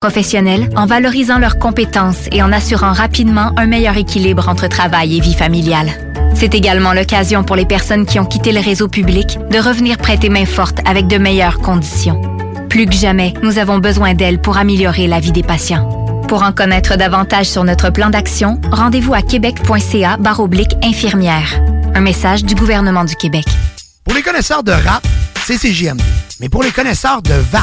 Professionnels, en valorisant leurs compétences et en assurant rapidement un meilleur équilibre entre travail et vie familiale. C'est également l'occasion pour les personnes qui ont quitté le réseau public de revenir prêter main forte avec de meilleures conditions. Plus que jamais, nous avons besoin d'elles pour améliorer la vie des patients. Pour en connaître davantage sur notre plan d'action, rendez-vous à québec.ca oblique infirmière. Un message du gouvernement du Québec. Pour les connaisseurs de rap, c'est CGMD. Mais pour les connaisseurs de VAP,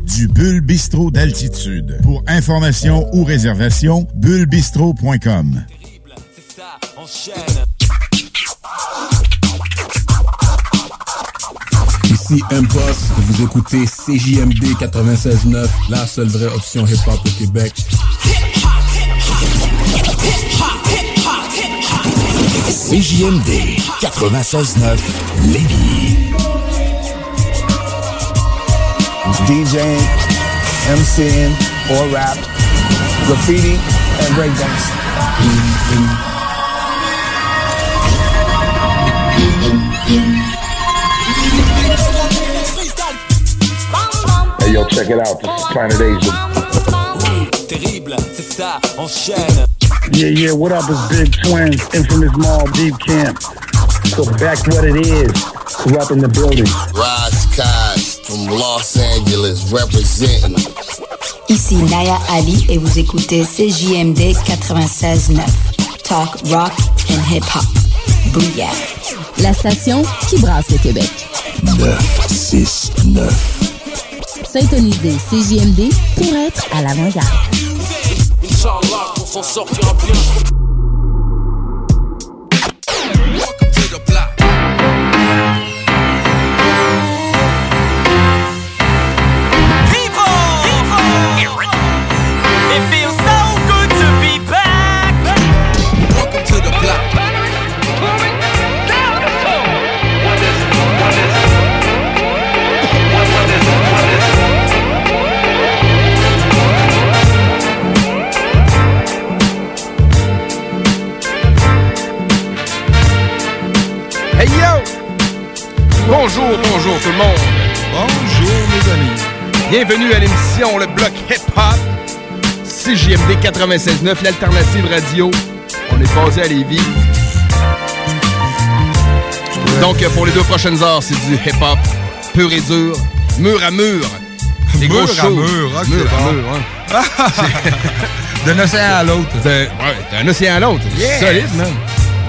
du Bulle Bistrot d'altitude. Pour information ou réservation, bullebistro.com. Ici M-Boss, vous écoutez CJMD 96.9, la seule vraie option hip-hop au Québec. CJMD 96.9 Lévis. DJing, MCing, or rap, graffiti, and breakdance. Hey, yo, check it out. This is Planet Asia. Terrible, c'est ça, enchaîne. Yeah, yeah, what up? It's Big Twins, infamous mall, deep camp. So back what it is, corrupt in the building. Rise Cos from Los Angeles representing. Ici Naya Ali et vous écoutez CJMD 96.9. Talk, rock and hip-hop. Booyah. La station qui brasse le Québec. 969. Syntonisez CJMD pour être à l'avant-garde. Inch'Allah, pour s'en sortir bien. Bienvenue à l'émission Le Bloc Hip Hop. CJMD 96.9, l'alternative radio. On est basé à Lévis. Donc pour les deux prochaines heures, c'est du hip hop pur et dur, mur à mur. Des Mur gros à mur, mur à bon. mur, hein. D'un océan à l'autre. D'un ouais, d'un océan à l'autre. Solide, man.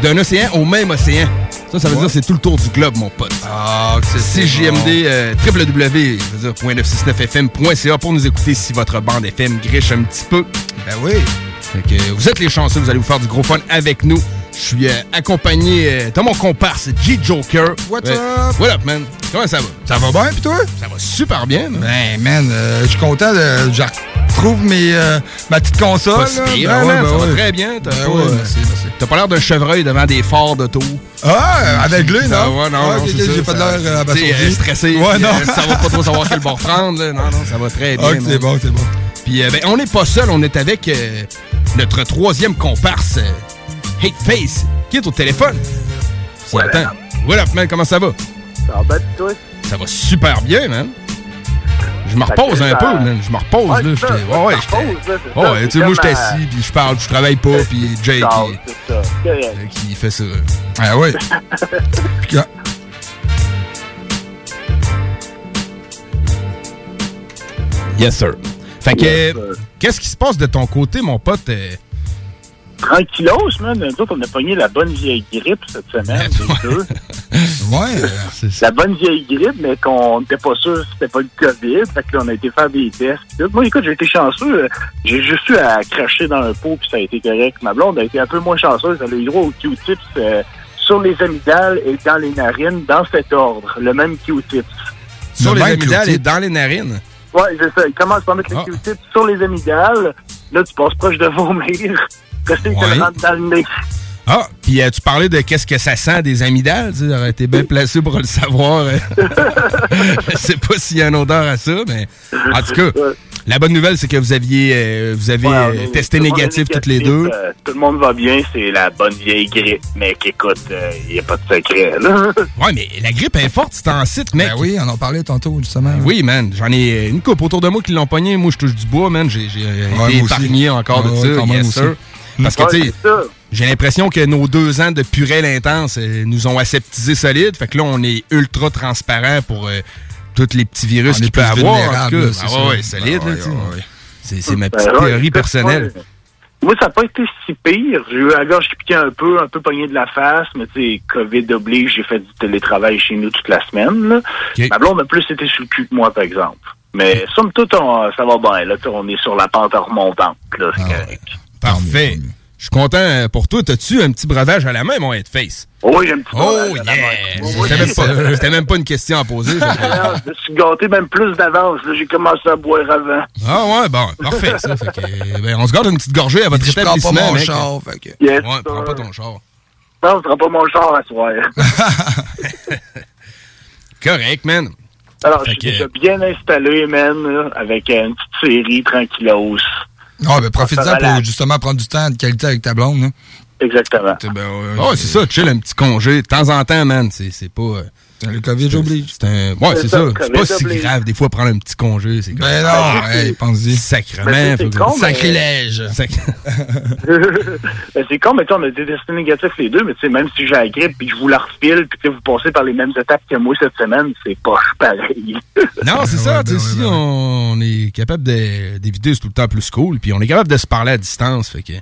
D'un océan au même océan. Ça, ça veut Ouais. dire que c'est tout le tour du globe, mon pote. Ah, c'est CJMD, euh, www.969fm.ca pour nous écouter si votre bande FM griche un petit peu. Ben oui. Fait que vous êtes les chanceux, vous allez vous faire du gros fun avec nous. Je suis euh, accompagné euh, de mon comparse G-Joker. What's Ouais. up? What up, man? Comment ça va? Ça va bien, pis toi? Ça va super bien, man. Ben, man, euh, je suis content de. Retrouve mes, euh, ma petite console. Pas si là. pire, Ben ouais, ben ça va très bien. T'as Ben pas, ouais, euh, merci, merci. T'as pas l'air d'un chevreuil devant des phares d'auto. Ah, aveuglé, non? Ah ouais, non, Ah, non, ça, J'ai pas de ça- l'air euh, abasourdi. euh, stressé. Ouais, non. euh, ça va pas trop savoir quel bord prendre. là. Non, non, ça va très bien. Ok, c'est bon, c'est bon. Puis euh, ben, on n'est pas seul, on est avec euh, notre troisième comparse, euh, Hate Face, qui est au téléphone. Si Ouais, attends. What up, man, comment ça va? Ça va toi? Ça va super bien, man. Je me repose un peu, man. Je me repose, Ouais, là. c'est ça, ouais, Ouais, ouais, tu c'est c'est sais, moi, j'étais euh, assis, puis je parle, je travaille pas, puis c'est. C'est euh, qui fait ça. Ah ouais. Puis quand- Yes, sir. Fait que, Yes, qu'est-ce qui se passe de ton côté, mon pote? euh? Tranquillos, man. Nous autres, on a pogné la bonne vieille grippe cette semaine, les deux. Ouais. La bonne vieille grippe, mais qu'on n'était pas sûr si c'était pas le COVID. Fait que là, on a été faire des tests. Moi, écoute, j'ai été chanceux. euh, J'ai juste eu à cracher dans un pot, puis ça a été correct. Ma blonde a été un peu moins chanceuse. Elle a eu droit au Q-tips euh, sur les amygdales et dans les narines, dans cet ordre. Le même Q-tips. Sur Le les amygdales et dans les narines? Ouais, c'est ça. Il commence par mettre Ah. le Q-tip sur les amygdales. Là, tu passes proche de vomir. Rester que Ouais. dans le nez. Ah, puis tu parlais de qu'est-ce que ça sent des amygdales, tu sais, aurait été bien placé pour le savoir. Je sais pas s'il y a une odeur à ça, mais en tout cas, la bonne nouvelle, c'est que vous aviez, euh, vous avez Ouais, euh, est- testé négatif toutes les deux. euh, tout le monde va bien, c'est la bonne vieille grippe. Mais qu'écoute, il n'y a pas de secret, là. Ouais, mais la grippe est forte, c'est en site, mec. Ben oui, on en parlait tantôt, justement. Oui, man. J'en ai une couple autour de moi qui l'ont pogné. Moi, je touche du bois, man. J'ai Ouais, été épargné encore de Ouais, ça. quand même yes, aussi. sir. Parce que, Ouais, tu sais, ça. J'ai l'impression que nos deux ans de purée intense euh, nous ont aseptisé solide. Fait que là, on est ultra transparent pour euh, tous les petits virus qu'il peut avoir. En vulnérable, tout cas, là, c'est Ah ça. ouais, solide, Ben ouais, ouais, ouais. C'est ma Ben, petite théorie personnelle. moi, ça n'a pas été si pire. J'ai eu la gorge qui piquait un peu, un peu pogné de la face, mais tu sais, COVID oblige, j'ai fait du télétravail chez nous toute la semaine. là. Ma blonde a plus été sur le cul que moi, par exemple. Mais somme toute, on- ça va bien. Là, on est sur la pente remontante. Là, correct. Parfait. Je suis content euh, pour toi. T'as-tu un petit breuvage à la main, mon headface? Oui, j'ai un petit Oh, breuvage à la yeah! main. C'était même, pas- c'était même pas une question à poser. Je me suis gâté même plus d'avance. J'ai commencé à boire avant. Ah ouais, bon, parfait, ça. Fait que, ben, on se garde une petite gorgée à votre Je prends pas établissement, mon mec. char, fait que... Yes, Ouais, prends pas ton char. Non, ce sera pas mon char à soir. Correct, man. Alors, Fait je suis que- déjà bien installé, man, avec euh, une petite série tranquillos. Ah, ben profite-en pour justement prendre du temps de qualité avec ta blonde. Là. Exactement. Ben, Ouais, c'est ça, chill, un petit congé. De temps en temps, man, c'est c'est pas... euh, Le COVID j'oblige. C'est un... Ouais, C'est ça, C'est pas si oblige. grave, des fois, prendre un petit congé. C'est Ben non, hey, pense-y. Sacrement. Ben, c'est faut que- con, mais- Sacrilège. Sac- Ben, c'est con, mais tu sais, on a été testés négatifs les deux, mais tu sais, même si j'ai la grippe puis que je vous la refile puis que vous passez par les mêmes étapes que moi cette semaine, c'est pas pareil. Non, c'est ça. Ouais, tu sais, ben si ouais, ben on est capable de- d'éviter, c'est tout le temps plus cool. Puis on est capable de se parler à distance. Fait que...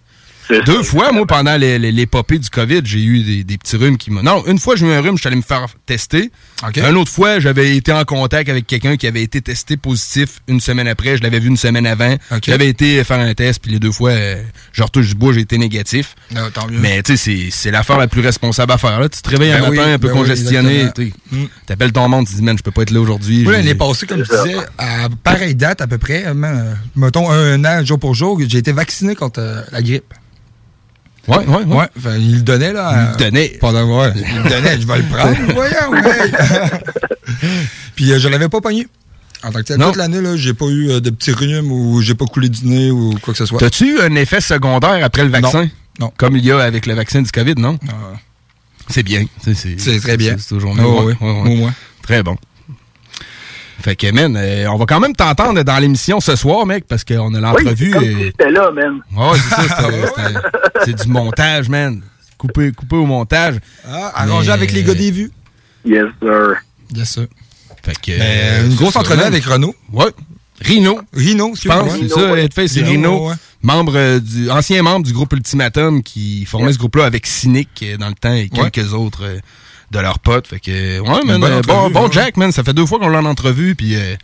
Deux fois, moi, pendant les- les- l'épopée du COVID, j'ai eu des, des petits rhumes qui m'ont... Non, une fois, j'ai eu un rhume, je suis allé me faire tester. Une autre fois, j'avais été en contact avec quelqu'un qui avait été testé positif une semaine après. Je l'avais vu une semaine avant. J'avais été faire un test, puis les deux fois, euh, je retouche du bois, j'ai été négatif. Non, tant mieux. Mais tu sais, c'est- c'est l'affaire la plus responsable à faire. Là. Tu te réveilles un Ben matin oui, un peu ben oui, congestionné. tu sais. Mm. T'appelles ton monde, tu dis, man, je peux pas être là aujourd'hui. J'ai- l'année passée, comme ça. disais, à pareille date à peu près, euh, euh, mettons un an, jour pour jour, j'ai été vacciné contre euh, la grippe. Ouais, ouais, ouais. Ouais, enfin, il le donnait, là. Il euh, le donnait. Pendant, ouais, il le donnait, je vais le prendre. Voyons, ouais. Puis euh, je l'avais pas pogné. En tant que tel, Non. toute l'année, là, j'ai pas eu euh, de petits rhumes ou j'ai pas coulé du nez ou quoi que ce soit. T'as-tu eu un effet secondaire après le vaccin? Non. Comme il y a avec le vaccin du COVID, non? Ah, C'est bien. C'est très bien. C'est toujours mieux. ouais, Ouais, ouais, ouais. Au moins. Très bon. Fait que, man, euh, on va quand même t'entendre dans l'émission ce soir, mec, parce qu'on a Oui, l'entrevue. c'est comme et- si j'étais là, man. Ouais, c'est ça. c'est- du montage, man. Coupé, coupé au montage. Ah, arrangé Mais- avec les gars des vues. Yes, sir. Yes, sir. Fait que, Mais, euh, une grosse entrevue avec Renaud. Ouais. Rino. Rino, Je pense, c'est ça, ouais. Headface, c'est Rino, membre euh, du, ancien membre du groupe Ultimatum qui formait ce groupe-là avec Cynic euh, dans le temps et Ouais. quelques autres euh, de leurs potes. Fait que, ouais, man, euh, bon, bon ouais. Jack, man, ça fait deux fois qu'on l'a en entrevue, puis euh,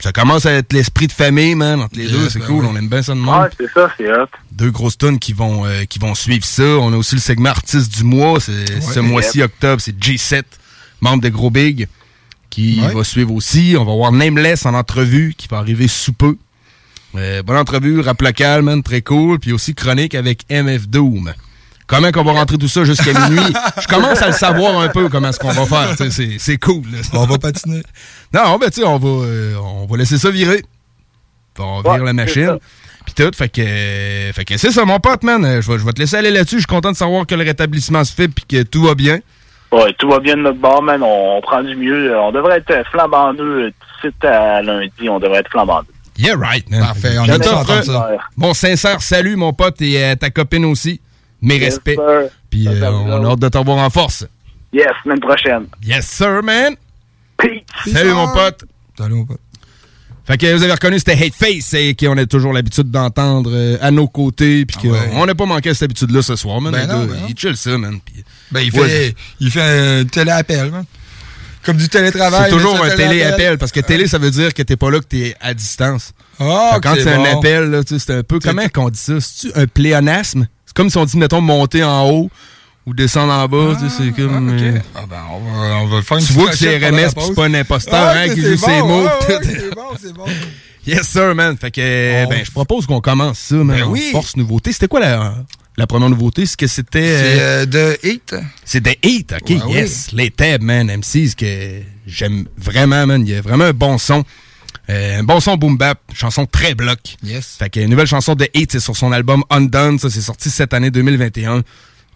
Ça commence à être l'esprit de famille, man, entre les Yes, deux. C'est ben cool, oui. on aime bien ça de même. Ouais, c'est ça, c'est hot. Deux grosses tunes qui vont, euh, qui vont suivre ça. On a aussi le segment artiste du mois. C'est ce mois-ci, octobre, c'est G7, membre de Gros Big, qui Ouais. va suivre aussi. On va voir Nameless en entrevue, qui va arriver sous peu. Euh, bonne entrevue, rap local, man, très cool. Puis aussi chronique avec MF Doom. Comment qu'on va rentrer tout ça jusqu'à minuit? Je commence à le savoir un peu comment est-ce qu'on va faire. C'est, c'est cool. là. On va patiner. Non, ben tu sais, on va, euh, on va laisser ça virer. On vire Ouais, la machine. Puis tout, fait que, euh, fait que c'est ça, mon pote, man. Euh, Je vais, je vais te laisser aller là-dessus. Je suis content de savoir que le rétablissement se fait puis que tout va bien. Ouais, tout va bien de notre bord, man. On, on prend du mieux. On devrait être flambant deux d'ici à lundi. On devrait être flambant deux. Yeah, right, man. Parfait, on est ça. Mon sincère salut, mon pote, et euh, ta copine aussi. Mes Yes, respects. sir. Puis euh, on a hâte de te revoir en force. Yes, semaine prochaine. Yes, sir, man. Peace. Salut, mon pote. Salut, mon pote. Fait que vous avez reconnu, c'était Hate Face, et qu'on a toujours l'habitude d'entendre euh, à nos côtés, puis qu'on n'a pas manqué cette habitude-là ce soir, man. Ben non, ben il chill ça, man. puis- Ben, il Ouais, fait, il fait un téléappel, man. Comme du télétravail. C'est toujours un téléappel, parce que télé, ça veut dire que t'es pas là, que t'es à distance. Ah, que quand c'est un appel, là, tu sais, c'est un peu. Comment qu'on dit ça? C'est-tu un pléonasme? C'est comme si on dit, mettons, monter en haut ou descendre en bas. tu sais, c'est comme. euh, Ah, ben, on va, on va le faire une Tu vois que c'est RMS c'est pas un imposteur, Ah, hein, qui joue ses mots. ouais, ouais, c'est bon, c'est bon. Yes, sir, man. Fait que, ben, je propose qu'on commence ça, man. Ben oui. Force nouveauté. C'était quoi la, la première nouveauté? C'est que c'était. C'est euh, euh, de Heat. C'est The Heat, ok, Ouais, yes. Les Tab, man, MCs que j'aime vraiment, man. Il y a vraiment un bon son. Euh, un bon son boom bap, chanson très bloc. Yes. Fait que une nouvelle chanson de Heat, c'est sur son album Undone, ça c'est sorti cette année 2021.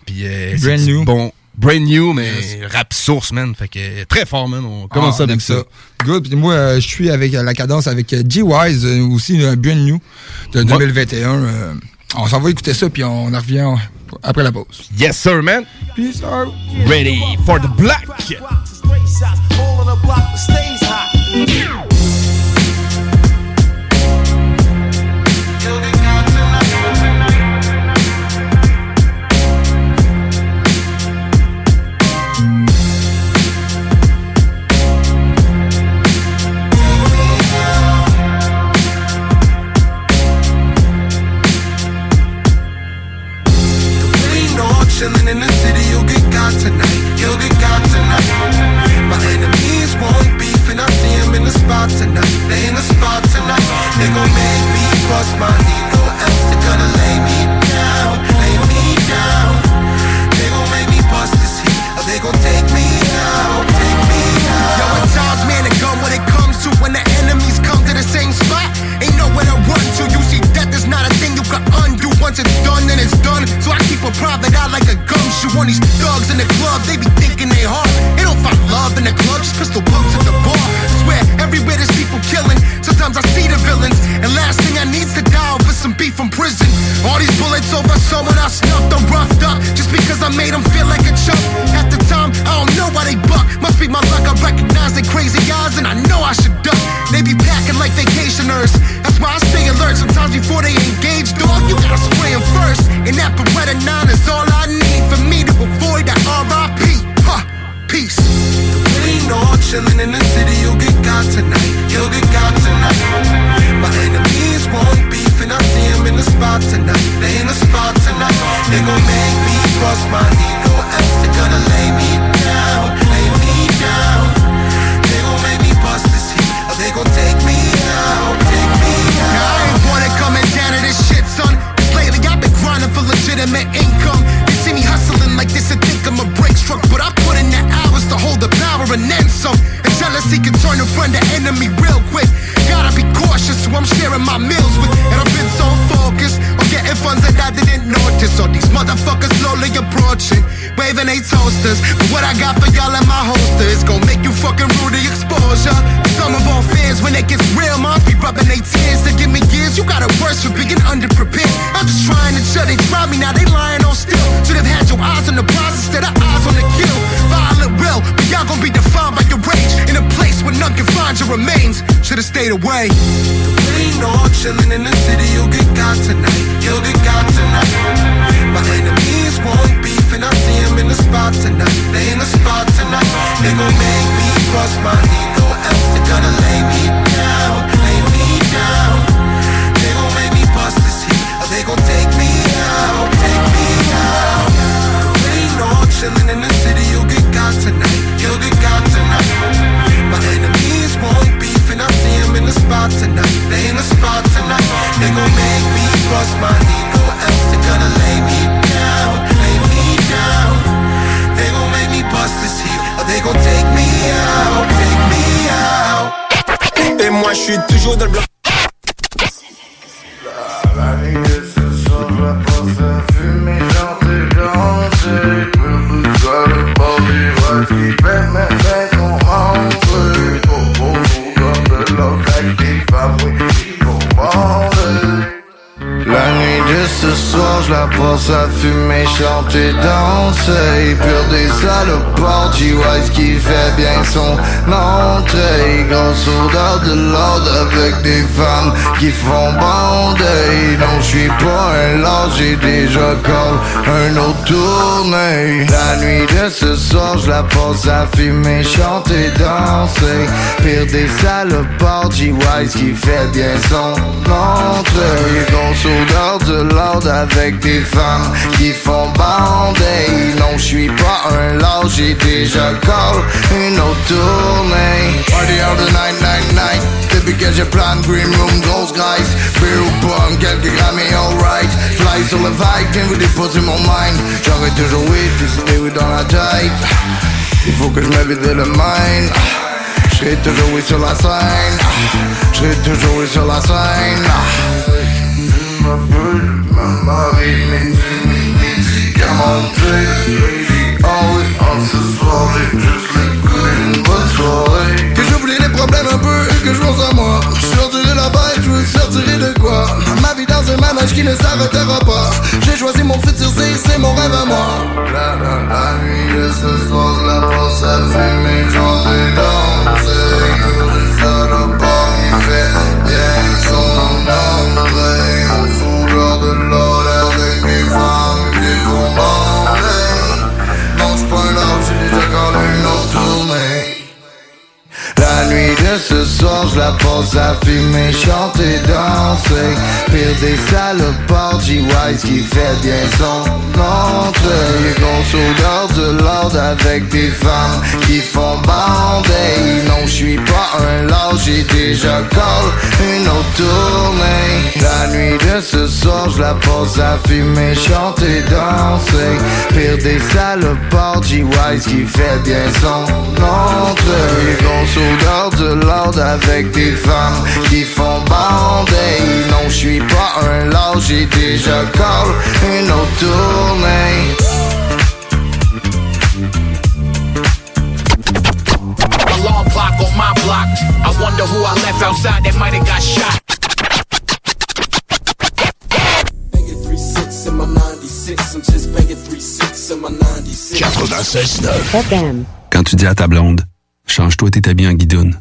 Puis euh, c'est Brand new. Bon, brand new, mais Yes. rap source, man. Fait que euh, très fort, man. On commence Ah, ça avec aime ça. Good. Puis moi, euh, je suis avec euh, la cadence avec euh, G-Wise, euh, aussi un brand new de 2021. euh, on s'en va écouter ça, puis on en revient euh, après la pause. Yes, sir, man. Peace out. Ready for the black. My ego, A private eye like a gumshoe on these thugs in the club. They be thinking they hard. They don't find love in the club, just pistol bumps at the bar. I Swear, everywhere there's people killing. Sometimes I see the villains. And last thing I need's to dial for some beef from prison. All these bullets over someone I snuffed or roughed up. Just because I made them feel like a chump. At the time, I don't know why they buck. Must be my luck, I recognize their crazy eyes, and I know I should duck. They be packing like vacationers. That's why I stay alert. Sometimes before they engage, dog, you gotta spray 'em first. And that Beretta 9 is all I need for me to avoid that RIP. Huh, peace. Ain't no chillin' in the city, you'll get got tonight. You'll get got tonight. My enemies won't beef, and I see 'em in the spot tonight. They in the spot tonight. They gon' make me bust my ego, else they gonna lay me down, in to hold the power and then some. And jealousy can turn a friend to enemy real quick. Gotta be cautious who I'm sharing my meals with. And I've been so focused on getting funds that I didn't notice. All these motherfuckers slowly approaching, waving they toasters. But what I got for y'all and my holster is gonna make you fucking rue the exposure. Some of our fans, when it gets real, moms be rubbing their tears to give me years. You got it worse for being underprepared. I'm just trying to shut it from me, now they lying on still. Should have had your eyes on the prize instead of eyes on the kill. Violent will, but y'all gonna be defined by your rage. In a place where none can find your remains. Should have stayed away. Ain't no chillin' in the city, you'll get got tonight. You'll get got tonight. My enemies won't j'ai déjà call un autre tournée. La nuit de ce soir, je la passe à fumer, chanter, danser. Pire des salopards, G-Wise qui fait bien son entrée. Grosse odeur de l'ordre avec des femmes qui font bander. Non, je suis pas un lord, j'ai déjà call une autre tournée. Party all the night, night, night. Depuis que j'ai plein de green room, grosse graisse. Beer ou pomme, quelques grammes et alright. Fly sur le vibe, viens vous déposer mon mind. J'aurais toujours weed, puis c'est oui dans la tête. Il faut que je m'évite le mind. J'serai toujours oui sur la scène. J'serai toujours oui sur la scène. Ma bulle, ma oui, soirée. Que j'oublie les problèmes un peu et que je pense à moi. Je sortirai là-bas et je veux sortir de quoi? Ma vie dans un manège qui ne s'arrêtera pas. J'ai choisi mon futur, c'est mon rêve à moi. La, la, la nuit de ce soir, la passe à fumer, chanter, danser. Le pas, il fait bien son entrée. Sourire de l'or De ce soir, je la passe à fumer, chanter, danser. Pire des salopards, G-Wise qui fait bien son entrée. Grosse odeur de l'ordre avec des femmes qui font bander. Non, je suis pas un lord, j'ai déjà call une autre tournée. La nuit de ce soir, je la passe à fumer, chanter, danser. Pire des salopards, G-Wise qui fait bien son entrée. Grosse odeur de avec des femmes qui font bander. Non, je suis pas un lord, j'ai déjà call une autre tournée. Alarm clock on my block. I wonder who I left outside that might have got shot. Banging 3-6 in my 96. I'm just banging 3-6 in my 96. 96.9. Quand tu dis à ta blonde, change-toi tes habits en guidoune.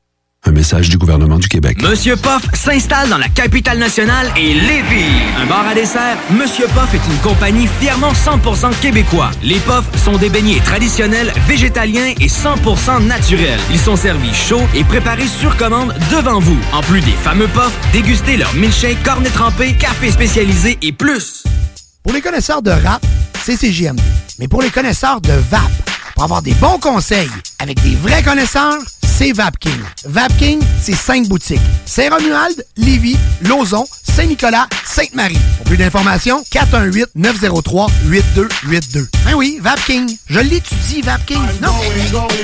Un message du gouvernement du Québec. Monsieur Poff s'installe dans la capitale nationale et Lévis. Un bar à dessert, Monsieur Poff est une compagnie fièrement 100% québécois. Les Poffs sont des beignets traditionnels, végétaliens et 100% naturels. Ils sont servis chauds et préparés sur commande devant vous. En plus des fameux Poffs, dégustez leur milkshake, cornet trempé, café spécialisé et plus. Pour les connaisseurs de rap, c'est CJMD. Mais pour les connaisseurs de VAP, pour avoir des bons conseils avec des vrais connaisseurs, c'est VapKing. VapKing, c'est cinq boutiques. Saint-Romuald, Lévis, Lauson, Saint-Nicolas, Sainte-Marie. Pour plus d'informations, 418-903-8282. Ben oui, VapKing. Je l'étudie, VapKing. Non,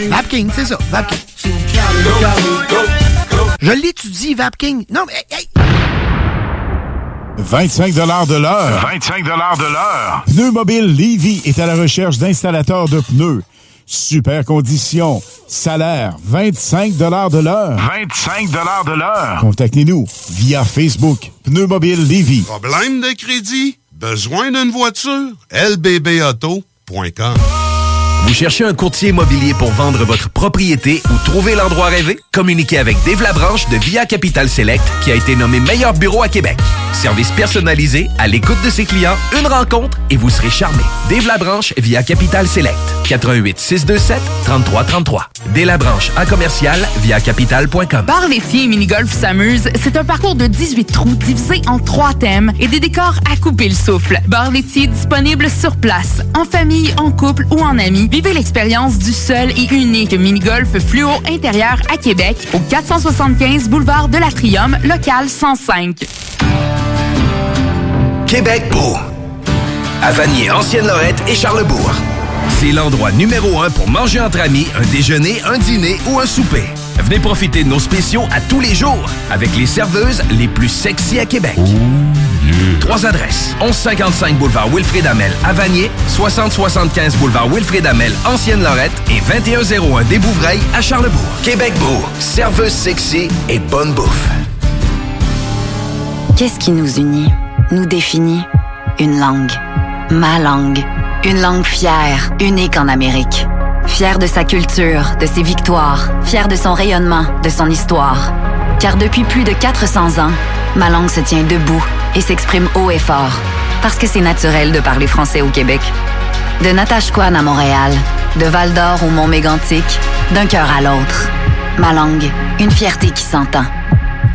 VapKing, c'est ça, VapKing. Je l'étudie, VapKing. Non, mais... hey, 25 de l'heure. 25 de l'heure. Pneu Mobile Levy est à la recherche d'installateurs de pneus. Super conditions. Salaire 25 de l'heure. 25 de l'heure. Contactez-nous via Facebook. Pneu Mobile Levy. Problème de crédit? Besoin d'une voiture? lbbauto.com Vous cherchez un courtier immobilier pour vendre votre propriété ou trouver l'endroit rêvé? Communiquez avec Dave Labranche de Via Capital Select qui a été nommé meilleur bureau à Québec. Service personnalisé, à l'écoute de ses clients, une rencontre et vous serez charmé. Dave Labranche via Capital Select. 88 627 3333. Dave Labranche à commercial via capital.com. Bar laitier et mini-golf s'amuse, c'est un parcours de 18 trous divisé en trois thèmes et des décors à couper le souffle. Bar laitier disponible sur place, en famille, en couple ou en amis. Vivez l'expérience du seul et unique mini-golf fluo intérieur à Québec au 475 boulevard de l'Atrium, local 105. Québec beau. À Vanier, Ancienne-Lorette et Charlebourg. C'est l'endroit numéro un pour manger entre amis, un déjeuner, un dîner ou un souper. Venez profiter de nos spéciaux à tous les jours avec les serveuses les plus sexy à Québec. Trois adresses. 1155 boulevard Wilfrid Amel à Vanier, 6075 boulevard Wilfrid Amel, Ancienne-Lorette et 2101 des Bouvrailles à Charlebourg. Québec beau, serveuse sexy et bonne bouffe. Qu'est-ce qui nous unit, nous définit? Une langue. Ma langue. Une langue fière, unique en Amérique. Fière de sa culture, de ses victoires, fière de son rayonnement, de son histoire. Car depuis plus de 400 ans, ma langue se tient debout et s'exprime haut et fort. Parce que c'est naturel de parler français au Québec. De Natashquan à Montréal, de Val d'Or au Mont Mégantic, d'un cœur à l'autre. Ma langue, une fierté qui s'entend.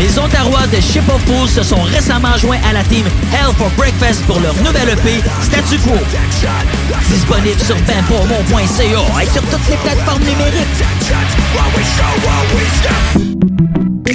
Les Ontarois de Ship of Fools se sont récemment joints à la team Hell for Breakfast pour leur nouvelle EP Statu Quo. Disponible sur benpourmont.ca et sur toutes les plateformes numériques.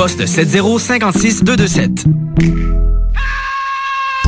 poste 7056 227.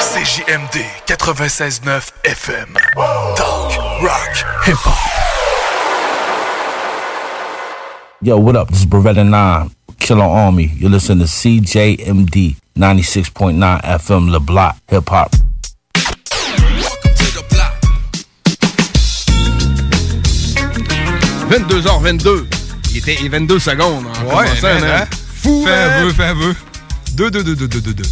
CJMD 96.9 FM. Talk, rock, hip-hop. Yo, what up? This is Beretta 9, Killer Army. You're listening to CJMD 96.9 FM, Le Block, Hip Hop. « 22h22. Il était 22 secondes. En Ouais, man, hein. hein? Fou, Fais un man. vœu, fais un vœu. 2, 2, 2, 2, 2, 2, 2.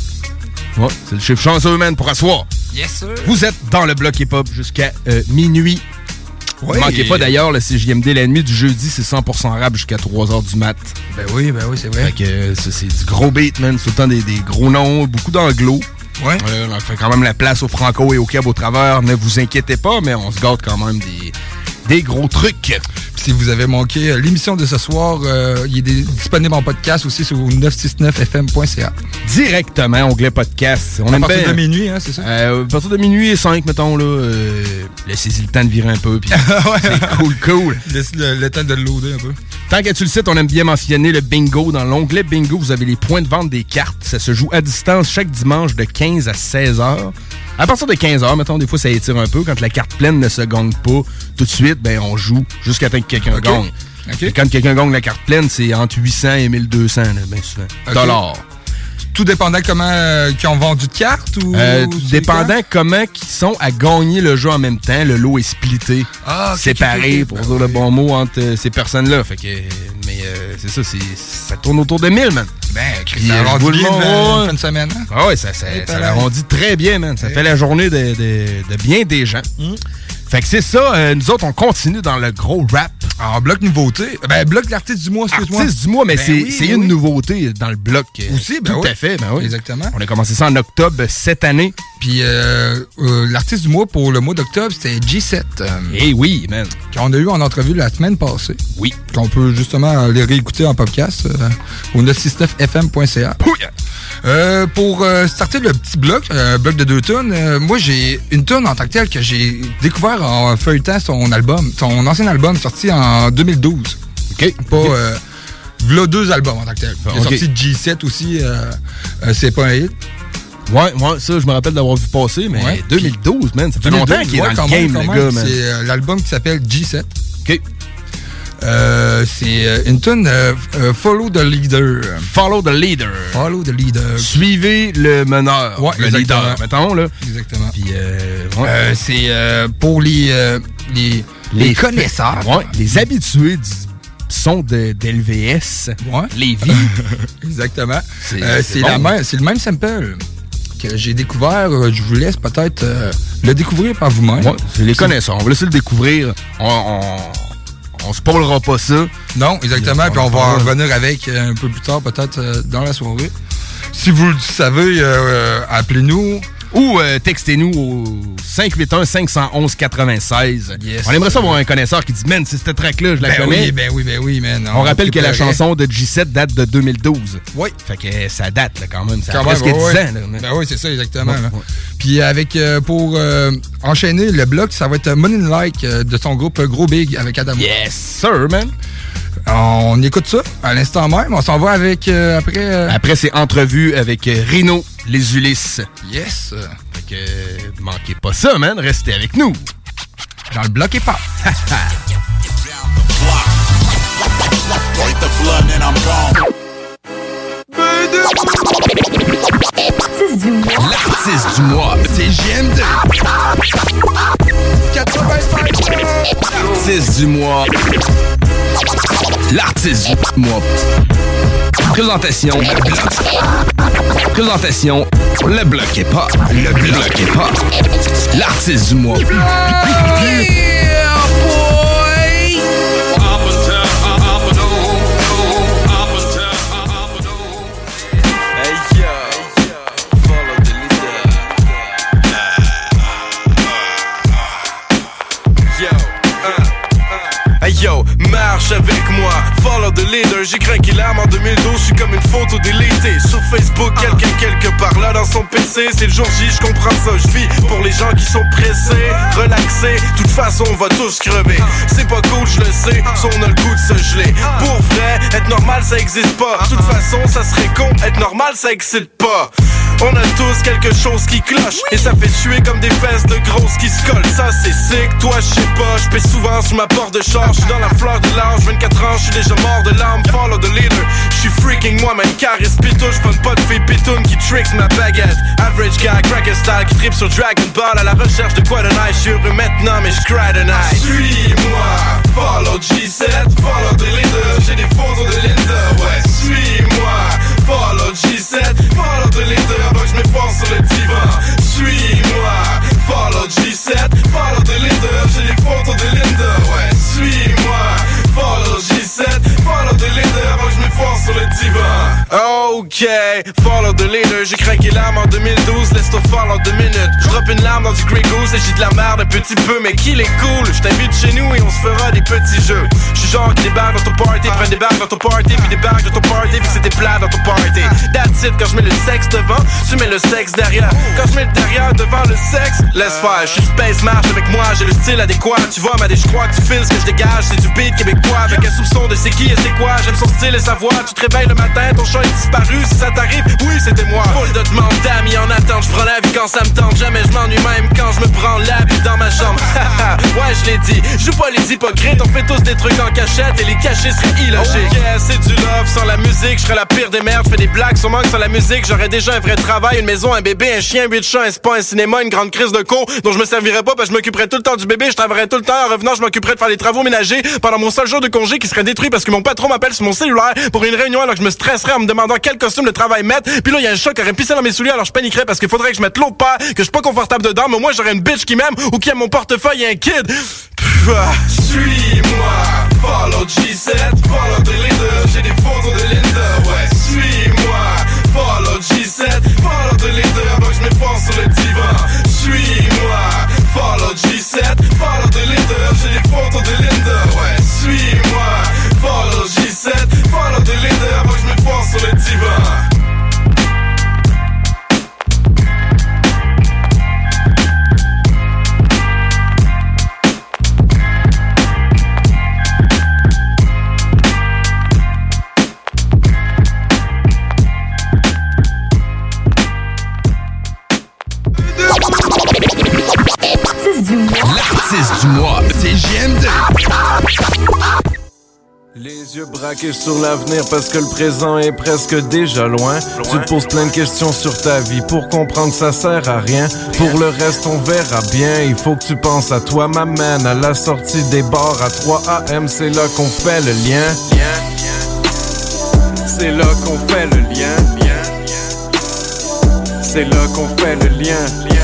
Ouais, c'est le chiffre chanceux, man, pour asseoir. Yes, sir. Vous êtes dans le bloc hip-hop jusqu'à euh, minuit. Oui. Ne manquez pas d'ailleurs, le CJMD, la nuit du jeudi, c'est 100% rap jusqu'à 3h du mat. Ben oui, ben oui, c'est vrai. Fait que euh, ça, c'est du gros beat, man. C'est temps des, des gros noms, beaucoup d'anglo. Ouais. Euh, on fait quand même la place au franco et au cab au travers. Ne vous inquiétez pas, mais on se garde quand même des, des gros trucs. Si vous avez manqué euh, l'émission de ce soir, euh, il est disponible en podcast aussi sur 969fm.ca. Directement, onglet podcast. On à aime partir bien- de minuit, hein, c'est ça? Euh, à partir de minuit et 5, mettons, là, euh, laissez-y le temps de virer un peu. puis c'est cool, cool. Laisse le, le temps de le loader un peu. Tant que tu le cites, on aime bien mentionner le bingo. Dans l'onglet bingo, vous avez les points de vente des cartes. Ça se joue à distance chaque dimanche de 15 à 16 heures. À partir de 15h, mettons, des fois, ça étire un peu. Quand la carte pleine ne se gagne pas tout de suite, ben, on joue jusqu'à temps que quelqu'un Ok. gagne. Ok. Et quand quelqu'un gagne la carte pleine, c'est entre 800 et 1200, là, bien souvent. Ok. Dollars. Tout dépendant comment euh, qu'ils ont vendu de cartes ou. Euh, ou c'est dépendant comment ils sont à gagner le jeu en même temps, le lot est splitté, Ah, séparé, pour Ben dire le bon mot, entre euh, ces personnes-là. Fait que, mais euh, c'est ça, ça tourne autour de 1000, man. Ben, Puis, ça euh, arrondit ouais. fin de semaine. hein? Ah ouais, ça, ça, ça l'arrondit très bien, man. Ça fait la journée de, de- de bien des gens. Hmm. Fait que c'est ça, euh, nous autres, on continue dans le gros rap. En bloc nouveauté. Ben, bloc l'artiste du mois, excuse-moi. Artiste du mois, mais Ben c'est, oui, une oui. nouveauté dans le bloc. euh, Aussi, ben Tout à fait, ben oui. Exactement. On a commencé ça en octobre cette année. Puis euh, euh, l'artiste du mois pour le mois d'octobre, c'était G7. euh, Eh oui, man. Qu'on a eu en entrevue la semaine passée. Oui. Qu'on peut justement les réécouter en podcast au 969fm.ca. Euh, pour euh, starter le petit bloc, un bloc de deux tonnes, euh, moi j'ai une tonne en tant que telle que j'ai découvert en feuilletant son album, son ancien album sorti en 2012. OK. Pas. Euh, v'là deux albums en tant que tel. Il est sorti G7 aussi, euh, euh, c'est pas un hit. Ouais, ouais, ça, je me rappelle d'avoir vu passer, mais Ouais. 2012, man, ça fait 2012, longtemps qu'il est ouais, dans le game, le même. gars, man. C'est euh, l'album qui s'appelle G7. OK. Euh, c'est euh, une tune euh, euh, Follow the Leader. Follow the leader. Follow the Leader. Suivez le meneur. Ouais, le exactement. leader, mettons, là. Exactement. Puis, ouais. C'est euh, pour les, les, les, connaisseurs. Ouais, les habitués du son d'LVS. Ouais. Les vies. Exactement. C'est- bon. le même sample que j'ai découvert. Je vous laisse peut-être euh, le découvrir par vous-même. Ouais, c'est les connaisseurs. On va laisser le découvrir. On, on, on spoilera pas ça. Non, exactement. Puis on va en revenir avec euh, un peu plus tard, peut-être euh, dans la soirée. Si vous le savez, euh, appelez-nous. Ou euh, textez-nous au 581-511-96. Yes. On aimerait ça avoir un connaisseur qui dit Man, c'est cette track-là, je la Ben connais. oui, ben oui, ben oui, man. On rappelle que la chanson de G7 date de 2012. Oui. Fait que euh, ça date là, quand même. Ça a presque même, 10 ouais, ans. Là, Ben oui, c'est ça, exactement. Ouais, là. Puis avec, euh, pour euh, enchaîner le bloc, ça va être Money Like de son groupe Gros Big avec Adam. Yes, sir, man. On écoute ça à l'instant même. On s'en va avec, euh, après... euh, Après, c'est entrevue avec euh, Rino, les Ulysses. Yes. Fait que euh, manquez pas ça, man. Restez avec nous. Dans le bloc et pas. L'artiste du mois, c'est JM2. 85 L'artiste du mois. L'artiste du mois. Présentation, le bloc. Présentation, le est pas. Le est pas. L'artiste du mois. Follow the. J'ai craqué l'arme en 2012, je suis comme une photo délitée. Sur Facebook, quelqu'un quelque part là dans son PC. C'est le jour J, je comprends ça. Je vis pour les gens qui sont pressés, relaxés. Toute façon, on va tous crever. C'est pas cool, je le sais, si on a le goût de se geler. Pour vrai, être normal, ça existe pas. De toute façon, ça serait con, être normal, ça excite pas. On a tous quelque chose qui cloche Et ça fait suer comme des fesses de grosses qui se collent Ça c'est sick, toi je sais pas Je souvent sur ma porte de charge J'suis dans la fleur de l'âge 24 ans, je suis déjà mort de l'âme Follow the leader. Je suis freaking moi-même charisme pitouche Fun pas de fille pitoune qui tricks ma baguette. Average guy, cracker style Qui tripe sur Dragon Ball. À la recherche de quoi de nice Je suis heureux maintenant mais je cry tonight. Suis-moi, follow G7 Follow the leader, j'ai des photos de Linda Ouais, suis-moi Follow G7, follow the leader, donc je m'efforce sur le divan. Suis-moi, follow G7, follow the leader, j'ai les photos de Linda. Ouais, suis-moi, follow G7, follow the leader, donc je m'efforce sur le divan. Ok, follow the leader, j'ai craqué l'arme en 2012, laisse-toi follow deux minutes. Je drop une larme dans du Grey Goose et j'ai de la merde un petit peu, mais qu'il est cool. Je t'invite chez nous et on se fera des petits jeux. Genre qui débarque dans ton party, prends des bagues dans ton party, puis des bagues dans ton party, puis c'était plat dans ton party. That's it, quand je mets le sexe devant, tu mets le sexe derrière. Quand je mets le derrière devant le sexe, laisse faire. Je suis space marche avec moi, j'ai le style adéquat. Tu vois, ma je crois que tu files ce que je dégage, c'est du beat québécois avec un soupçon de c'est qui et c'est quoi. J'aime son style et sa voix, Tu te réveilles le matin, ton chat est disparu. Si ça t'arrive, oui, c'était moi. Foule de demandes d'amis en attente. Je prends la vie quand ça me tente. Jamais je m'ennuie même quand je me prends la vie dans ma chambre. ouais, je l'ai dit. Joue pas les hypocrites. On fait tous des trucs en cachette et les cacher serait illogique. Oh yeah, c'est du love. Sans la musique, je serais la pire des merdes. Fais des blagues sur manque sans la musique. J'aurais déjà un vrai travail, une maison, un bébé, un chien, huit chats, un spa, un cinéma, une grande crise de con dont je me servirais pas parce que je m'occuperais tout le temps du bébé. Je travaillerais tout le temps. En revenant, je m'occuperais de faire des travaux ménagers pendant mon seul jour de congé qui serait détruit parce que mon patron m'appelle sur mon cellulaire pour une réunion alors que je me stresserais en me demandant quel costume de travail mettre. Puis là, il y a un chat qui aurait pissé dans mes souliers alors je paniquerais parce qu'il faudrait que je mette l'autre paire, que je suis pas confortable dedans, mais moi j'aurais une bitch qui m'aime ou qui aime mon portefeuille et un kid. Ah, Suis-moi, follow G7, follow the leader, j'ai des photos de Linda, ouais, suis-moi, follow G7, follow the leader, que je m'efforce sur le divan, suis-moi, follow G7, follow the leader, j'ai des photos de Linda, ouais, suis-moi, follow G7, follow the leader, que je m'efforce sur le divan. Les yeux braqués sur l'avenir parce que le présent est presque déjà loin. Tu te poses plein de questions sur ta vie pour comprendre ça sert à rien. Pour le reste, on verra bien. Il faut que tu penses à toi, ma man. À la sortie des bars à 3 AM, c'est là qu'on fait le lien. C'est là qu'on fait le lien. C'est là qu'on fait le lien.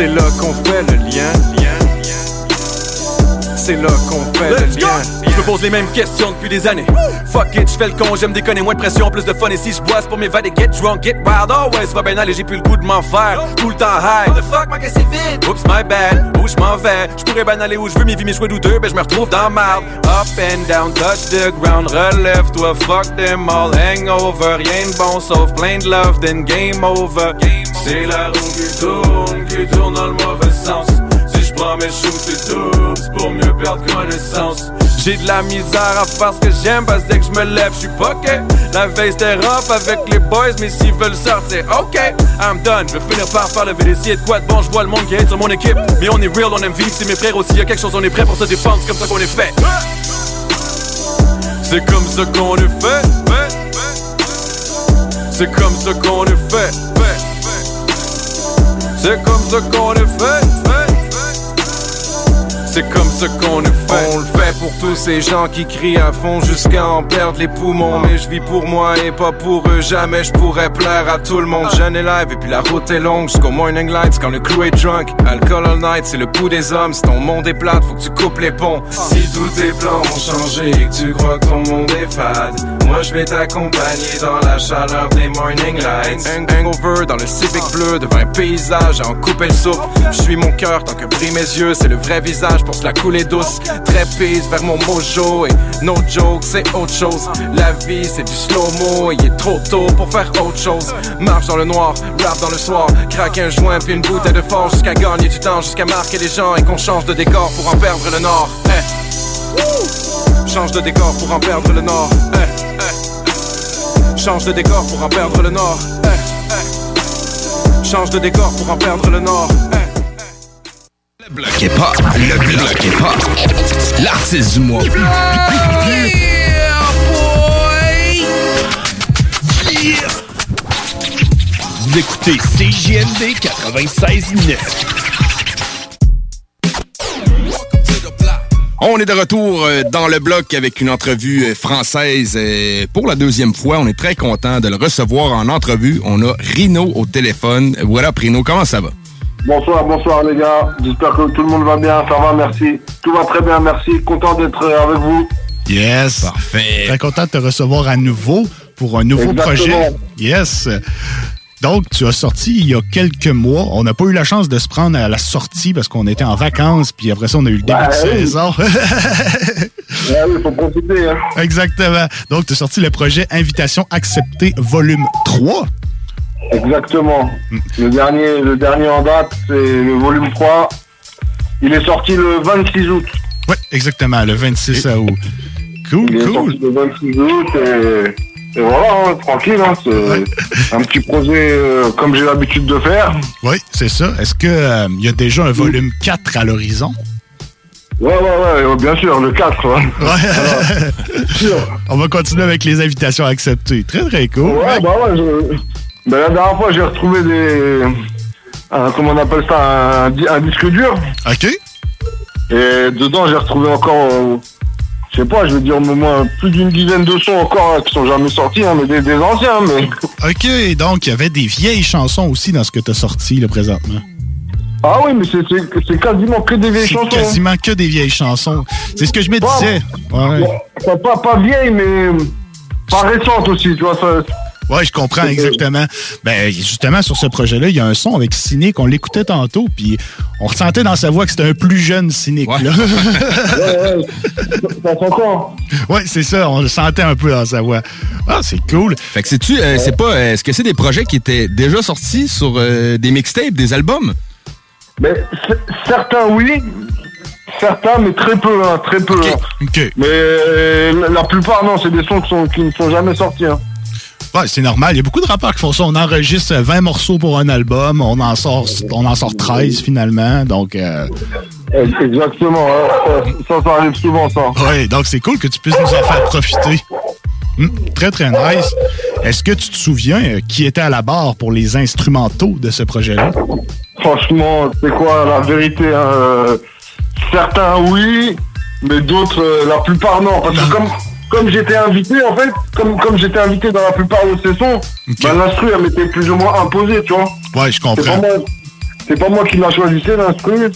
C'est là qu'on fait le lien. C'est là qu'on fait Let's le lien. Je me pose les mêmes questions depuis des années. Fuck it, je fais le con, j'aime déconner, moins de pression, plus de fun. Et si je bois, pour m'évader, get drunk, get wild, always. Va bien aller, j'ai plus le goût de m'en faire. Tout le temps high. the fuck, ma caisse est vide? Oops, my bad. Où je m'en vais? Je pourrais bien aller où je veux, mes vies, mes choix douteux, ben je me retrouve dans marde. Up and down, touch the ground, relève-toi, fuck them all. Hangover, rien de bon, sauf plein de love, then game over. C'est la roue qui tourne, qui tourne dans le mauvais sens. Je prends mes shoots, c'est tout, pour mieux perdre connaissance. J'ai de la misère à faire ce que j'aime parce que dès que je me lève, je suis poqué. La veille c'était rough avec les boys, mais s'ils veulent sortir, ok, I'm done. Je vais finir par faire le VDC de quoi de bon, je vois le monde qui est sur mon équipe. Mais on est real, on aime vivre, c'est mes frères aussi. Y a quelque chose, on est prêt pour se défendre, c'est comme ça qu'on est fait. C'est comme ça qu'on est fait. C'est comme ça qu'on est fait. C'est comme ça qu'on est fait. C'est comme ça qu'on est fait. On le fait pour tous ces gens qui crient à fond jusqu'à en perdre les poumons. Mais je vis pour moi et pas pour eux. Jamais je pourrais plaire à tout le monde. Jeune et live et puis la route est longue jusqu'au morning lights quand le crew est drunk. Alcohol all night, c'est le pouls des hommes. Si ton monde est plate, faut que tu coupes les ponts. Si tous tes plans ont changé et que tu crois que ton monde est fade, moi je vais t'accompagner dans la chaleur des morning lights. Hang hangover dans le Civic bleu devant un paysage à en couper le souffle. Je suis mon cœur tant que brille mes yeux, c'est le vrai visage la couler douce. Très pisse vers mon mojo et no joke, c'est autre chose. La vie c'est du slow-mo et il est trop tôt pour faire autre chose. Marche dans le noir, rap dans le soir, craque un joint puis une bouteille de force jusqu'à gagner du temps, jusqu'à marquer les gens et qu'on change de décor pour en perdre le nord. Eh. Change de décor pour en perdre le nord. Eh, eh. Change de décor pour en perdre le nord. Change de décor pour en perdre le nord. Le bloc est pas, le bloc est pas. L'artiste du mois. Vous écoutez CJMD 96.9. On est de retour euh, dans le bloc avec une entrevue euh, française euh, pour la deuxième fois. On est très content de le recevoir en entrevue. On a Rino au téléphone. Voilà, Rino, comment ça va? Bonsoir, bonsoir les gars. J'espère que tout le monde va bien. Ça va, merci. Tout va très bien, merci. Content d'être avec vous. Yes. Parfait. Très content de te recevoir à nouveau pour un nouveau Exactement. projet. Yes. Donc, tu as sorti il y a quelques mois. On n'a pas eu la chance de se prendre à la sortie parce qu'on était en vacances, puis après ça, on a eu le début Ouais, de oui. saison. Ouais, oui, faut profiter. Hein. Exactement. Donc, tu as sorti le projet Invitation acceptée volume 3. Exactement. Le dernier, le dernier en date, c'est le volume 3. Il est sorti le 26 août. Oui, exactement, le 26 août. Cool, Il est cool. sorti le 26 août et, et voilà, hein, tranquille. Hein, c'est un petit projet euh, comme j'ai l'habitude de faire. Oui, c'est ça. Est-ce qu'il y a déjà un volume 4 à l'horizon? Ouais, ouais, ouais, ouais, bien sûr, le 4. Ouais. On va continuer avec les invitations acceptées. Très, très cool. Ouais, bah ouais. Je... Ben, la dernière fois, j'ai retrouvé des. un- comment on appelle ça Un, di- un disque dur. OK. Et dedans, j'ai retrouvé encore. euh, je sais pas, je vais dire au moins plus d'une dizaine de sons encore hein, qui sont jamais sortis, hein, mais des, des anciens. Mais... OK, donc il y avait des vieilles chansons aussi dans ce que tu as sorti là, présentement. Ah oui, mais c'est- c'est c'est quasiment que des vieilles C'est chansons. quasiment que des vieilles chansons. C'est ce que je me disais. Ouais. Pas, pas, pas vieilles, mais pas récentes aussi, tu vois. Ça, Ouais, je comprends exactement. Ben, justement, sur ce projet-là, il y a un son avec Cynic. On l'écoutait tantôt, puis on ressentait dans sa voix que c'était un plus jeune Cynic. Là. ouais, ouais, ça s'entend. ouais, c'est ça. On le sentait un peu dans sa voix. Ah, c'est cool. Fait que c'est-tu, euh, c'est pas, euh, est-ce que c'est des projets qui étaient déjà sortis sur euh, des mixtapes, des albums? C- certains, oui. Certains, mais très peu, hein, très peu. hein. Mais euh, la- la plupart, non, c'est des sons qui, sont, qui ne sont jamais sortis. hein. Ouais, c'est normal. Il y a beaucoup de rappeurs qui font ça. On enregistre 20 morceaux pour un album. On en sort, on en sort 13 finalement. Donc, euh, Exactement. hein. Ça, ça, arrive souvent, ça. ouais, donc c'est cool que tu puisses nous en faire profiter. Hum, très, très nice. Est-ce que tu te souviens euh, qui était à la barre pour les instrumentaux de ce projet-là? Franchement, c'est quoi la vérité hein, euh, Certains, oui, mais d'autres, euh, la plupart, non. Parce que comme, comme j'étais invité, en fait, comme, comme j'étais invité dans la plupart de ces sons, bah, l'instru, elle m'était plus ou moins imposée, tu vois. Ouais, je comprends. c'est pas moi qui l'a choisi, c'est l'instru.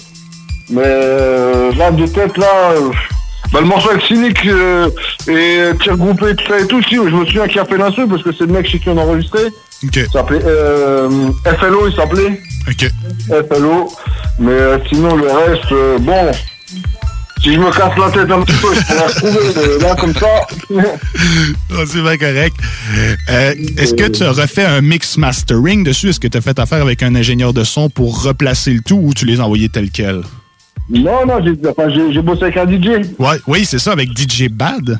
Mais euh, là, de tête, là, euh, bah, le morceau avec Cynic euh, et tir groupé, tout ça et tout, si, je me souviens qui a fait l'instru parce que c'est le mec chez qui on a enregistré. Il s'appelait euh, FLO, il s'appelait. Ok. FLO. Mais euh, sinon, le reste, euh, bon. Si je me casse la tête un petit peu, je pourrais retrouver euh, là comme ça. Ah, c'est bien correct. Euh, Est-ce que tu as refait un mix mastering dessus? Est-ce que tu as fait affaire avec un ingénieur de son pour replacer le tout ou tu les as envoyés tel quel? Non, non, j'ai enfin, bossé avec un DJ. Ouais, oui, c'est ça, avec DJ Bad.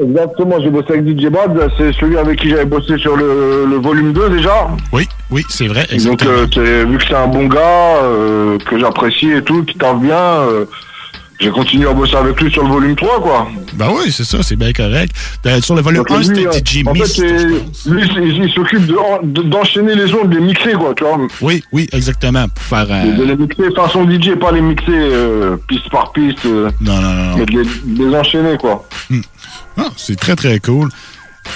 Exactement, j'ai bossé avec DJ Bad, c'est celui avec qui j'avais bossé sur le, le volume 2 déjà. Oui, oui, c'est vrai, Donc euh, vu que c'est un bon gars, euh, que j'apprécie et tout, qui taffe bien, j'ai continué à bosser avec lui sur le volume 3 quoi. Ben oui, c'est ça, c'est bien correct. Euh, Sur le volume Donc, 1, lui, c'était euh, DJ En fait, Mist. lui, il s'occupe de- de- d'enchaîner les ondes, de les mixer quoi, tu vois. Oui, oui, exactement, pour faire... euh, De les mixer façon DJ, pas les mixer euh, piste par piste. euh, Non, non, non. Mais de les, de les enchaîner quoi. Ah, c'est très, très cool.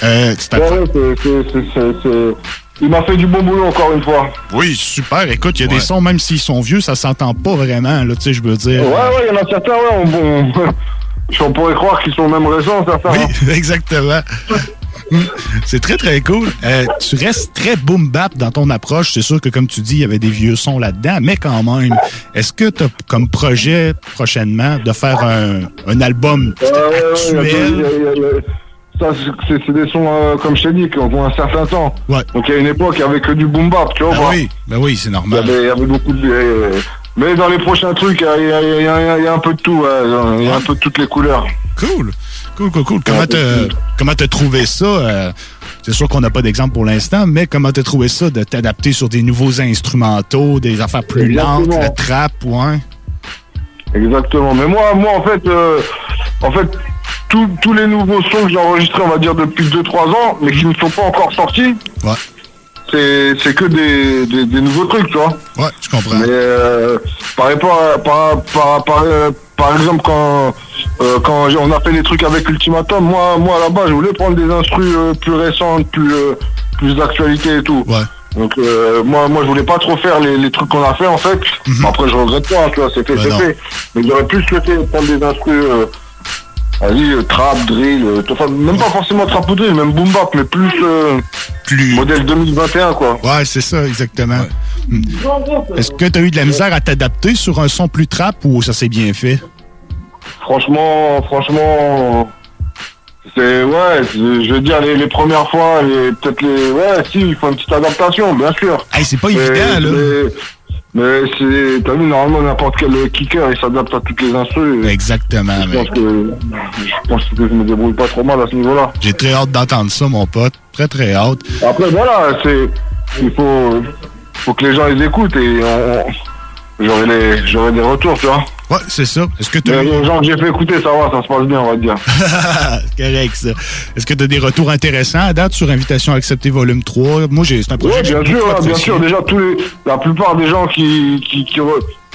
Euh, tu ouais, c'est- Il m'a fait du bon boulot encore une fois. Oui, super. Écoute, il y a des sons, même s'ils sont vieux, ça s'entend pas vraiment, là, tu sais, je veux dire. Ouais, ouais, il y en a certains, ouais, on, on, on pourrait croire qu'ils sont même récents, certains. hein. Oui, exactement. Mm. C'est très, très cool. Euh, tu restes très boom bap dans ton approche. C'est sûr que, comme tu dis, il y avait des vieux sons là-dedans, mais quand même, est-ce que tu as comme projet prochainement de faire un, un album Ouais, ouais, ouais, actuel? il y a- il y a- il y a- Ça, c'est- des sons, euh, comme je t'ai dit, qui ont un certain temps. Donc, il y a une époque, que du boom bap, tu vois. Quoi. oui, ben oui, c'est normal. il y avait beaucoup de. euh, Mais dans les prochains trucs, il y a, y y un peu de tout, ouais, il y a un peu de toutes les couleurs. Cool. Cool, cool, cool. Comment t'as comment trouvé ça? euh, c'est sûr qu'on n'a pas d'exemple pour l'instant, mais comment t'as trouvé ça de t'adapter sur des nouveaux instrumentaux, des affaires plus lentes, Exactement. le trap, ouais? Exactement. Mais moi, moi en fait, euh, en fait, tous tous les nouveaux sons que j'ai enregistrés, on va dire depuis 2-3 ans, mais qui ne sont pas encore sortis, Ouais. c'est c'est que des, des, des nouveaux trucs, tu vois. Ouais, je comprends. Mais euh, par rapport à, par, par, par, euh, par exemple quand euh, quand on a fait des trucs avec Ultimatum, moi moi là-bas je voulais prendre des instrus plus récentes, plus plus d'actualité et tout. Donc euh, moi moi je voulais pas trop faire les, les trucs qu'on a fait en fait. Bon, Après je regrette pas, tu vois, c'est fait, Bah c'est non. fait. Mais j'aurais plus souhaité prendre des instrus euh, vas-y, euh, trap, drill, euh, enfin même pas forcément trap ou drill, même boom bap, mais plus, euh, modèle 2021 quoi. Ouais, c'est ça, exactement. Est-ce que tu as eu de la misère à t'adapter sur un son plus trap ou ça s'est bien fait? Franchement, franchement, c'est ouais, je veux dire les, les premières fois, peut-être les ouais, si il faut une petite adaptation, bien sûr. Hey, c'est pas évident, là. Mais- c'est, t'as vu, normalement, n'importe quel kicker, il s'adapte à toutes les instrus. Exactement, Je mec. pense que, je pense que je me débrouille pas trop mal à ce niveau-là. J'ai très hâte d'entendre ça, mon pote. Très, très hâte. Après, voilà, c'est, il faut, faut que les gens les écoutent et on, on- j'aurai les, j'aurai des retours, tu vois. Ouais, c'est ça. Est-ce que tu les gens que j'ai fait écouter, ça va, ça se passe bien, on va dire. correct, ça. Est-ce que tu as des retours intéressants à date sur Invitation à accepter volume 3? Moi, j'ai, c'est un projet Oui, bien sûr, hein, bien sûr. Déjà, tous les, la plupart des gens qui, qui, qui,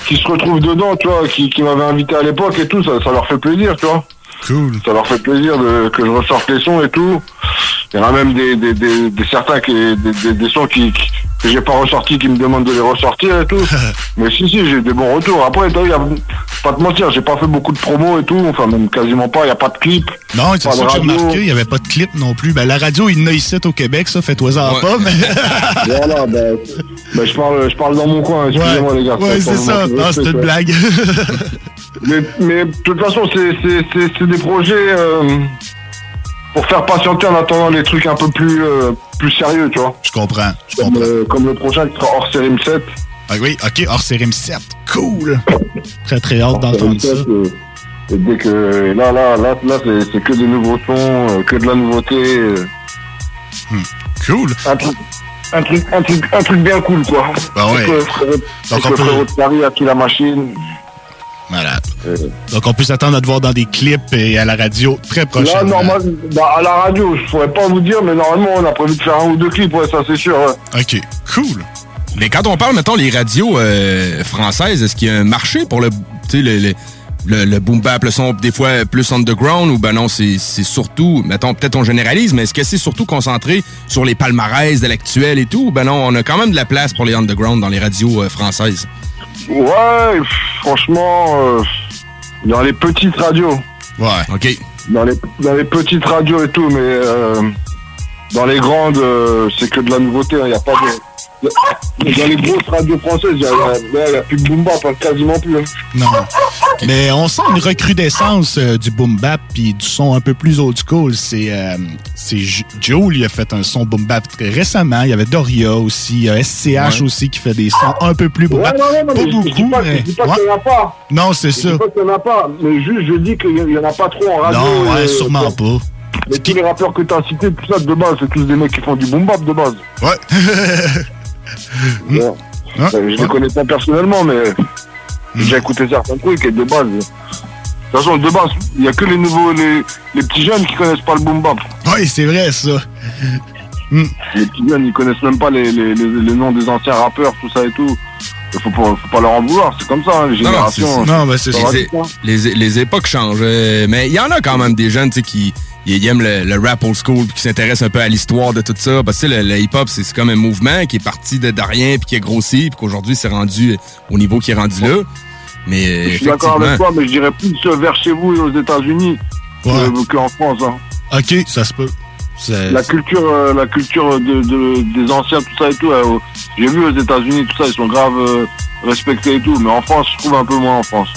qui se retrouvent dedans, tu vois, qui, qui m'avaient invité à l'époque et tout, ça, ça leur fait plaisir, tu vois. Cool. Ça leur fait plaisir de, que je ressorte les sons et tout. Il y en a même des, des, des, des certains qui, des, des, des sons qui, qui- que j'ai pas ressortis qui me demandent de les ressortir et tout. Mais si, si, j'ai des bons retours. Après, t'as vu, y a, pas te mentir, j'ai pas fait beaucoup de promos et tout. Enfin, même quasiment pas. Il y a pas de clip. Non, c'est ça que remarqué. Il n'y avait pas de clip non plus. Ben, la radio, il y en a ici au Québec, ça, fais-toi-en Ouais. pas, mais. voilà, ben, ben, je parle, je parle dans mon coin, excusez-moi les gars. Ouais, c'est ça. c'était une blague. Mais, mais de toute façon, c'est- des projets euh, pour faire patienter en attendant les trucs un peu plus, euh, plus sérieux, tu vois. Je comprends. Comme, euh, comme le prochain qui sera hors série 7. Ah oui, ok, hors série 7. Cool. Très, très hâte d'entendre ça. Et dès que là, là, là, là, c'est que des nouveaux sons, que de la nouveauté. euh. Cool. Un truc, un truc, un truc, un truc bien cool, quoi. Bah ouais. Frérot- Donc avec on peut- Paris à qui la machine. Voilà. Donc, on peut s'attendre à te voir dans des clips et à la radio très Là, prochainement. normal, bah, à la radio, je pourrais pas vous dire, mais normalement, on a prévu de faire un ou deux clips, ouais, ça c'est sûr. ouais. OK, cool. Mais quand on parle, mettons, les radios euh, françaises, est-ce qu'il y a un marché pour le, tu sais, le, le, le, le boom bap, le son des fois plus underground ou ben non, c'est c'est surtout, mettons, peut-être on généralise, mais est-ce que c'est surtout concentré sur les palmarès de l'actuel et tout? ou Ben non, on a quand même de la place pour les underground dans les radios euh, françaises? Ouais, franchement, euh, dans les petites radios. Ouais. OK. Dans les, dans les petites radios et tout, mais euh, dans les grandes, euh, c'est que de la nouveauté, il n'y a pas de. Dans les grosses radios françaises, il n'y a, y a plus de boom bap, hein, quasiment plus. hein. Non. Mais on sent une recrudescence euh, du boom bap puis du son un peu plus old school. C'est euh, Joe, il a fait un son boom bap très récemment. Il y avait Doria aussi, il y a SCH Ouais. aussi qui fait des sons un peu plus boom Ouais, bap. non, non, non, pas mais je- je dis beaucoup, pas, mais je dis pas ouais. qu'il n'y en a pas. Non, c'est Je ça. dis pas qu'il n'y en a pas, mais juste je dis qu'il n'y en a pas trop en radio. Non, ouais, euh, sûrement pas. Mais tous les rappeurs que tu as cités, tout ça de base, c'est tous des mecs qui font du boom bap de base. Ouais. Bon. Hein? Je les connais pas personnellement, mais j'ai déjà écouté certains trucs et de base. De toute façon, de base, il n'y a que les nouveaux, les, les petits jeunes qui connaissent pas le boom bap. Oui, c'est vrai, ça. Les petits jeunes, ils connaissent même pas les, les, les, noms des anciens rappeurs, tout ça et tout. Faut pas, faut pas leur en vouloir, c'est comme ça, hein, les Non, non, générations. Non, ben, c'est Les, hein. époques changent. euh, Mais il y en a quand même des jeunes qui ils aiment le, le rap old school puis qui s'intéressent un peu à l'histoire de tout ça. Parce que tu sais, le, le hip-hop, c'est c'est comme un mouvement qui est parti de, de rien puis qui a grossi puis qu'aujourd'hui, c'est rendu au niveau qui est rendu là. Mais Je suis d'accord avec toi, mais je dirais plus vers chez vous et aux États-Unis que- qu'en France. hein. OK, ça se peut. C'est- La culture, euh, la culture de, de- des anciens, tout ça et tout. euh, J'ai vu aux États-Unis, tout ça, ils sont grave euh, respectés et tout. Mais en France, je trouve un peu moins en France.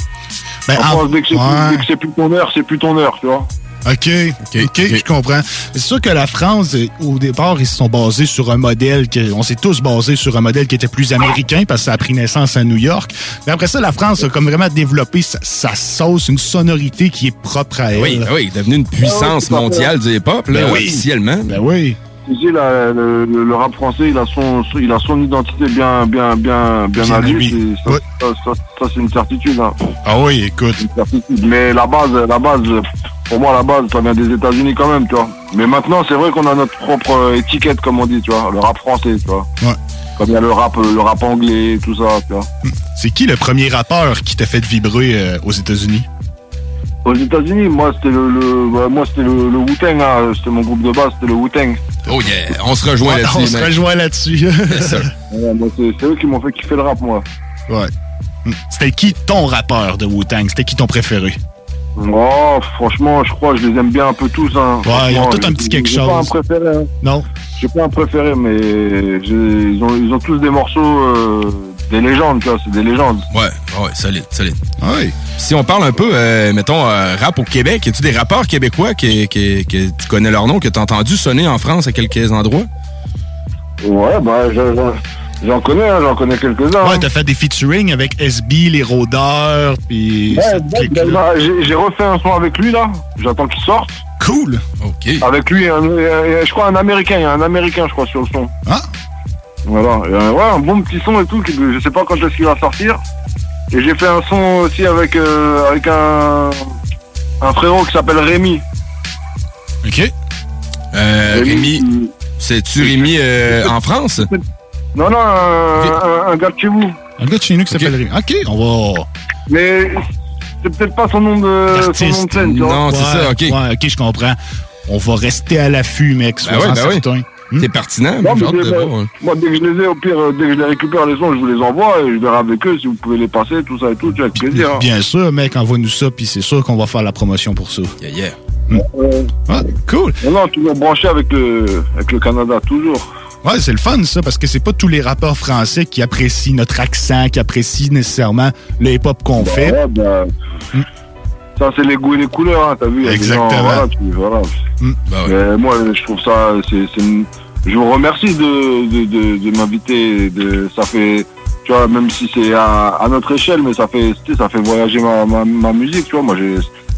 Ben, en en- France, dès que c'est ouais. plus, dès que c'est plus ton heure, c'est plus ton heure, tu vois. OK, OK, je comprends. C'est sûr que la France, au départ, ils se sont basés sur un modèle, que, on s'est tous basés sur un modèle qui était plus américain parce que ça a pris naissance à New York. Mais après ça, la France a comme vraiment développé sa, sa sauce, une sonorité qui est propre à elle. Oui, ben oui, devenu une puissance fait. mondiale du hip-hop, là, Ben oui. officiellement. Ben oui. Ici, la- le, le- rap français, il a son, il a son identité bien, bien, bien, bien, Bien à lui. Ça, ça, ça- ça, c'est une certitude. hein. Ah oui, écoute. Une certitude. Mais la base, la base, pour moi, la base, ça vient des États-Unis quand même, tu vois. Mais maintenant, c'est vrai qu'on a notre propre euh, étiquette, comme on dit, tu vois, le rap français, tu vois. Ouais. Comme il y a le rap, euh, le rap anglais, tout ça, tu vois. C'est qui le premier rappeur qui t'a fait vibrer euh, aux États-Unis? Aux États-Unis, moi, c'était le, le- bah, moi, c'était le, le Wu-Tang, hein. c'était mon groupe de base, c'était le Wu-Tang. Oh yeah, on se rejoint Ouais, là-dessus. on se rejoint là-dessus. C'est eux qui m'ont fait kiffer le rap, moi. ouais. Hmm. C'était qui ton rappeur de Wu-Tang? C'était qui ton préféré? Oh, franchement, je crois que je les aime bien un peu tous. Hein. Ouais, ils ont tous un petit quelque j'ai pas un chose. préféré. Hein. Non? J'ai pas un préféré, mais j'ai- ils ont, ils ont tous des morceaux, euh, des légendes, tu vois, c'est des légendes. Ouais, ouais, solide, solide. Ouais. Si on parle un peu, euh, mettons, euh, rap au Québec, y a-tu des rappeurs québécois qui, qui- que tu connais leur nom, que tu as entendu sonner en France à quelques endroits? Ouais, bah, je- je- J'en connais, hein, j'en connais quelques-uns. Ouais, t'as fait des featuring avec SB, les rôdeurs, puis... Ouais, bah, j'ai refait un son avec lui là. J'attends qu'il sorte. Cool. OK. Avec lui, un- un- je crois un américain. Il y a un américain, je crois, sur le son. Ah. Voilà. Et, euh, ouais, un bon petit son et tout. Je sais pas quand est-ce qu'il va sortir. Et j'ai fait un son aussi avec, euh, avec un, un frérot qui s'appelle Rémi. OK. Euh, Rémi, c'est-tu Rémi euh, en France? Non, non, un, un- un gars de chez vous. Un gars de chez nous qui s'appelle Rémi. OK, on va... Mais c'est peut-être pas son nom de, son nom de scène, tu vois. Ouais, Ouais, OK, je comprends. On va rester à l'affût, mec, Ben oui, ben. C'est pertinent, Non, mais de hein. Moi, dès que je les ai, au pire, euh, dès que je les récupère, les sons, je vous les envoie et je verrai avec eux si vous pouvez les passer, tout ça et tout, tu vois, avec plaisir. hein. Bien sûr, mec, envoie-nous ça, puis c'est sûr qu'on va faire la promotion pour ça. Yeah, yeah. Euh, cool. Non, non, toujours branché avec le, avec le Canada, toujours. Ouais, c'est le fun, ça, parce que c'est pas tous les rappeurs français qui apprécient notre accent, qui apprécient nécessairement le hip-hop qu'on fait. Ouais, bah, Ça, c'est les goûts et les couleurs, hein, t'as vu. gens, Exactement. voilà, tu- voilà. Mm. Mais moi, je trouve ça. c'est c'est une- Je vous remercie de, de, de, de m'inviter. De... Ça fait. Tu vois, même si c'est à, à notre échelle, mais ça fait, tu sais, ça fait voyager ma, ma, ma musique, tu vois. Moi,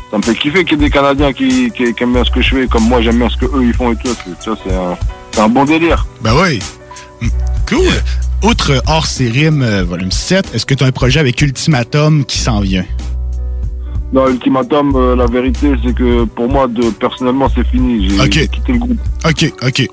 ça me fait kiffer qu'il y ait des Canadiens qui, qui, qui aiment bien ce que je fais, comme moi, j'aime bien ce que eux ils font et tout. Tu vois, c'est un, c'est un bon délire. Ben oui. Mm, Cool. Outre hors série volume 7, est-ce que tu as un projet avec Ultimatum qui s'en vient? Non, Ultimatum, euh, la vérité, c'est que pour moi, de, personnellement, c'est fini. J'ai Ok. quitté le groupe. OK, OK.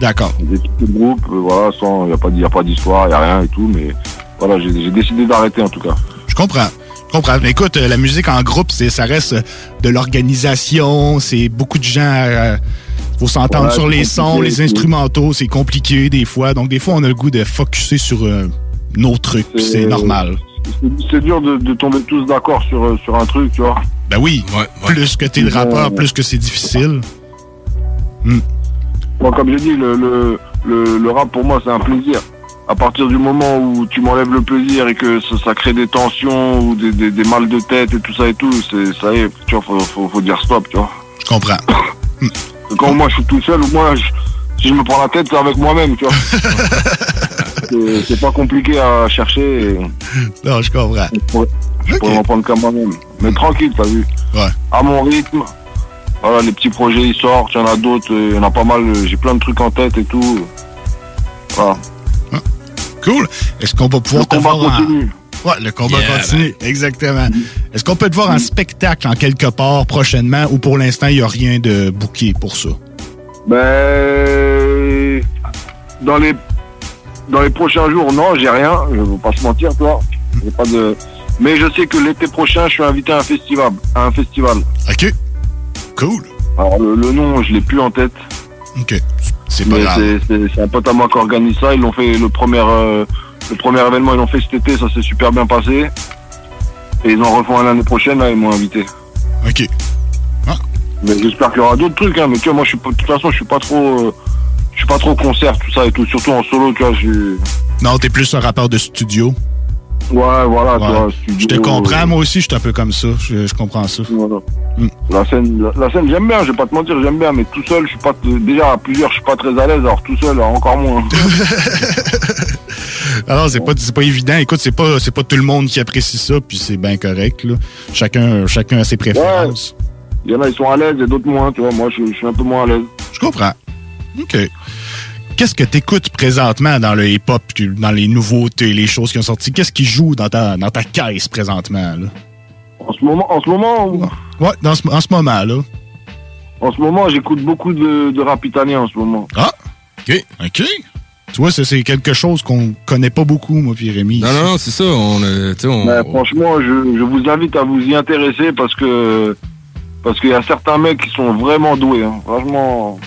D'accord. J'ai quitté le groupe, euh, voilà, sans, il n'y a pas, d- y a pas d'histoire, il n'y a rien et tout, mais voilà, j'ai j'ai décidé d'arrêter en tout cas. Je comprends. Je comprends. Mais écoute, euh, la musique en groupe, c'est, ça reste euh, de l'organisation. C'est beaucoup de gens. Faut s'entendre Ouais, sur les sons, les instrumentaux. C'est compliqué des fois. Donc, des fois, on a le goût de focuser sur euh, nos trucs. puis C'est normal. C'est- dur de, de tomber tous d'accord sur, euh, sur un truc, tu vois. Ben oui. Plus que t'es le rappeur, plus que c'est difficile. Moi, comme j'ai dit, le, le, le, le rap pour moi, c'est un plaisir. À partir du moment où tu m'enlèves le plaisir et que ça, ça crée des tensions ou des, des, des mal de tête et tout ça et tout, c'est ça y est, tu vois, faut, faut, faut dire stop, tu vois. Je comprends. Quand moi je suis tout seul, moi, je- si je me prends la tête, c'est avec moi-même, tu vois. C'est- c'est pas compliqué à chercher. et Non, je comprends. Je pourrais, je pourrais m'en prendre qu'à moi-même. Mais tranquille, t'as vu. Ouais. À mon rythme. Voilà, les petits projets ils sortent, il y en a d'autres, euh, il y en a pas mal, euh, j'ai plein de trucs en tête et tout. Voilà. Cool. Est-ce qu'on va pouvoir Le te combat voir en- continue. Ouais, le combat Yeah, continue. Exactement. Est-ce qu'on peut te voir en spectacle en quelque part prochainement ou pour l'instant, il n'y a rien de booké pour ça? Ben, dans les, dans les prochains jours, non, j'ai rien. Je vais pas se mentir, toi. J'ai pas de. Mais je sais que l'été prochain, je suis invité à un festival. À un festival. Ok. Cool. Alors le, le nom, je l'ai plus en tête. Ok. C'est pas Mais grave. c'est- c'est- c'est un pote à moi qui organise ça. Ils l'ont fait le premier, euh, le premier événement, ils l'ont fait cet été. Ça s'est super bien passé. Et ils en refont un l'année prochaine. Là, ils m'ont invité. Ok. Mais j'espère qu'il y aura d'autres trucs. Hein. Mais tu vois, moi, je suis pas, de toute façon, je suis pas trop, euh, je suis pas trop concert, tout ça et tout. Surtout en solo, tu vois. Je Non, t'es plus un rappeur de studio. Ouais, voilà, tu Ouais. vois, studio, Je te comprends, euh, moi aussi, je suis un peu comme ça. Je, je comprends ça. Voilà. La scène, la, la scène j'aime bien, je vais pas te mentir, j'aime bien, mais tout seul, je suis pas, déjà à plusieurs, je suis pas très à l'aise, alors tout seul, encore moins. Alors, c'est pas, c'est pas évident. Écoute, c'est pas, pas tout le monde qui apprécie ça, puis c'est bien correct, là. Chacun, chacun a ses préférences. Il y en a, ils sont à l'aise et d'autres moins, tu vois. Moi, je, je suis un peu moins à l'aise. Je comprends. OK. Qu'est-ce que t'écoutes présentement dans le hip-hop, dans les nouveautés, les choses qui ont sorti? Qu'est-ce qui joue dans ta, dans ta caisse présentement, là? En ce moment, en ce moment, ou- Ouais, dans ce, en ce moment, là. en ce moment, j'écoute beaucoup de, de rap italien en ce moment. Ah! OK. OK. Tu vois, c'est quelque chose qu'on connaît pas beaucoup, moi, puis Rémi. Non, non, non, c'est ça. On, euh, on- Mais franchement, je, je vous invite à vous y intéresser parce que parce qu'il y a certains mecs qui sont vraiment doués. Hein. Franchement.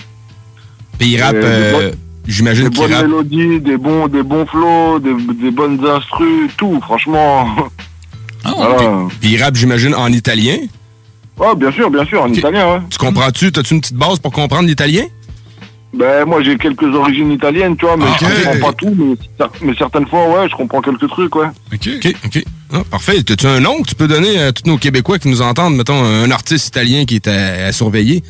Puis il rappe, Euh, des j'imagine Des qu'il bonnes rappe. mélodies, des bons, des bons flows, des, des bonnes instrus, tout. Franchement. Voilà. Puis il rappe, j'imagine, en italien. Ouais, bien sûr, bien sûr, en italien, ouais. Tu comprends-tu? T'as-tu une petite base pour comprendre l'italien? Ben, moi, j'ai quelques origines italiennes, tu vois, mais Ah, je ok. comprends pas tout, mais, cer- mais certaines fois, ouais, je comprends quelques trucs, ouais. OK. OK, OK. Ah, parfait. T'as-tu un nom que tu peux donner à tous nos Québécois qui nous entendent, mettons, un artiste italien qui est à, à surveiller?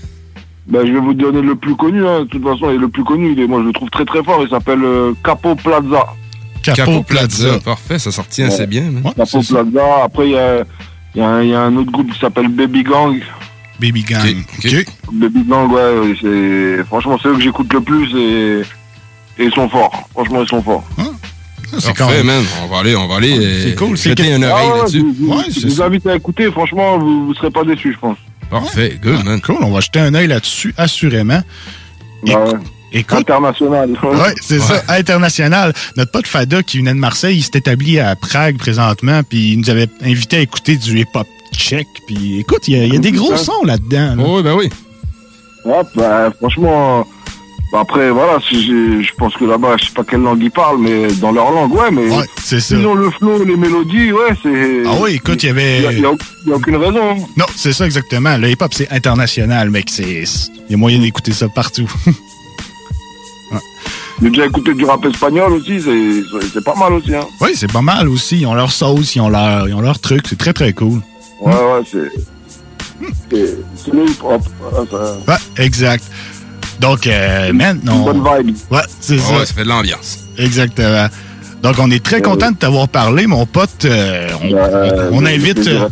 Ben, je vais vous donner le plus connu, hein. De toute façon, il est le plus connu, il est, moi, je le trouve très très fort, il s'appelle euh, Capo Plaza. Capo Plaza. Parfait, ça sortit assez Ouais. bien. hein. Capo Plaza. Après, il y a, il y a un- il y a un autre groupe qui s'appelle Baby Gang. Baby Gang. Baby Gang, ouais, c'est franchement c'est eux que j'écoute le plus et, et ils sont forts. Franchement, ils sont forts. c'est Parfait, man. On va aller, on va aller. euh, cool, c'est jeter une Ah oreille ouais, là-dessus. je, vous invite à écouter. Franchement, vous, vous serez pas déçus, je pense. Parfait, good, man. Cool, on va jeter un œil là-dessus, assurément. Écoute, International. Ouais, c'est ça, international. Notre pote Fada qui venait de Marseille, il s'est établi à Prague présentement, puis il nous avait invité à écouter du hip-hop tchèque. Puis écoute, il y, a- il y a des gros sons là-dedans. là. Oui, ben oui. Ouais, bah, franchement, bah, après, voilà, je pense que là-bas, je sais pas quelle langue ils parlent, mais dans leur langue, ouais, mais Ouais, c'est ça. ils ont le flow, les mélodies, ouais, c'est... Ah oui, écoute, il y avait- Il y a, aucune raison. Non, c'est ça exactement. Le hip-hop, c'est international, mec. Il y a moyen d'écouter ça partout. J'ai déjà écouté du rap espagnol aussi, c'est pas mal aussi, hein. oui, c'est pas mal aussi. Ils ont leur sauce, ils ont leur, ils ont leur truc. C'est très, très cool. Ouais, ouais, c'est... C'est hip-hop. Ouais, exact. Donc, euh, man, on... bonne vibe. Ouais, c'est ça. ouais, ça fait de l'ambiance. Exactement. Donc, on est très content de t'avoir parlé, mon pote. Euh, on, on- on le invite, euh,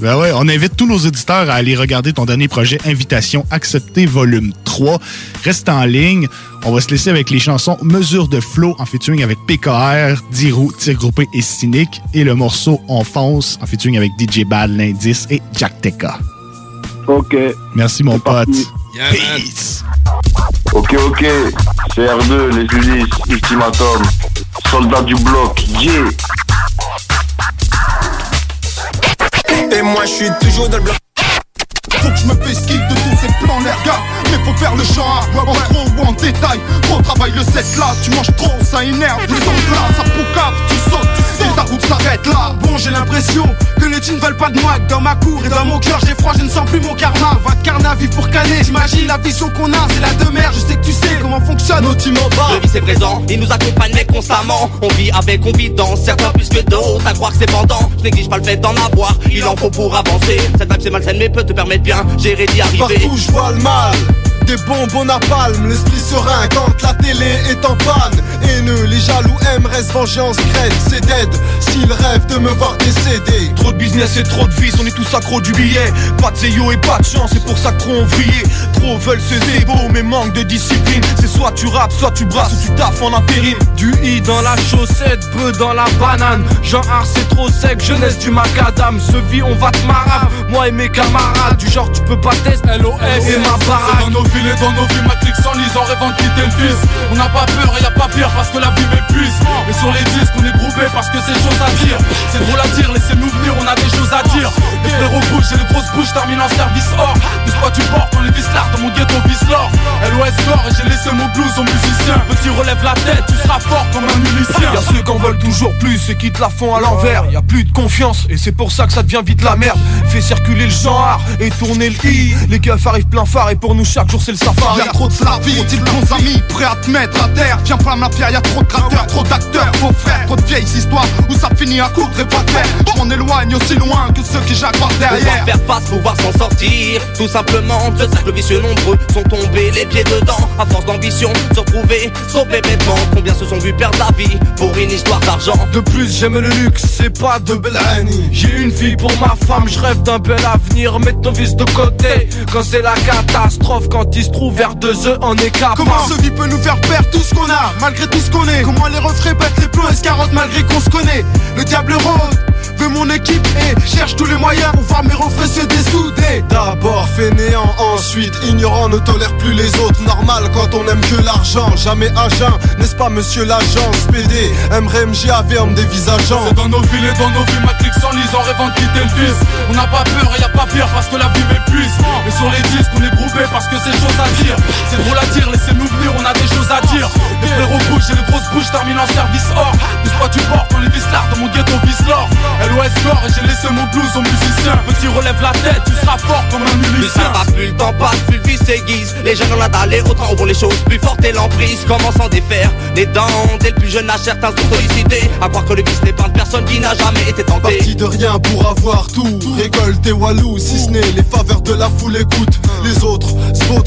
ben ouais, on tous nos auditeurs à aller regarder ton dernier projet Invitation acceptée volume 3. Reste en ligne. On va se laisser avec les chansons Mesure de flow en featuring avec PKR, Dirou, Tir Groupé et Cynic et le morceau On fonce en featuring avec DJ Bad, l'Indice et Jack Teka. Ok. Merci mon pote. Peace. Ok, ok. CR2, les Ulysses, Ultimatum, Soldat du bloc, yeah. Et moi je suis toujours dans le bloc. Faut que je me esquive de tous ces plans les gars. Mais faut faire le genre en gros ou en détail. Trop travail le set là, tu manges trop, ça énerve. Les ondes là, ça poucave, tu sautes, tu sais ta route s'arrête là J'ai l'impression que les jeans veulent pas de moi. Que Dans ma cour et dans mon cœur j'ai froid je ne sens plus mon karma. Va de pour canner J'imagine la vision qu'on a c'est la demeure. Je sais que tu sais comment fonctionne nos teams en bas. Le vice est présent, il nous accompagne mais constamment. On vit avec confiance, certains plus que d'autres. À croire que c'est pendant, je néglige pas le fait d'en avoir. Il en faut pour avancer, cette vibe c'est malsaine mais peut te permettre bien. Gérer d'y arriver. Partout je vois le mal des bombes au napalm, l'esprit serein quand la télé est en panne. Haineux, les jaloux aiment, reste vengeance, crête, c'est dead S'ils rêvent de me voir décéder Trop de business et trop de vices, on est tous accros du billet. Pas de zéyo et pas de chance, c'est pour ça que trop vrillé Trop veulent se beau mais manque de discipline. C'est soit tu rappes, soit tu brasses ou tu taffes en intérim. Du i dans la chaussette, peu dans la banane. Jean Art c'est trop sec, jeunesse du macadam. Ce vie on va te marave, moi et mes camarades Du genre tu peux pas tester. LOS et ma baraque Et dans nos vies, Matrix en rêvant de quitter le fils. On n'a pas peur et y a pas pire parce que la vie m'épuise. Et sur les disques on est groupés parce que c'est chose à dire. C'est drôle à dire, laissez-nous venir, on a des choses à dire. Les frérots bougent et les grosses bouches terminent en service hors Pousse quoi tu portes, on les vis l'art dans mon ghetto vis l'or LOS d'or et j'ai laissé mon blues aux musiciens. Petit relève la tête, tu seras fort comme un milicien. Y'a ceux qui en veulent toujours plus et qui te la font à l'envers. Y'a plus de confiance et c'est pour ça que ça devient vite la merde. Fais circuler le genre et tourner le i. Les keufs arrivent plein phare et pour nous chaque jour c'est le safari. Y'a trop de faut-il de bons amis prêts à te mettre à terre. Viens pas ma pierre, y'a trop de cratères, trop d'acteurs, faux frères Trop de vieilles histoires où ça finit à coudre et pas de Je m'en éloigne aussi loin que ceux qui Pouvoir derrière. faire face, pouvoir s'en sortir. Tout simplement, de cercles vicieux nombreux Sont tombés les pieds dedans. À force d'ambition, se retrouver sauver bêtement. Combien se sont vus perdre la vie Pour une histoire d'argent? De plus j'aime le luxe, c'est pas de belle J'ai une fille pour ma femme, je rêve d'un bel avenir. Mets ton vice de côté. Quand c'est la catastrophe Quand il se trouve vers deux œufs en écart Comment ce vie peut nous faire perdre tout ce qu'on a, malgré tout ce qu'on est? Comment les refrains battent les plombs escarottes malgré qu'on se connaît? Le diable rôde, veut mon équipe et cherche tous les moyens pour voir mes refrains se dessouder. D'abord fainéant, ensuite ignorant, ne tolère plus les autres. Normal quand on aime que l'argent, jamais à jeun N'est-ce pas monsieur l'agence PD, MRMG homme des visageants C'est dans nos villes et dans nos vies, Matrix en lise en rêvant de quitter le vice On n'a pas peur et y a pas pire parce que la vie m'épuise. Et sur les disques on est groupés parce que c'est à dire. C'est drôle à dire, laissez-nous venir, on a des choses à dire. Les frérots bougent et les grosses bouches terminent en service hors Plus quoi tu portes, on les vis l'art dans mon ghetto vis l'or LOS d'or et j'ai laissé mon blues aux musiciens. Petit relève la tête, tu seras fort comme un Plus ça milicien. va, plus le temps passe, plus le vice déguise Les jeunes en a les autres ont les choses. Plus fortes et l'emprise commence en défaire. Les dents dès le plus jeune âge certains sont sollicités. À croire que le vice n'est pas de personne qui n'a jamais été tenté. Parti de rien pour avoir tout. Récolte et walou si ce n'est les faveurs de la foule. Écoute Les autres,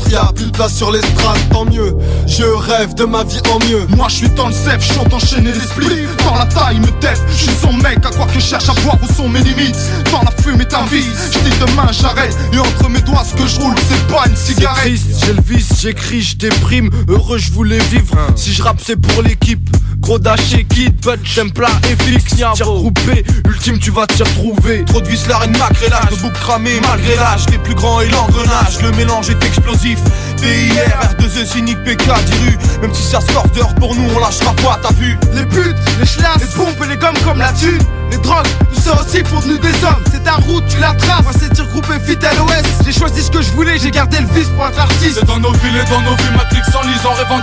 ce y'a plus de place sur l'estrade Tant mieux, je rêve de ma vie en mieux. Moi je suis dans le safe, je chante enchaîner l'esprit Dans la taille me tête, je suis son mec À quoi que je cherche à voir où sont mes limites. Dans la fumée ta vie, je dis demain j'arrête. Et entre mes doigts ce que je roule c'est pas une cigarette. j'ai le vice, j'écris, je déprime. Heureux je voulais vivre, si je rappe c'est pour l'équipe Gros dash et kid, but j'aime plat et fixe Tire groupé, ultime tu vas t'y retrouver Trop de Whistler et de macrélage, de bouc cramé malgré l'âge. Les plus grands et l'engrenage, le mélange est explosif. DIR, R2E, cynique, PK, Diru Même si ça se force dehors pour nous, on lâchera pas, t'as vu. Les putes, les chlasses, les pompes et les gommes comme la thune. Les drogues, tout ça aussi pour nous des hommes. C'est ta route, tu la traces, moi c'est tir groupé fit à l'OS J'ai choisi ce que je voulais, j'ai gardé le vice pour être artiste. C'est dans nos villes et dans nos vies, Matrix en lise en rêvant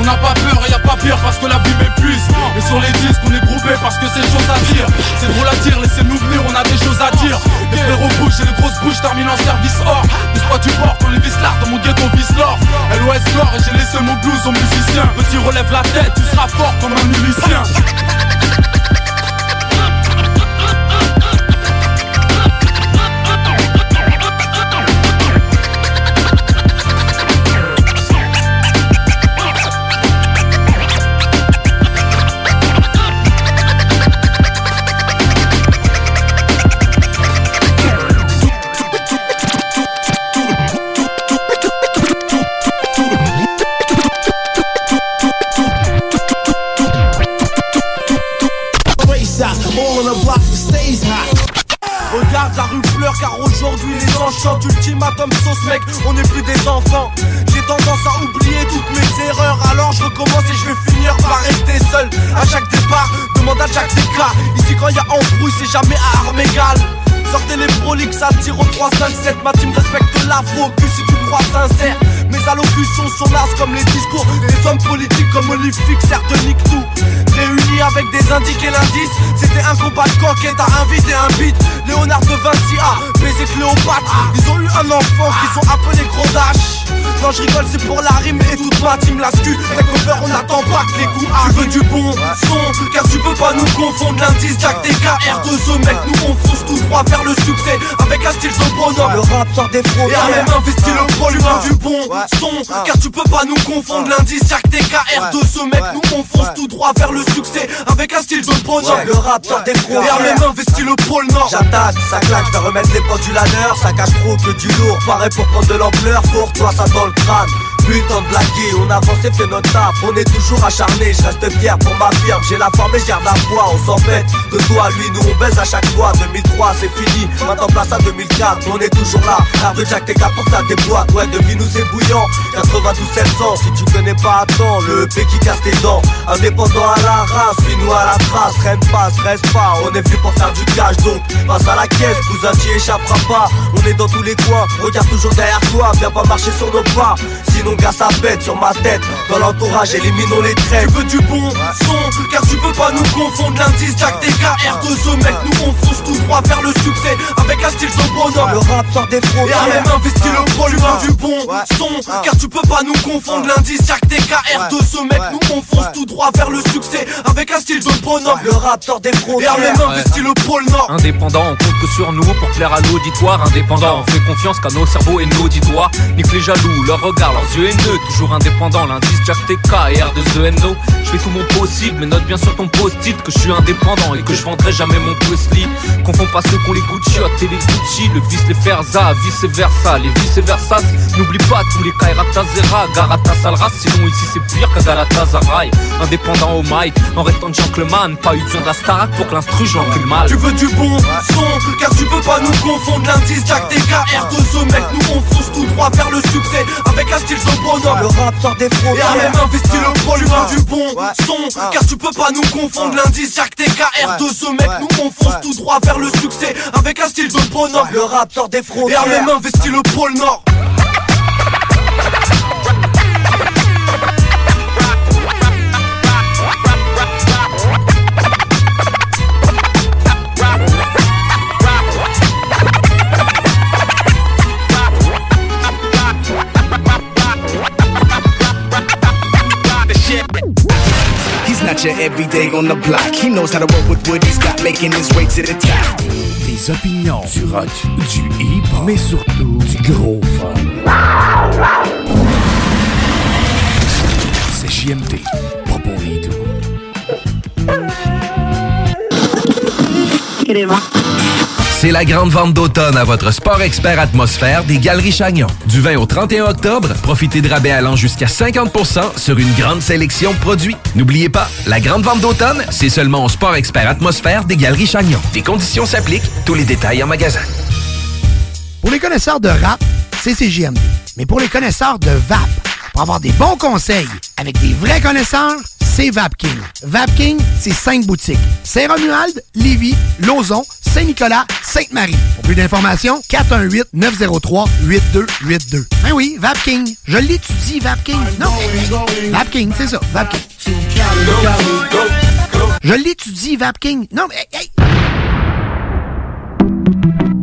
On n'a pas peur et y a pas pire parce que la vie m'épuise. Et sur les disques on est groupé parce que c'est chose à dire. C'est drôle à dire, laissez-nous venir, on a des choses à dire. Les frérots bougent, j'ai les grosses bouches, termine en service hors Pousse pas du bord quand les vis dans mon ghetto vise l'or. LOS nord et j'ai laissé mon blues aux musiciens. Petit relève la tête, tu seras fort comme un milicien on n'est plus des enfants. J'ai tendance à oublier toutes mes erreurs. Alors je recommence et je vais finir par rester seul. À chaque départ, demande à Jack Zeka Ici quand y a embrouille c'est jamais à armes égales. Sortez les prolix, ça tire au 3, 5, 7 Ma team respecte la focus si tu crois sincère. Mes allocutions sont nasses comme les discours Des hommes politiques. Comme Olive Fix, certes nique tout Réunis avec des indices et l'indice. C'était un combat de coq et t'as invité un beat. Léonard de Vinci a baisé Cléopâtre. Ils ont eu un enfant qui sont appelés gros dash Non je rigole c'est pour la rime et toute ma team la scu. T'as cover on attend pas que les coups Tu veux du bon son car tu peux pas nous confondre. L'indice Jack TKR de ce mec nous on fonce tout droit vers le succès. Avec un style de bonhomme Le rap sort des frontières Et même investi le pôle humain du bon son Car tu peux pas nous confondre. L'indice Jack TKR de ce mec nous on fonce tout droit vers le succès. Avec un style de bonhomme Le rap sort des Et frontières même investi le pôle nord. J'attaque, ça claque, je vais remettre les pendules à l'heure Ça cache trop que du lourd, pareil pour prendre de l'ampleur. Pour toi ça dans le crâne Putain de blaguer, on avance et fait notre taf. On est toujours acharné, je reste fier pour ma firme. J'ai la forme et je garde la foi, on s'embête De toi lui, nous on baise à chaque fois. 2003 c'est fini, maintenant place à 2004 On est toujours là, l'art de Jack TK pour que ça déboîte Ouais, depuis nous c'est bouillant. 92 700, si tu connais pas attends. Le EP qui casse tes dents. Indépendant à la race, suis-nous à la trace. Traîne pas, stresse pas, on est venu pour faire du cash Donc passe à la caisse, cousin t'y échappera pas. On est dans tous les coins, regarde toujours derrière toi. Viens pas marcher sur nos pas, sinon gars ça pète sur ma tête. Dans l'entourage, éliminons les traits. Tu veux du bon son Car tu peux pas nous confondre. L'indice Jack TKR de ce mec Nous on fonce tout droit vers le succès. Avec un style de bonhomme. Le rap sort des Et a frontières même investi le humain du bon son Car tu peux pas nous confondre. L'indice Jack TKR de ce mec Nous on fonce tout droit vers le succès. Avec un style de bonhomme. Le rap sort des Et a frontières même investi le pôle nord. Indépendant, on compte que sur nous pour plaire à l'auditoire. Indépendant. On fait confiance qu'à nos cerveaux et nos auditoires. Nique les jaloux, leurs regards, leurs yeux haineux. Toujours indépendant, l'indice Jack TK et R2ENO. Je fais tout mon possible, mais note bien sur ton post-it que je suis indépendant et que je vendrai jamais mon Wesley. Confond pas ceux qu'on les Gucci, à télé Gucci, le vice les Ferza, vice versa, les vice versa. N'oublie pas tous les Kairata Zera, Garata Salra, sinon ici c'est pire qu'à Galatasaray. Indépendant au mic, en restant gentleman, pas eu besoin de la Starac pour que l'instru j'encule mal. Tu veux du bon son Car tu peux pas nous confondre L'indice Jack TKR de ce mec Nous on fonce tout droit vers le succès Avec un style Le rap sort des Et frontières même investi le pôle humain du bon son. Car tu peux pas nous confondre. L'indice Jack TKR de ce mec Nous on fonce tout droit vers le succès Avec un style de bonhomme. Le rap sort des Et frontières même investi le pôle nord gotcha every day on the block. He knows how to work with what he's got, making his way to the top. Des opinions, du rock, du hip-hop, mais surtout du gros fun. C'est JMD, pas pour les doux. C'est la grande vente d'automne à votre Sport Expert Atmosphère des Galeries Chagnon. Du 20 au 31 octobre, profitez de rabais allant jusqu'à 50% sur une grande sélection de produits. N'oubliez pas, la grande vente d'automne, c'est seulement au Sport Expert Atmosphère des Galeries Chagnon. Des conditions s'appliquent, tous les détails en magasin. Pour les connaisseurs de rap, c'est CJMD. Mais pour les connaisseurs de VAP, pour avoir des bons conseils avec des vrais connaisseurs, c'est VapKing. VapKing, c'est cinq boutiques. Saint-Romuald, Lévis, Lauson, Saint-Nicolas, Sainte-Marie. Pour plus d'informations, 418-903-8282. Ben oui, VapKing. Je l'étudie, VapKing. Non, VapKing, c'est ça, VapKing. Je l'étudie, VapKing. Non, mais... Hey,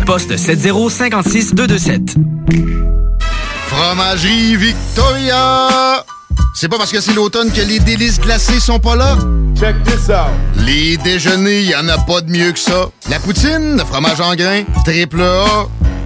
poste 7056 227. Fromagerie Victoria! C'est pas parce que c'est l'automne que les délices glacées sont pas là? Check this out! Les déjeuners, y en a pas de mieux que ça. La poutine, le fromage en grains, triple A.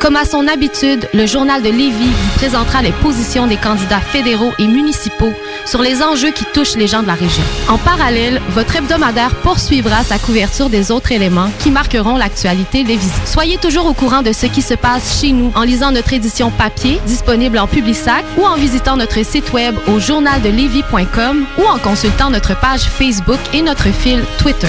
Comme à son habitude, le journal de Lévis vous présentera les positions des candidats fédéraux et municipaux sur les enjeux qui touchent les gens de la région. En parallèle, votre hebdomadaire poursuivra sa couverture des autres éléments qui marqueront l'actualité lévisienne. Soyez toujours au courant de ce qui se passe chez nous en lisant notre édition papier disponible en Publisac ou en visitant notre site web au journaldelevis.com ou en consultant notre page Facebook et notre fil Twitter.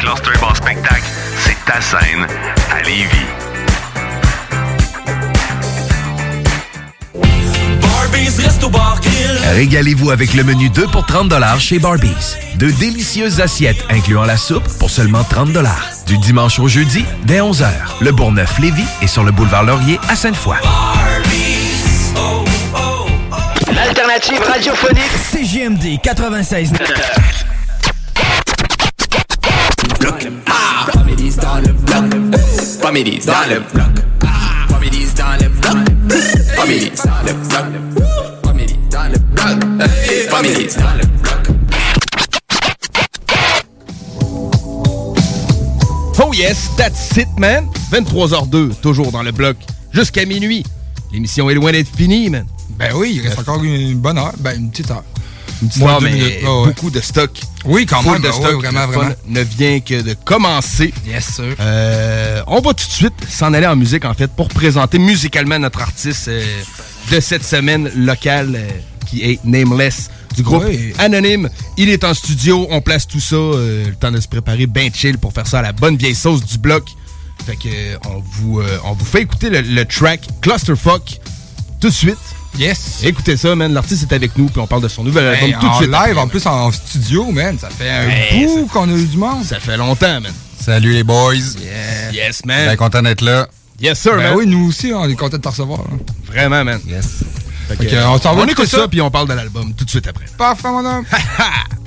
Le Cluster Bar Spectacle, c'est ta scène à Lévis. Régalez-vous avec le menu 2 pour 30 chez Barbies. De délicieuses assiettes incluant la soupe pour seulement 30 Du dimanche au jeudi, dès 11h. Le Bourgneuf-Lévis est sur le boulevard Laurier à Sainte-Foy. L'alternative radiophonique CGMD 96. Bloc. Ah, Families dans le bloc. Families dans le bloc. Ah, Families dans le bloc. Families dans le bloc. Families dans le bloc. Families dans le bloc. Oh yes, that's it, man. 23h02, toujours dans le bloc, jusqu'à minuit. L'émission est loin d'être finie, man. Ben oui, il reste encore une bonne heure, ben une petite heure. Deux mais minutes. Ouais. beaucoup de stock. Oui, quand même, de ben stock. ouais, vraiment, vraiment. ne vient que de commencer. Yes, sir. Euh, on va tout de suite s'en aller en musique, en fait, pour présenter musicalement notre artiste euh, de cette semaine locale, euh, qui est Nameless, du groupe Oui. Anonyme. Il est en studio, on place tout ça, le temps de se préparer bien chill pour faire ça à la bonne vieille sauce du bloc. Fait que on vous, on vous fait écouter le, le track Clusterfuck tout de suite. Yes. Écoutez ça, man. L'artiste est avec nous, puis on parle de son nouvel album Hey, tout de suite. live, après, en man. plus en studio, man. Ça fait un Hey, bout qu'on a eu du monde. Ça fait longtemps, man. Salut les boys. Yes, man. Bien content d'être là. Yes, sir, Ben man. oui, nous aussi, on est content de te recevoir. là. Vraiment, man. Yes. Fait Fait que, que, on s'en va on écoute écouter ça, ça. puis on parle de l'album tout de suite après. Parfait, mon homme.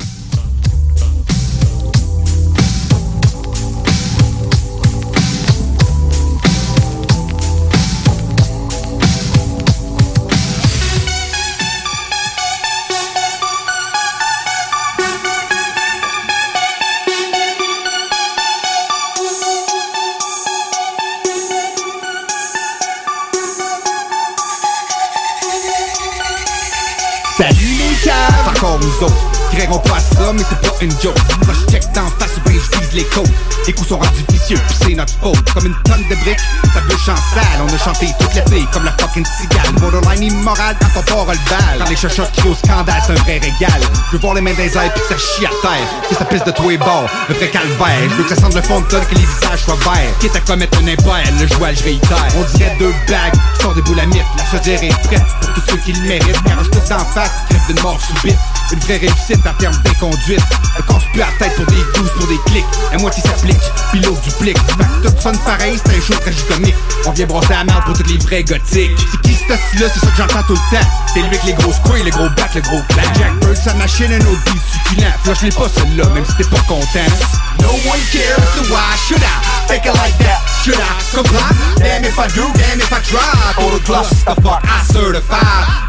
caves Encore pas ça, mais c'est pas une joke. Quand je d'en face, ben je vise les côtes. Les coups sont rendus vicieux, pis c'est notre faute. Comme une tonne de briques, ça bouche en salle. On a chanté toute l'été, comme la fucking cigale. Borderline immoral quand on part le bal. Quand les chercheurs qui au scandale, c'est un vrai régal. Je veux voir les mains des airs, pis que ça chie à terre. Que ça pisse de tous les bords, un vrai calvaire. Je veux que ça sente le fond de tonne, que les visages soient verts. Quitte à commettre un impair, le joual je réitère. On dirait deux bagues qui sont des boulamites. La chaudière est prête pour tous ceux qui le méritent. Car je tout d'en face, crève d'une mort subite. Une vraie réussite en termes d'inconduite Ne casse plus la tête pour des gousses, pour des clics. La moitié s'applique, puis l'autre duplique. Fait tout sonne pareil, c'est un show tragicomique On vient brosser la merde pour tous les vrais gothiques. C'est qui ce style-là, c'est ça que j'entends tout le temps. C'est lui avec les grosses couilles, les gros bacs, le gros clap Jack Bird, sa machine, un autre beat succulent. Flush les pas celle-là, même si t'es pas content. No one cares, so why should I Take it like that? Should I comply? Damn if I do, damn if I try. Total clusterfuck, I certify.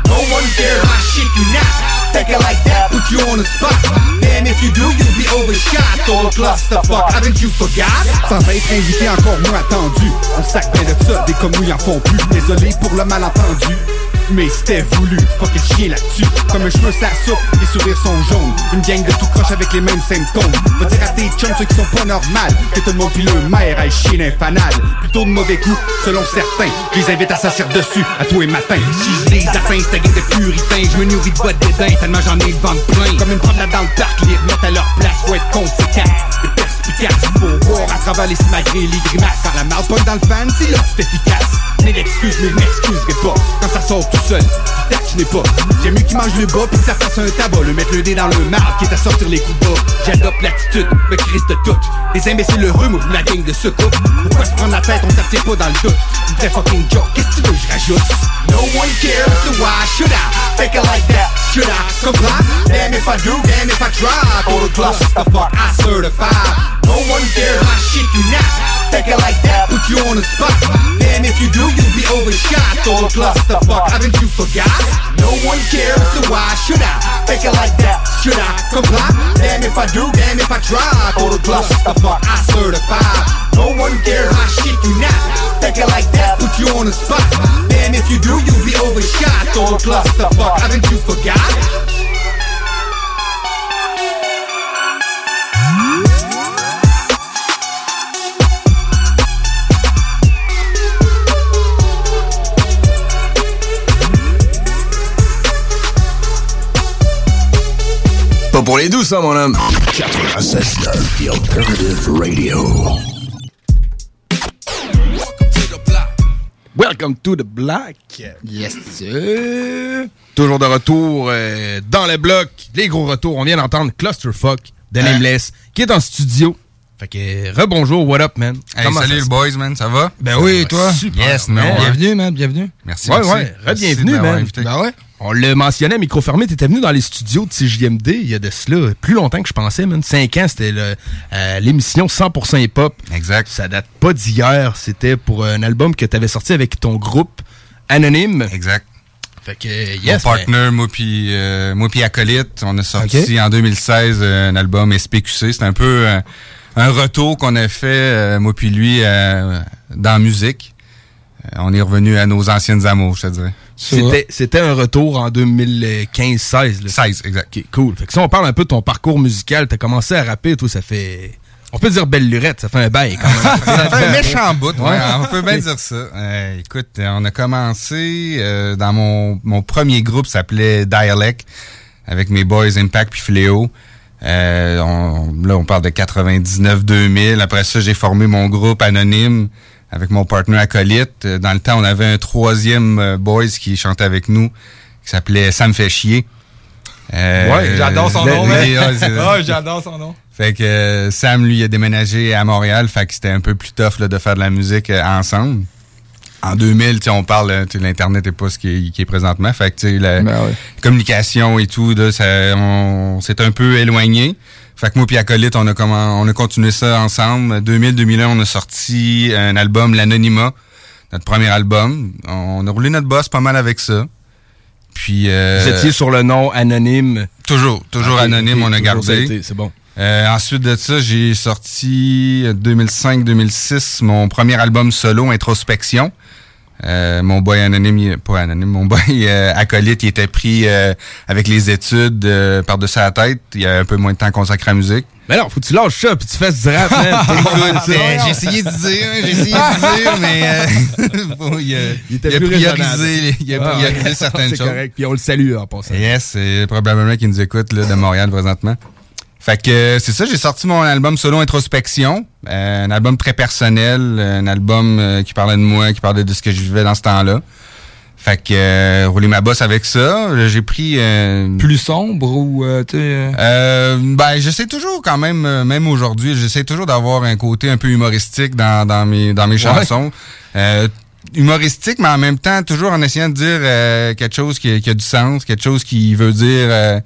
No one cares, I shit you not It like that, put you on the spot. Damn if you do, you'll be overshot. Total clusterfuck, haven't you forgot? Sans être invité, encore moins attendu. On sac bien de ça, des comme nous en font plus. Désolé pour le malentendu mais c'était voulu, fucking chien là-dessus. Comme un cheveu ça soupe, les sourires sont jaunes. Une gang de tout croche avec les mêmes symptômes Va dire à tes chums ceux qui sont pas normales Que tout le monde pis le maire aille chier d'un fanal. Plutôt de mauvais goût, selon certains. Je les invite à s'asseoir dessus, à tous les matins. Si je les atteins, c'est gang de puritains Je me nourris de votre dédain, tellement j'en ai le ventre plein. Comme une promenade dans le parc, les remettre à leur place Faut être conséquent. Perspicace Faut voir à travers les et les grimaces. Quand la marde dans le fan, c'est là que c'est efficace Mais l'excuse, mais m'excuserai pas. Quand ça sort tout seul, tac, je n'ai pas. J'aime mieux qu'il mange le bas puis que ça fasse un tabac. Le mettre le nez dans le marbre qui est à sortir les coups bas. J'adopte l'attitude, me crise de Les imbéciles heureux m'ouvrent la gang de ce couple Pourquoi se prendre la tête, on s'abstient pas dans le doute? Une vraie fucking joke, qu'est-ce que tu veux, je rajoute? No one cares, so why should I Take it like that, should I comply? Damn if I do, damn if I try. Total clusterfuck, I certify No one cares, I shit you not It like that, put you on the spot. Damn if you do, you'll be overshot. Total clusterfuck, haven't you forgot? No one cares, so why should I Take it like that, should I comply? Damn if I do, damn if I try. Total clusterfuck, I certify. No one cares, I shit you not. Take it like that, put you on the spot. Damn if you do, you'll be overshot. Total clusterfuck, haven't you forgot? Pour les douces, ça, mon homme. 96.9, The Alternative Radio. Welcome to the Black. Yes, sir. Toujours de retour euh, dans le bloc. Les gros retours. On vient d'entendre Clusterfuck de Nameless qui est en studio. Fait que, rebonjour, what up, man? Hey, Comment salut se- boys, man, ça va? Ben oui, toi? Super, Yes, man. Bienvenue, man, bienvenue. Merci, ouais, merci. ouais, re-bienvenue, man. Ben ouais. On le mentionnait, micro fermé, t'étais venu dans les studios de CJMD il y a de cela plus longtemps que je pensais, man. Cinq ans, c'était euh, l'émission 100% hip-hop. Exact. Ça date pas d'hier, c'était pour un album que t'avais sorti avec ton groupe Anonyme. Exact. Fait que, yes, Mon partner, moi puis euh, moi puis Acolyte, on a sorti en 2016 euh, un album SPQC. C'est un peu euh, un retour qu'on a fait, euh, moi puis lui, euh, dans la musique. On est revenu à nos anciennes amours, je te dirais. C'était, c'était un retour en 2015-16. 16, exact. Cool. Fait que si on parle un peu de ton parcours musical, t'as commencé à rapper, toi, ça fait... On peut dire belle lurette, ça fait un bail quand même. Ça fait un méchant bout, ouais, Ouais. on peut bien dire ça. Euh, écoute, euh, on a commencé euh, dans mon, mon premier groupe, s'appelait Dialect, avec mes boys Impact puis Fléau. Euh, on- là, on parle de 99-2000. Après ça, j'ai formé mon groupe anonyme avec mon partner acolyte. Euh, Dans le temps, on avait un troisième euh, boys qui chantait avec nous, qui s'appelait Sam fait chier. Euh, Ouais, j'adore son nom, ouais, c'est- Ah, j'adore son nom. Fait que euh, Sam, lui, a déménagé à Montréal, fait que c'était un peu plus tough là, de faire de la musique euh, ensemble. En 2000, tu sais, on parle, tu sais, l'Internet n'est pas ce qui est, qui est présentement. Fait que, tu sais, la communication et tout, là, ça, on s'est un peu éloigné. Fait que moi puis Acolyte, on a comment, on a continué ça ensemble. 2000-2001, on a sorti un album, L'Anonymat, notre premier album. On a roulé notre boss pas mal avec ça. Puis... Euh, Vous étiez sur le nom anonyme. Toujours, toujours anonyme, on a gardé. C'est bon. Euh, ensuite de ça, j'ai sorti 2005-2006 mon premier album solo, Introspection. Euh, mon boy anonyme, pas anonyme, mon boy euh, acolyte, il était pris euh, avec les études euh, par-dessus la tête. Il y a un peu moins de temps consacré à la musique. Mais non, faut que tu lâches ça puis tu fasses du rap. Écoute, j'ai essayé de dire, hein, j'ai essayé de dire, mais euh, bon, il, a, Il était il a priorisé, il a Ah, priorisé ouais. certaines C'est choses. correct. Puis on le salue en passant. Yes, c'est probablement qui nous écoute là, de Montréal présentement. Fait que c'est ça, j'ai sorti mon album solo Introspection, euh, un album très personnel, un album euh, qui parlait de moi, qui parlait de ce que je vivais dans ce temps-là. Fait que euh, rouler ma bosse avec ça, j'ai pris euh, Plus sombre ou, euh, euh, euh, ben, j'essaie toujours quand même, même aujourd'hui, j'essaie toujours d'avoir un côté un peu humoristique dans, dans mes, dans mes chansons. Humoristique, mais en même temps, toujours en essayant de dire euh, quelque chose qui, qui a du sens, quelque chose qui veut dire euh,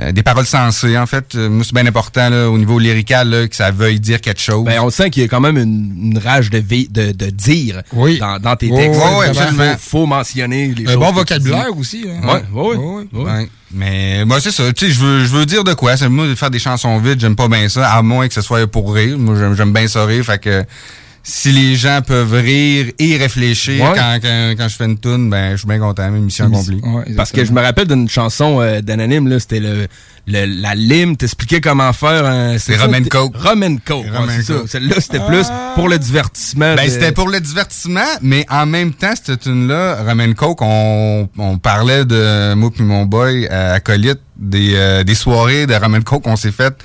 euh, des paroles sensées. En fait, Euh, moi, c'est bien important là, au niveau lyrical là, que ça veuille dire quelque chose. Ben, on sent qu'il y a quand même une, une rage de, de, de dire dans, dans tes Oui, textes. oui, oui, Vraiment, absolument. Faut, faut mentionner les Un choses. bon vocabulaire aussi, hein. Ouais, ouais, ouais. ouais. Ouais. Mais moi c'est ça, tu sais, je veux, je veux dire de quoi. C'est moi de faire des chansons vides, j'aime pas bien ça, à moins que ce soit pour rire. Moi j'aime, j'aime bien ça rire, fait que si les gens peuvent rire et réfléchir Ouais. quand, quand, quand je fais une tune, ben je suis bien content, même mission accomplie. Parce que je me rappelle d'une chanson euh, d'Anonyme, là, c'était le, le- la lime, t'expliquais comment faire un... C'est t'es- Coke. Rum and Coke, ouais, c'est ça. Celle-là, c'était plus pour le divertissement. Ben, de- c'était pour le divertissement, mais en même temps, cette tune-là, Roman Coke, on, on parlait de moi puis mon boy euh, acolyte des, euh, des soirées de Roman Coke qu'on s'est faites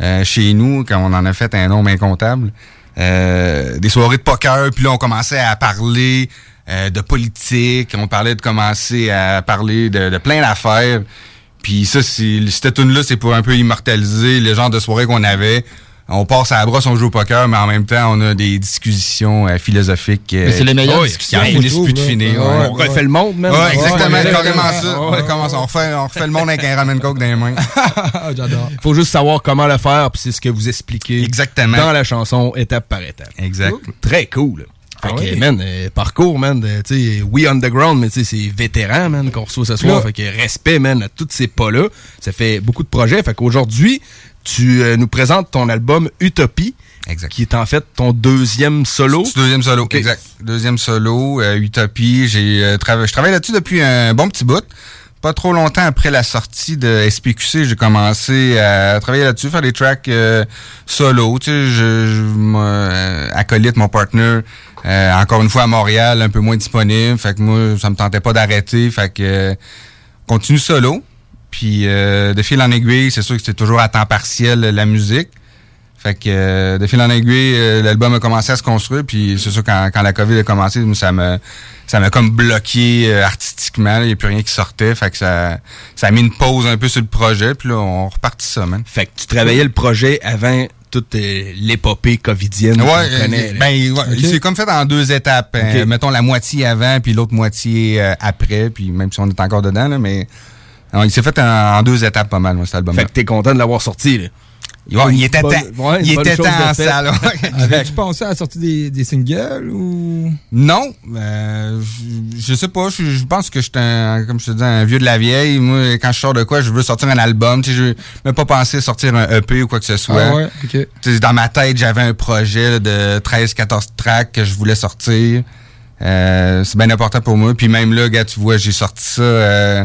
euh, chez nous, quand on en a fait un nombre incontable. Euh, des soirées de poker, puis là, on commençait à parler euh, de politique, on parlait de commencer à parler de, plein d'affaires. Puis ça, cette tune-là, c'est pour un peu immortaliser le genre de soirée qu'on avait. On passe à la brosse, on joue au poker, mais en même temps, on a des discussions euh, philosophiques. euh, Mais c'est les meilleures qui- discussions, Qui en finissent plus de finir. Ouais, ouais. On refait le monde, même. Ouais, exactement, Ouais, carrément ouais, ça. ouais. On commence, on refait, on refait le monde avec un ramen coke dans les mains. J'adore. Faut juste savoir comment le faire, puis c'est ce que vous expliquez. Exactement. Dans la chanson, étape par étape. Exact. Cool. Très cool. Fait Ah que, ouais. man, euh, parcours, man, de, tu sais, we underground, mais tu sais, c'est vétéran, man, qu'on reçoit ce soir. Là. Fait que respect, man, à tous ces pas-là. Ça fait beaucoup de projets. Fait qu'aujourd'hui, tu euh, nous présentes ton album Utopie. Exact. Qui est en fait ton deuxième solo. Deuxième solo, exact. Deuxième solo, euh, Utopie. J'ai euh, je travaille là-dessus depuis un bon petit bout. Pas trop longtemps après la sortie de SPQC, j'ai commencé à travailler là-dessus, faire des tracks solo. Tu sais, je, je moi, acolyte mon partner, encore une fois à Montréal, un peu moins disponible. Fait que moi, ça me tentait pas d'arrêter. Fait que continue solo. Puis euh, de fil en aiguille, c'est sûr que c'est toujours à temps partiel la musique. Fait que euh, de fil en aiguille, euh, l'album a commencé à se construire, puis c'est sûr quand, quand la COVID a commencé, ça me ça m'a comme bloqué euh, artistiquement. Il n'y a plus rien qui sortait. Fait que ça, ça a mis une pause un peu sur le projet, puis là, on repartit ça, man. Fait que tu travaillais le projet avant toute euh, l'épopée covidienne Ouais, euh, ben, ouais, Ok. c'est comme fait en deux étapes. Ok. mettons la moitié avant, puis l'autre moitié après, puis même si on est encore dedans, là, mais non, il s'est fait en, en deux étapes pas mal, moi, cet album Fait que t'es content de l'avoir sorti, là. Ouais, il était temps. ouais, il était temps en salle. ouais. Avais-tu pensé à la sortie des, des singles ou? Non, euh, je, je sais pas. Je, je pense que je suis un, comme je te dis, un vieux de la vieille. Moi, quand je sors de quoi, je veux sortir un album. Tu sais, je veux même pas penser à sortir un EP ou quoi que ce soit. Ah ouais, ok. Tu sais, dans ma tête, j'avais un projet là, de 13-14 tracks que je voulais sortir. Euh, c'est bien important pour moi. Puis même là, gars, tu vois, j'ai sorti ça. euh,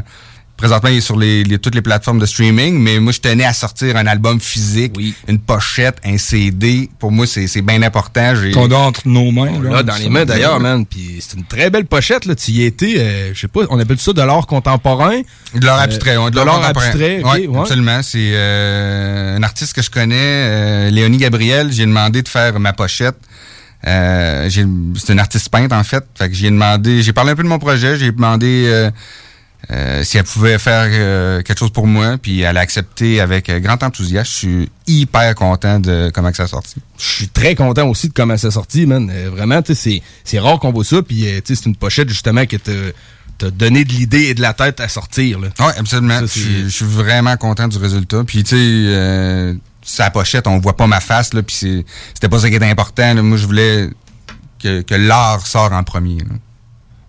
présentement, il est sur les, les- toutes les plateformes de streaming, mais moi, je tenais à sortir un album physique, une pochette, un CD. Pour moi, c'est c'est bien important. J'ai- Qu'on a entre nos mains. Là, dans les mains d'ailleurs, man. Puis c'est une très belle pochette, là. Tu y étais, euh, je sais pas, on appelle ça de l'art contemporain? De l'art Euh, abstrait, ouais, de l'art contemporain. abstrait, ok, Ouais, ouais. absolument. C'est euh, un artiste que je connais, euh, Léonie Gabriel. J'ai demandé de faire ma pochette. Euh, j'ai- c'est une artiste peintre, en fait. Fait que j'ai demandé, j'ai parlé un peu de mon projet, j'ai demandé euh, euh, si elle pouvait faire euh, quelque chose pour moi, puis elle a accepté avec euh, grand enthousiasme. Je suis hyper content de comment que ça a sorti. Je suis très content aussi de comment ça sorti, man. Euh, vraiment, tu sais, c'est- c'est rare qu'on voit ça, puis euh, tu sais, c'est une pochette justement qui t'a donné de l'idée et de la tête à sortir. Oui, absolument. Je, suis- vraiment content du résultat. Puis, tu sais, euh, sa pochette, on voit pas ma face, là, puis c'est- c'était pas ça qui était important. là. Moi, je voulais que, que l'art sort en premier. là.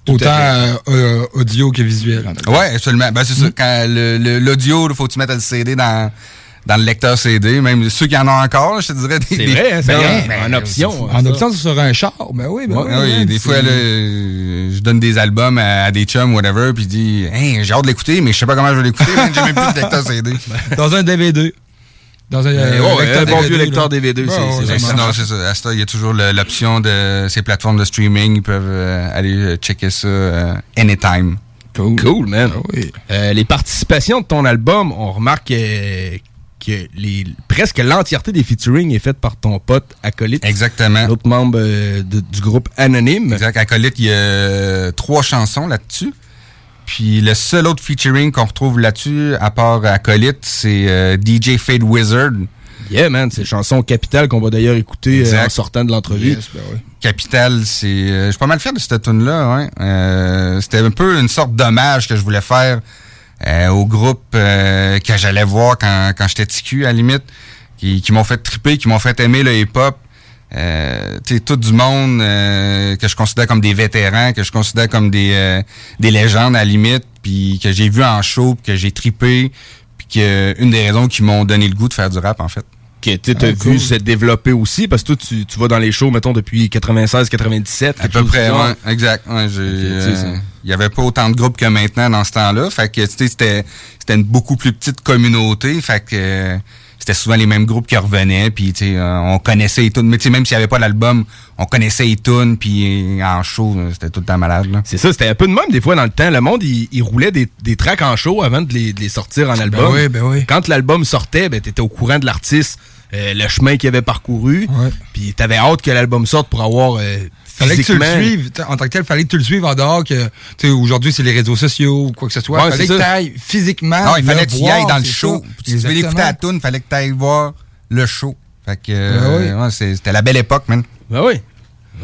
Autant euh, euh, audio que visuel. Ouais, absolument. Ben, c'est ça. Quand le- le- l'audio, il faut que tu mettes le CD dans, dans le lecteur CD. Même ceux qui en ont encore, je te dirais. Des, C'est vrai, hein, c'est Ben, vrai. ben, En option, En option, c'est sur un char. Ben oui, ben Ouais, oui. oui, ouais, des fois, là, je donne des albums à, à des chums, whatever, puis je dis, hey, j'ai hâte de l'écouter, mais je sais pas comment je vais l'écouter, j'ai même plus de lecteur CD. Dans un DVD. Dans un, Ben, euh, ouais, lecteur un bon DVD, vieux lecteur DVD, c'est- ça non, c'est ça. À ce il y a toujours l'option de ces plateformes de streaming. Ils peuvent euh, aller euh, checker ça euh, anytime. Cool, man. Ah Euh, les participations de ton album, on remarque euh, que les, presque l'entièreté des featuring est faite par ton pote Acolyte. Exactement. L'autre membre euh, de- du groupe Anonyme. Exact. Acolyte, il y a trois chansons là-dessus. Puis le seul autre featuring qu'on retrouve là-dessus, à part Acolyte, c'est euh, DJ Fade Wizard. Yeah, man, c'est chanson capitale qu'on va d'ailleurs écouter euh, Exact. en sortant de l'entrevue. Yes, Capital, c'est. euh, je suis pas mal fier de cette tune là. Hein. Euh, C'était un peu une sorte d'hommage que je voulais faire euh, au groupe euh, que j'allais voir quand, quand j'étais TQ, à la limite, qui, qui m'ont fait triper, qui m'ont fait aimer le hip-hop. Euh, tu sais, tout du monde euh, que je considère comme des vétérans, que je considère comme des, euh, des légendes à la limite, puis que j'ai vu en show, puis que j'ai tripé, puis que une des raisons qui m'ont donné le goût de faire du rap, en fait. Que tu as Ah, vu cool. se développer aussi, parce que toi, tu, tu vas dans les shows, mettons, depuis 96-97. À peu près, ouais, exact. Ouais, j'ai, tu sais, euh, ça- il y avait pas autant de groupes que maintenant dans ce temps-là. Fait que, tu sais, c'était, c'était une beaucoup plus petite communauté. Fait que, euh, c'était souvent les mêmes groupes qui revenaient. Puis, tu sais, euh, on connaissait les tunes. Mais, tu sais, même s'il n'y avait pas l'album, on connaissait les tunes. Puis, euh, en show, c'était tout le temps malade, là. C'est ça, c'était un peu de même des fois dans le temps. Le monde, il, il roulait des, des tracks en show avant de les, de les sortir en album. oui, ben oui. Quand l'album sortait, ben, t'étais au courant de l'artiste, euh, le chemin qu'il avait parcouru. Puis t'avais hâte que l'album sorte pour avoir euh, Fallait que tu le physiquement- suives. En tant que tel, fallait que tu le suives en dehors. que tu sais, Aujourd'hui, c'est les réseaux sociaux ou quoi que ce soit. Ouais, fallait que tu ailles physiquement. Non, il fallait que tu y ailles dans le show. ça. Tu veux l'écouter à la tune, fallait que tu ailles voir le show. Fait que, euh, Ben oui. ouais, c'est- c'était la belle époque, man. Ben oui.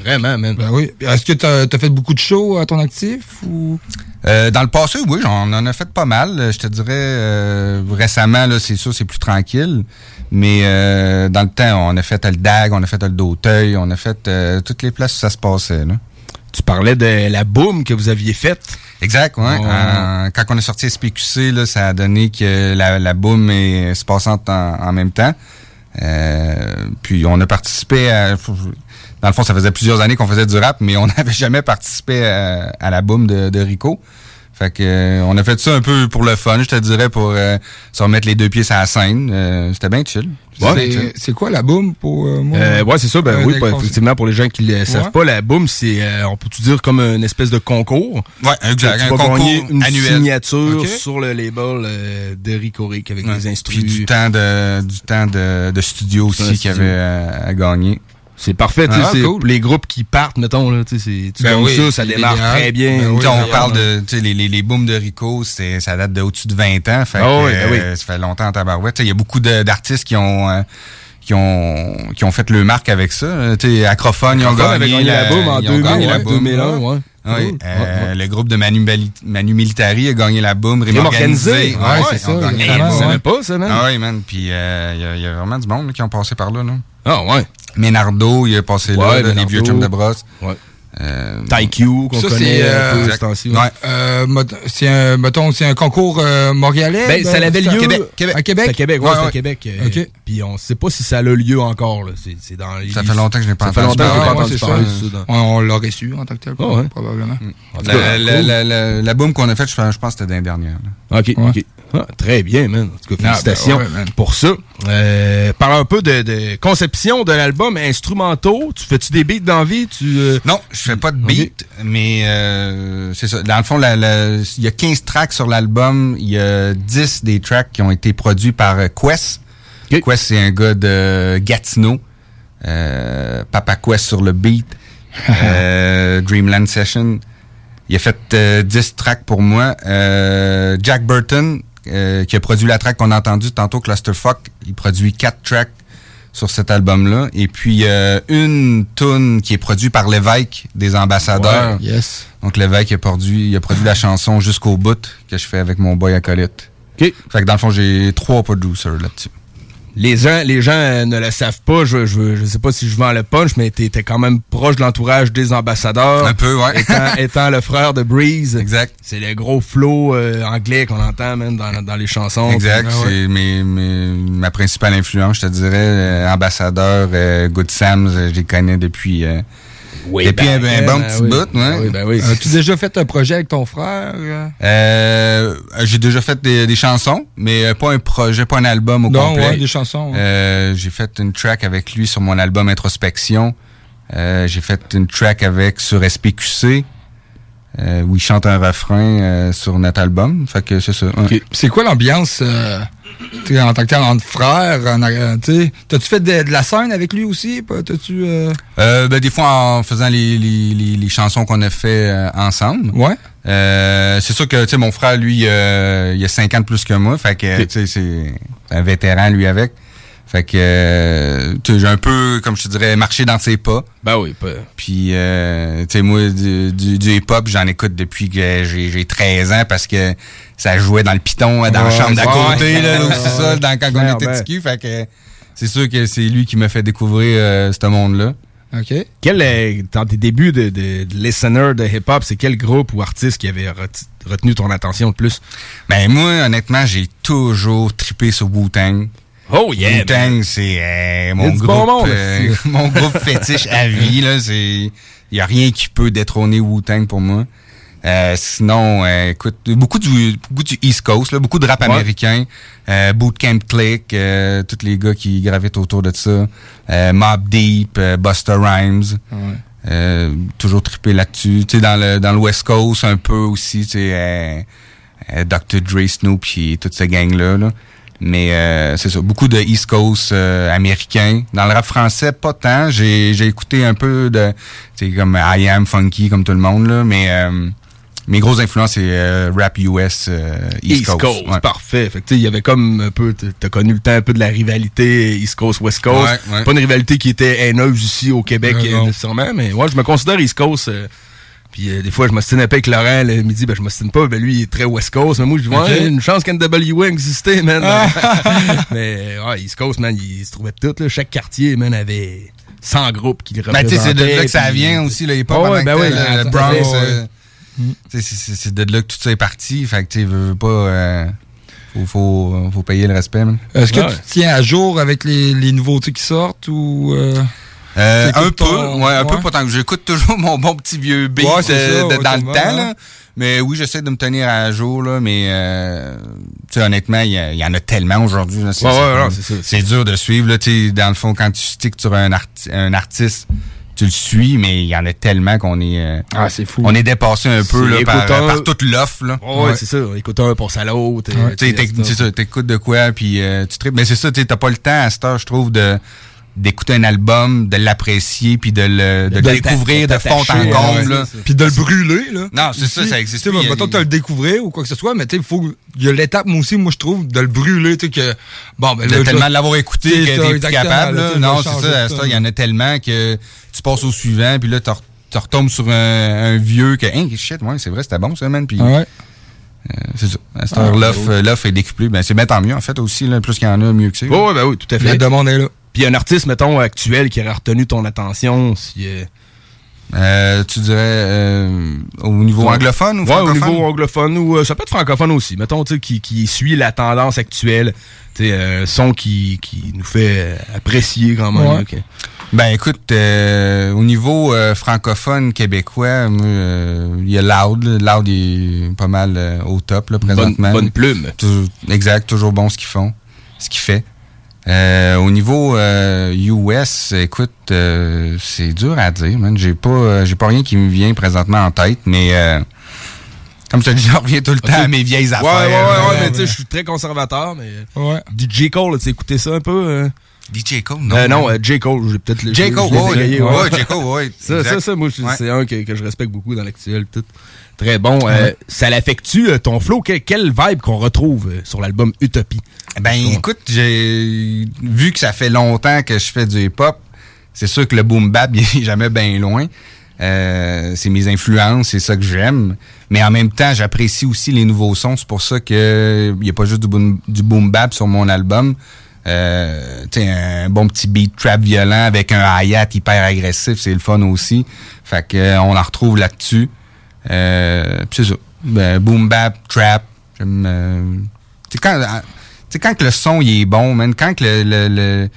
Vraiment, man. Ben oui. Est-ce que tu as, fait beaucoup de shows à ton actif ou? Euh, dans le passé, oui, j'en en a fait pas mal. Euh, Je te dirais euh, récemment, là, c'est sûr, c'est plus tranquille. Mais euh, dans le temps, on a fait le DAG, on a fait le d'Auteuil, on a fait euh, toutes les places où ça se passait. Là. Tu parlais de la boom que vous aviez faite. Exact, ouais. Oh. Euh, quand on est sorti SPQC, là, ça a donné que la, la boom est se passante en, en même temps. Euh, puis on a participé à... Dans le fond, ça faisait plusieurs années qu'on faisait du rap, mais on n'avait jamais participé à, à la boom de, de Rico. Fait que euh, on a fait ça un peu pour le fun, je te dirais, pour euh, se remettre les deux pieds sur la scène. Euh, C'était bien chill. C'est quoi la boom pour euh, moi? Euh, ouais, c'est ça. Ben oui, pas- effectivement, pour les gens qui le savent Ouais. pas, la boom, c'est, euh, on peut-tu dire comme une espèce de concours. Ouais, exact. Un concours une annuel. signature sur le label euh, de Rico Rick avec Ouais. des instruments. Puis du temps de du temps de, de studio aussi qu'il y avait à, à gagner. C'est parfait, Ah, c'est cool. les groupes qui partent, mettons, là, tu sais, c'est- tu Ben oui, ça, ça démarre idéal. très bien. Ben oui, on parle de tu sais, les, les, les booms de Rico, c'est ça date de au-dessus de 20 ans. Fait que, oui, ben euh, ça fait longtemps en tabarouette. Il y a beaucoup d'artistes qui ont euh, qui ont qui ont fait le marque avec ça. Tu sais, Acrophone, ils ont Acrophone avait gagné, gagné la boom en ils ont 2000, gagné la ouais, boom. 2001, ouais. Oui, Cool. euh, le groupe de Manu, Manu Militari a gagné la boom. Rime organisé. Ouais, Ouais, c'est ça. Savais pas ça. Ah oui, man. Puis euh, il y, a- y a vraiment du monde là, qui ont passé par là. Ah ouais. Ménardo, il est passé là, là, les vieux chums de brosse. Ouais. Euh, TyQ, qu'on connaît c'est, euh, un peu, exact. ce temps-ci, Ouais. Euh, c'est un, mettons, c'est un concours euh, montréalais? Ben, ça avait lieu. Québec, Québec. À Québec? C'est à Québec, ouais, Ouais, c'est à ouais. Québec. euh, Ok. Puis on sait pas si ça a le lieu encore, là. C'est, c'est dans les... Ça fait longtemps que je n'ai pas Ça fait entendu longtemps que pas entendu c'est parler On, on l'aurait su en tant que tel, ouais. probablement. Cas, La, la, la, la, boom qu'on a faite, je, pense- je pense que c'était l'année dernière. là. OK, OK. Ah, très bien, man. En tout cas, Ah, félicitations ben ouais, man. pour ça. Euh, parle un peu de, de conception de l'album instrumentaux. Tu fais-tu des beats d'envie? Tu, euh, Non, je fais pas de beat, mais euh, c'est ça. Dans le fond, il y a 15 tracks sur l'album. Il y a 10 des tracks qui ont été produits par euh, Quest. Quest, c'est un gars de Gatineau. euh, Papa Quest sur le beat, euh, Dreamland Session. Il a fait euh, 10 tracks pour moi. Euh, Jack Burton, euh, qui a produit la track qu'on a entendue tantôt, Clusterfuck, il produit 4 tracks sur cet album-là. Et puis, euh, une tune qui est produite par l'évêque des ambassadeurs. Ouais, yes. Donc, l'évêque a produit, il a produit la chanson Jusqu'au bout que je fais avec mon boy acolyte. OK. Fait que dans le fond, j'ai trois producers là-dessus. Les gens, les gens euh, ne le savent pas. Je, je, je sais pas si je vends le punch, mais t'es t'es quand même proche de l'entourage des ambassadeurs. Un peu, ouais. Étant, étant le frère de Breeze. Exact. C'est le gros flow euh, anglais qu'on entend même dans, dans les chansons. Exact. Puis, ah ouais. C'est mes, mes- ma principale influence, je te dirais. euh, ambassadeur, euh, Good Sam's, je les connais depuis, Way depuis un, back un then, bon ah petit oui. bout. Ouais. Ah oui, ben oui. As-tu déjà fait un projet avec ton frère? euh? J'ai déjà fait des, des chansons, mais euh, pas un projet, pas un album au Non, complet. ouais, des chansons, ouais. Euh, j'ai fait une track avec lui sur mon album Introspection. Euh, j'ai fait une track avec sur SPQC. euh, où il chante un refrain euh, sur notre album. Fait que c'est ça. ouais. C'est quoi l'ambiance euh, en tant que tel, entre frères? T'as-tu fait de, de la scène avec lui aussi? T'as-tu... euh, Euh, ben, des fois, en faisant les, les, les, les chansons qu'on a fait euh, ensemble. Ouais. C'est sûr que, tu sais, mon frère, lui, il a 5 ans de plus que moi. Fait que, tu sais, c'est un vétéran, lui, avec. Fait que, euh, tu sais, j'ai un peu, comme je te dirais, marché dans ses pas. Ben oui, pas. Puis, euh, tu sais, moi, du, du, du hip-hop, j'en écoute depuis que j'ai j'ai 13 ans parce que ça jouait dans le piton, dans la chambre d'à ouais. côté, là, Ouais, au sous-sol, dans, quand on était cul. Fait que, c'est sûr que c'est lui qui m'a fait découvrir euh, ce monde-là. OK. Quel, euh, dans tes débuts de, de, de listener de hip-hop, c'est quel groupe ou artiste qui avait ret- retenu ton attention le plus? Ben moi, honnêtement, j'ai toujours trippé sur Wu-Tang. Oh yeah! Wu-Tang, c'est euh, y a mon groupe, bon monde, euh, mon groupe fétiche à vie. là. C'est, y a rien qui peut détrôner Wu-Tang pour moi. Euh, sinon, euh, écoute, beaucoup du, beaucoup du East Coast, là, beaucoup de rap Ouais. américain, euh, Bootcamp Click, euh, tous les gars qui gravitent autour de ça, euh, Mob Deep, euh, Buster Rhymes. Euh, toujours trippé là-dessus. Tu sais, dans le, dans le West Coast, un peu aussi, tu sais, euh, euh, Dr. Dre, Snoop, puis toute cette gang-là. Là. Mais euh, c'est ça, beaucoup de East Coast euh, américain. Dans le rap français, pas tant. J'ai, j'ai écouté un peu de, tu sais, comme I Am, Funky, comme tout le monde, là. Mais euh, mes grosses influences, c'est euh, rap US, euh, East, East Coast, Ouais. parfait. Fait que tu sais, il y avait comme un peu, t'as- connu le temps un peu de la rivalité East Coast West Coast. Ouais, ouais. Pas une rivalité qui était haineuse ici au Québec Ouais, euh, nécessairement, mais moi je me considère East Coast. Euh, puis euh, des fois je un peu avec Laurent le midi, ben je me stine pas, ben lui il est très West Coast, mais moi je dis ouais, Ok. une chance qu'NWA existait, man. mais ouais, East Coast, man, il se trouvait tout là, chaque quartier, man, avait 100 groupes qui le Ben, tu sais, c'est de là représentaient, que ça vient aussi, le hip-hop. Oh, en ouais, tant ben ah, le Bronx. ouais. c'est- c'est c'est de là que tout ça est parti. Fait que, tu sais, veux, veux pas. euh, faut, faut, faut payer le respect, man. Est-ce que tu te tiens à jour avec les, les nouveautés qui sortent ou... euh, Euh, un peu, ton- ouais, un peu ouais? pas tant que j'écoute toujours mon bon petit vieux beat Ouais, c'est de- ça, de- ouais, dans le temps, là. Mais oui, j'essaie de me tenir à jour, là, mais euh, tu sais, honnêtement, il y, en a tellement aujourd'hui. C'est dur de suivre. Là, tu sais, dans le fond, quand tu sticks sur un, arti- un artiste, tu le suis, mais il y en a tellement qu'on est, euh, Ah, c'est fou. on est dépassé un peu là, par, toute l'offre. là. Ouais, ouais, c'est ça. Écoute un pour ça l'autre. Ouais, c'est ça, t'écoutes de quoi, puis euh, tu tripes. Mais c'est ça, tu t'as pas le temps à cette heure, je trouve, de d'écouter un album, de l'apprécier, puis de le, de le De découvrir de fond en comble. Puis de le brûler, là. Non, c'est ça, ça existe Tu a mettons, t'as le découvrir ou quoi que ce soit, mais tu sais, il faut. Il y a l'étape, moi aussi, moi, je trouve, de le brûler, tu sais, que. Bon, ben de là, tellement vais- l'avoir écouté que t'es capable. là, tu Non, c'est ça, à ça, cette heure, il y en a tellement que tu passes au suivant, puis là, tu re- tu retombes sur un, un vieux que, hein, shit, ouais, c'est vrai, c'était bon, ça, man. Puis, Ah ouais. euh, c'est ça. À cette Ah, heure, l'offre oui. est décuplée. Ben, c'est bien tant mieux, en fait, aussi, là. Plus qu'il y en a, mieux que c'est. Oh, ben oui, tout à fait. La demande est là. Puis un artiste, mettons, actuel qui aurait retenu ton attention, si... euh, Euh, tu dirais euh, au niveau anglophone ou Ouais, au francophone? niveau anglophone ou euh, ça peut être francophone aussi. Mettons, tu sais, qui, qui suit la tendance actuelle. Tu sais, euh, son qui, qui nous fait apprécier quand même. Ouais. Ben écoute, euh, au niveau euh, francophone québécois, euh, il y a Loud. Loud est pas mal euh, au top là, présentement. bonne plume. Toujours- exact, toujours bon ce qu'ils font, ce qu'ils fait. Euh, au niveau euh, US, écoute, euh, c'est dur à dire, man. J'ai pas, euh, j'ai pas rien qui me vient présentement en tête, mais euh, comme je te dis, je reviens tout le temps à mes vieilles Ouais, affaires. ouais, ouais, ouais, mais tu sais, je suis très conservateur, mais. Ouais. DJ Cole, tu sais, écouté ça un peu? euh? DJ Cole, non? Euh, non, euh, J. Cole, j'ai peut-être le. J. Cole, ouais, bégayé, ouais, J. Cole, ouais, Ça, ça, ça, moi, je- Ouais. c'est un que, que je respecte beaucoup dans l'actuel. Tout. Très bon. Euh, Ouais. Ça l'affectue euh, ton flow? Que- quelle vibe qu'on retrouve euh, sur l'album Utopie? Ben écoute, j'ai vu que ça fait longtemps que je fais du hip-hop. C'est sûr que le boom bap, il est jamais bien loin. Euh, c'est mes influences, c'est ça que j'aime. Mais en même temps, j'apprécie aussi les nouveaux sons. C'est pour ça que il y a pas juste du boom, du boom bap sur mon album. Euh, un bon petit beat trap violent avec un hi-hat hyper agressif, c'est le fun aussi. Fait que euh, on en retrouve là-dessus. Euh, c'est ça. Ben, boom bap, trap. J'aime. euh, tu sais, quand, euh, quand que le son il est bon, man, quand que le, le, le-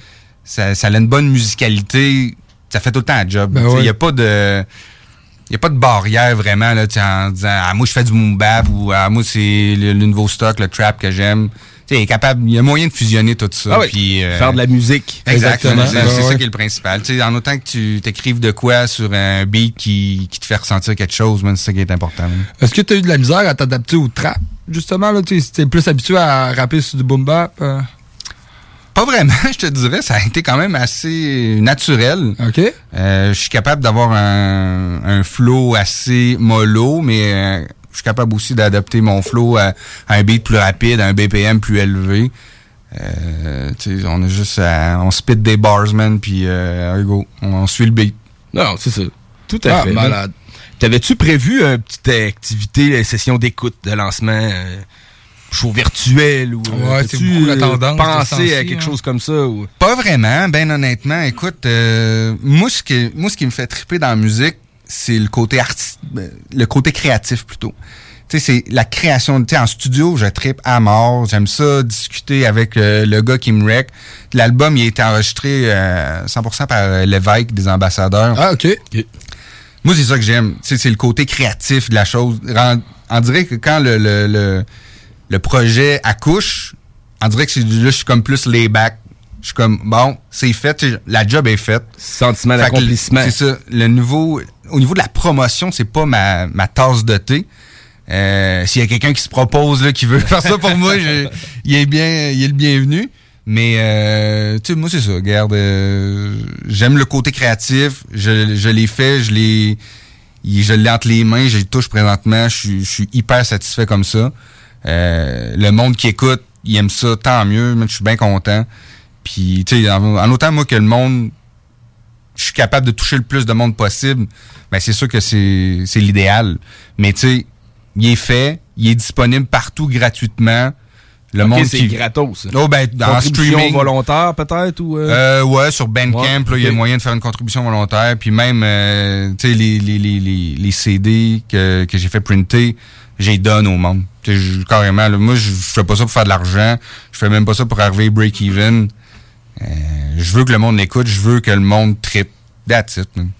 ça, ça a une bonne musicalité, ça fait tout le temps un job. Ben Il ouais. y a pas de. Y a pas de barrière vraiment là, en disant ah, moi je fais du boom bap ou ah, moi c'est le, le nouveau stock, le trap que j'aime. Tu sais, il est capable, il y a moyen de fusionner tout ça. Ah oui, puis, euh, faire de la musique. Exactement. C'est Ouais, c'est ça qui est le principal. Tu sais, en autant que tu t'écrives de quoi sur un beat qui, qui te fait ressentir quelque chose, man, c'est ça qui est important. Est-ce que tu as eu de la misère à t'adapter au trap? Justement, là, tu es plus habitué à rapper sur du boom bap? euh? Pas vraiment, je te dirais. Ça a été quand même assez naturel. OK. Euh, je suis capable d'avoir un, un flow assez mollo, mais euh, je suis capable aussi d'adapter mon flow à, à un beat plus rapide, à un BPM plus élevé. Euh, tu sais, on a juste à- on spit des bars, man, puis euh, go, on, on suit le beat. Non, c'est ça. Tout à Ah, fait. malade. T'avais-tu prévu une petite activité, une session d'écoute de lancement, euh, show virtuel ou euh, Ouais, t'as-tu, c'est beaucoup la euh, tendance pensé à quelque hein? chose comme ça ou? Pas vraiment, ben honnêtement. Écoute, euh, moi, ce qui, moi, ce qui me fait triper dans la musique, c'est le côté artiste, le côté créatif plutôt. Tu sais, c'est la création. Tu sais, en studio, je tripe à mort. J'aime ça, discuter avec euh, le gars qui me rec. L'album, il a été enregistré euh, 100% par euh, l'évêque des ambassadeurs. Ah, OK. Moi, c'est ça que j'aime. Tu sais, c'est le côté créatif de la chose. Ren- On dirait que quand le, le, le, le projet accouche, on dirait que c'est- là, je suis comme plus lay-back. Je suis comme, bon, c'est fait, la job est faite. Sentiment d'accomplissement. C'est ça. Le nouveau, au niveau de la promotion, c'est pas ma, ma tasse de thé. Euh, S'il y a quelqu'un qui se propose, là, qui veut faire ça pour moi, je- il est bien, il est le bienvenu. Mais, euh, tu sais, moi, c'est ça. Regarde, euh, j'aime le côté créatif. Je, je l'ai fait, je l'ai, je l'ai entre les mains, je le touche présentement. Je suis- je suis hyper satisfait comme ça. Euh, le monde qui écoute, il aime ça, tant mieux. Je suis bien content. Puis, tu sais, en, en autant, moi, que le monde je suis capable de toucher le plus de monde possible, ben c'est sûr que c'est c'est l'idéal. Mais tu sais, il est fait, il est disponible partout gratuitement. Le monde c'est qui gratos. Oh ben en Contribution streaming volontaire peut-être ou euh? euh, ouais, sur Bandcamp, Ouais, là, il y a moyen de faire une contribution volontaire. Puis même, euh, tu sais, les, les, les, les, les CD que, que j'ai fait printer, j'ai donne au monde. Tu sais, je- carrément, là, moi, je je fais pas ça pour faire de l'argent. Je fais même pas ça pour arriver break-even. Euh, je veux que le monde l'écoute. Je veux que le monde trippe. That's it. man.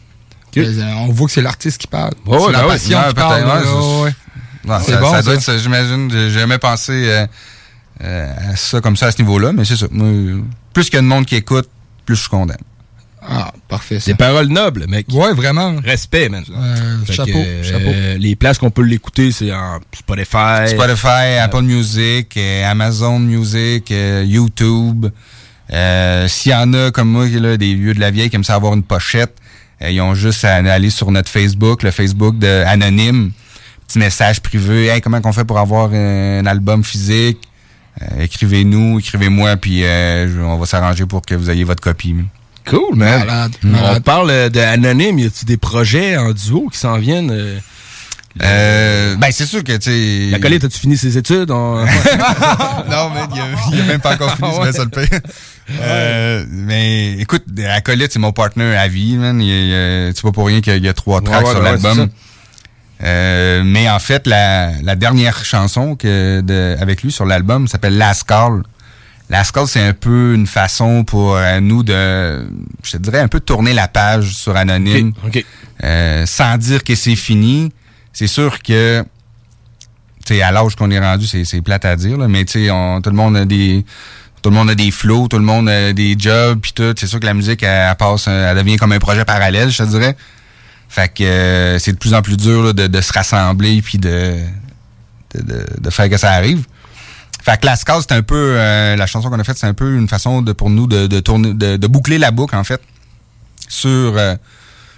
Mais, euh, On voit que c'est l'artiste qui parle. Ouais, c'est ouais, la ouais. passion Ouais, qui peut-être, parle. ouais, ouais. Ouais, C'est ça, bon, ça doit ça. être ça, j'imagine. J'ai jamais pensé euh, euh, à ça comme ça à ce niveau-là, mais c'est ça. Plus qu'il y a de monde qui écoute, plus je suis content. Ah, parfait. Ça. Des paroles nobles, mec. Ouais, vraiment. Respect, man. Euh, chapeau, que, euh, chapeau. les places qu'on peut l'écouter, c'est en Spotify. Spotify, Apple Music, euh, Amazon Music, euh, YouTube. Euh, S'il y en a comme moi, là, des vieux de la vieille qui aiment ça avoir une pochette, euh, ils ont juste à aller sur notre Facebook, le Facebook de Anonyme. Petit message privé. Hey, comment qu'on fait pour avoir un, un album physique? Euh, écrivez-nous, écrivez-moi, puis euh, on va s'arranger pour que vous ayez votre copie. Cool, man. Malade, On malade. parle euh, de Anonyme. Y a-tu des projets en duo qui s'en viennent? euh? Euh, ben, c'est sûr que, tu sais... La Colette, as-tu fini ses études? On- non, mais il a, il a même pas encore fini, Ah ouais. ça le pire. Euh, mais écoute, Acolyte, c'est mon partner à vie, man. Il, c'est pas pour rien qu'il y a trois tracks ouais, sur ouais, l'album. Euh, mais en fait, la, la dernière chanson que de, avec lui sur l'album s'appelle Last Call. Last Call, c'est un peu une façon pour euh, nous de, je te dirais, un peu tourner la page sur Anonyme. Ok, ok. Euh, sans dire que c'est fini. C'est sûr que tu sais, à l'âge qu'on est rendu, c'est, c'est plate à dire, là, mais tu sais, on- tout le monde a des. Tout le monde a des flows, tout le monde a des jobs, puis tout. C'est sûr que la musique, elle, passe, euh, elle devient comme un projet parallèle, je te dirais. Fait que euh, c'est de plus en plus dur là, de, de se rassembler puis de, de, de, de faire que ça arrive. Fait que la Scout, c'est un peu euh, la chanson qu'on a faite, c'est un peu une façon de pour nous de, tourner, de, boucler la boucle en fait sur euh,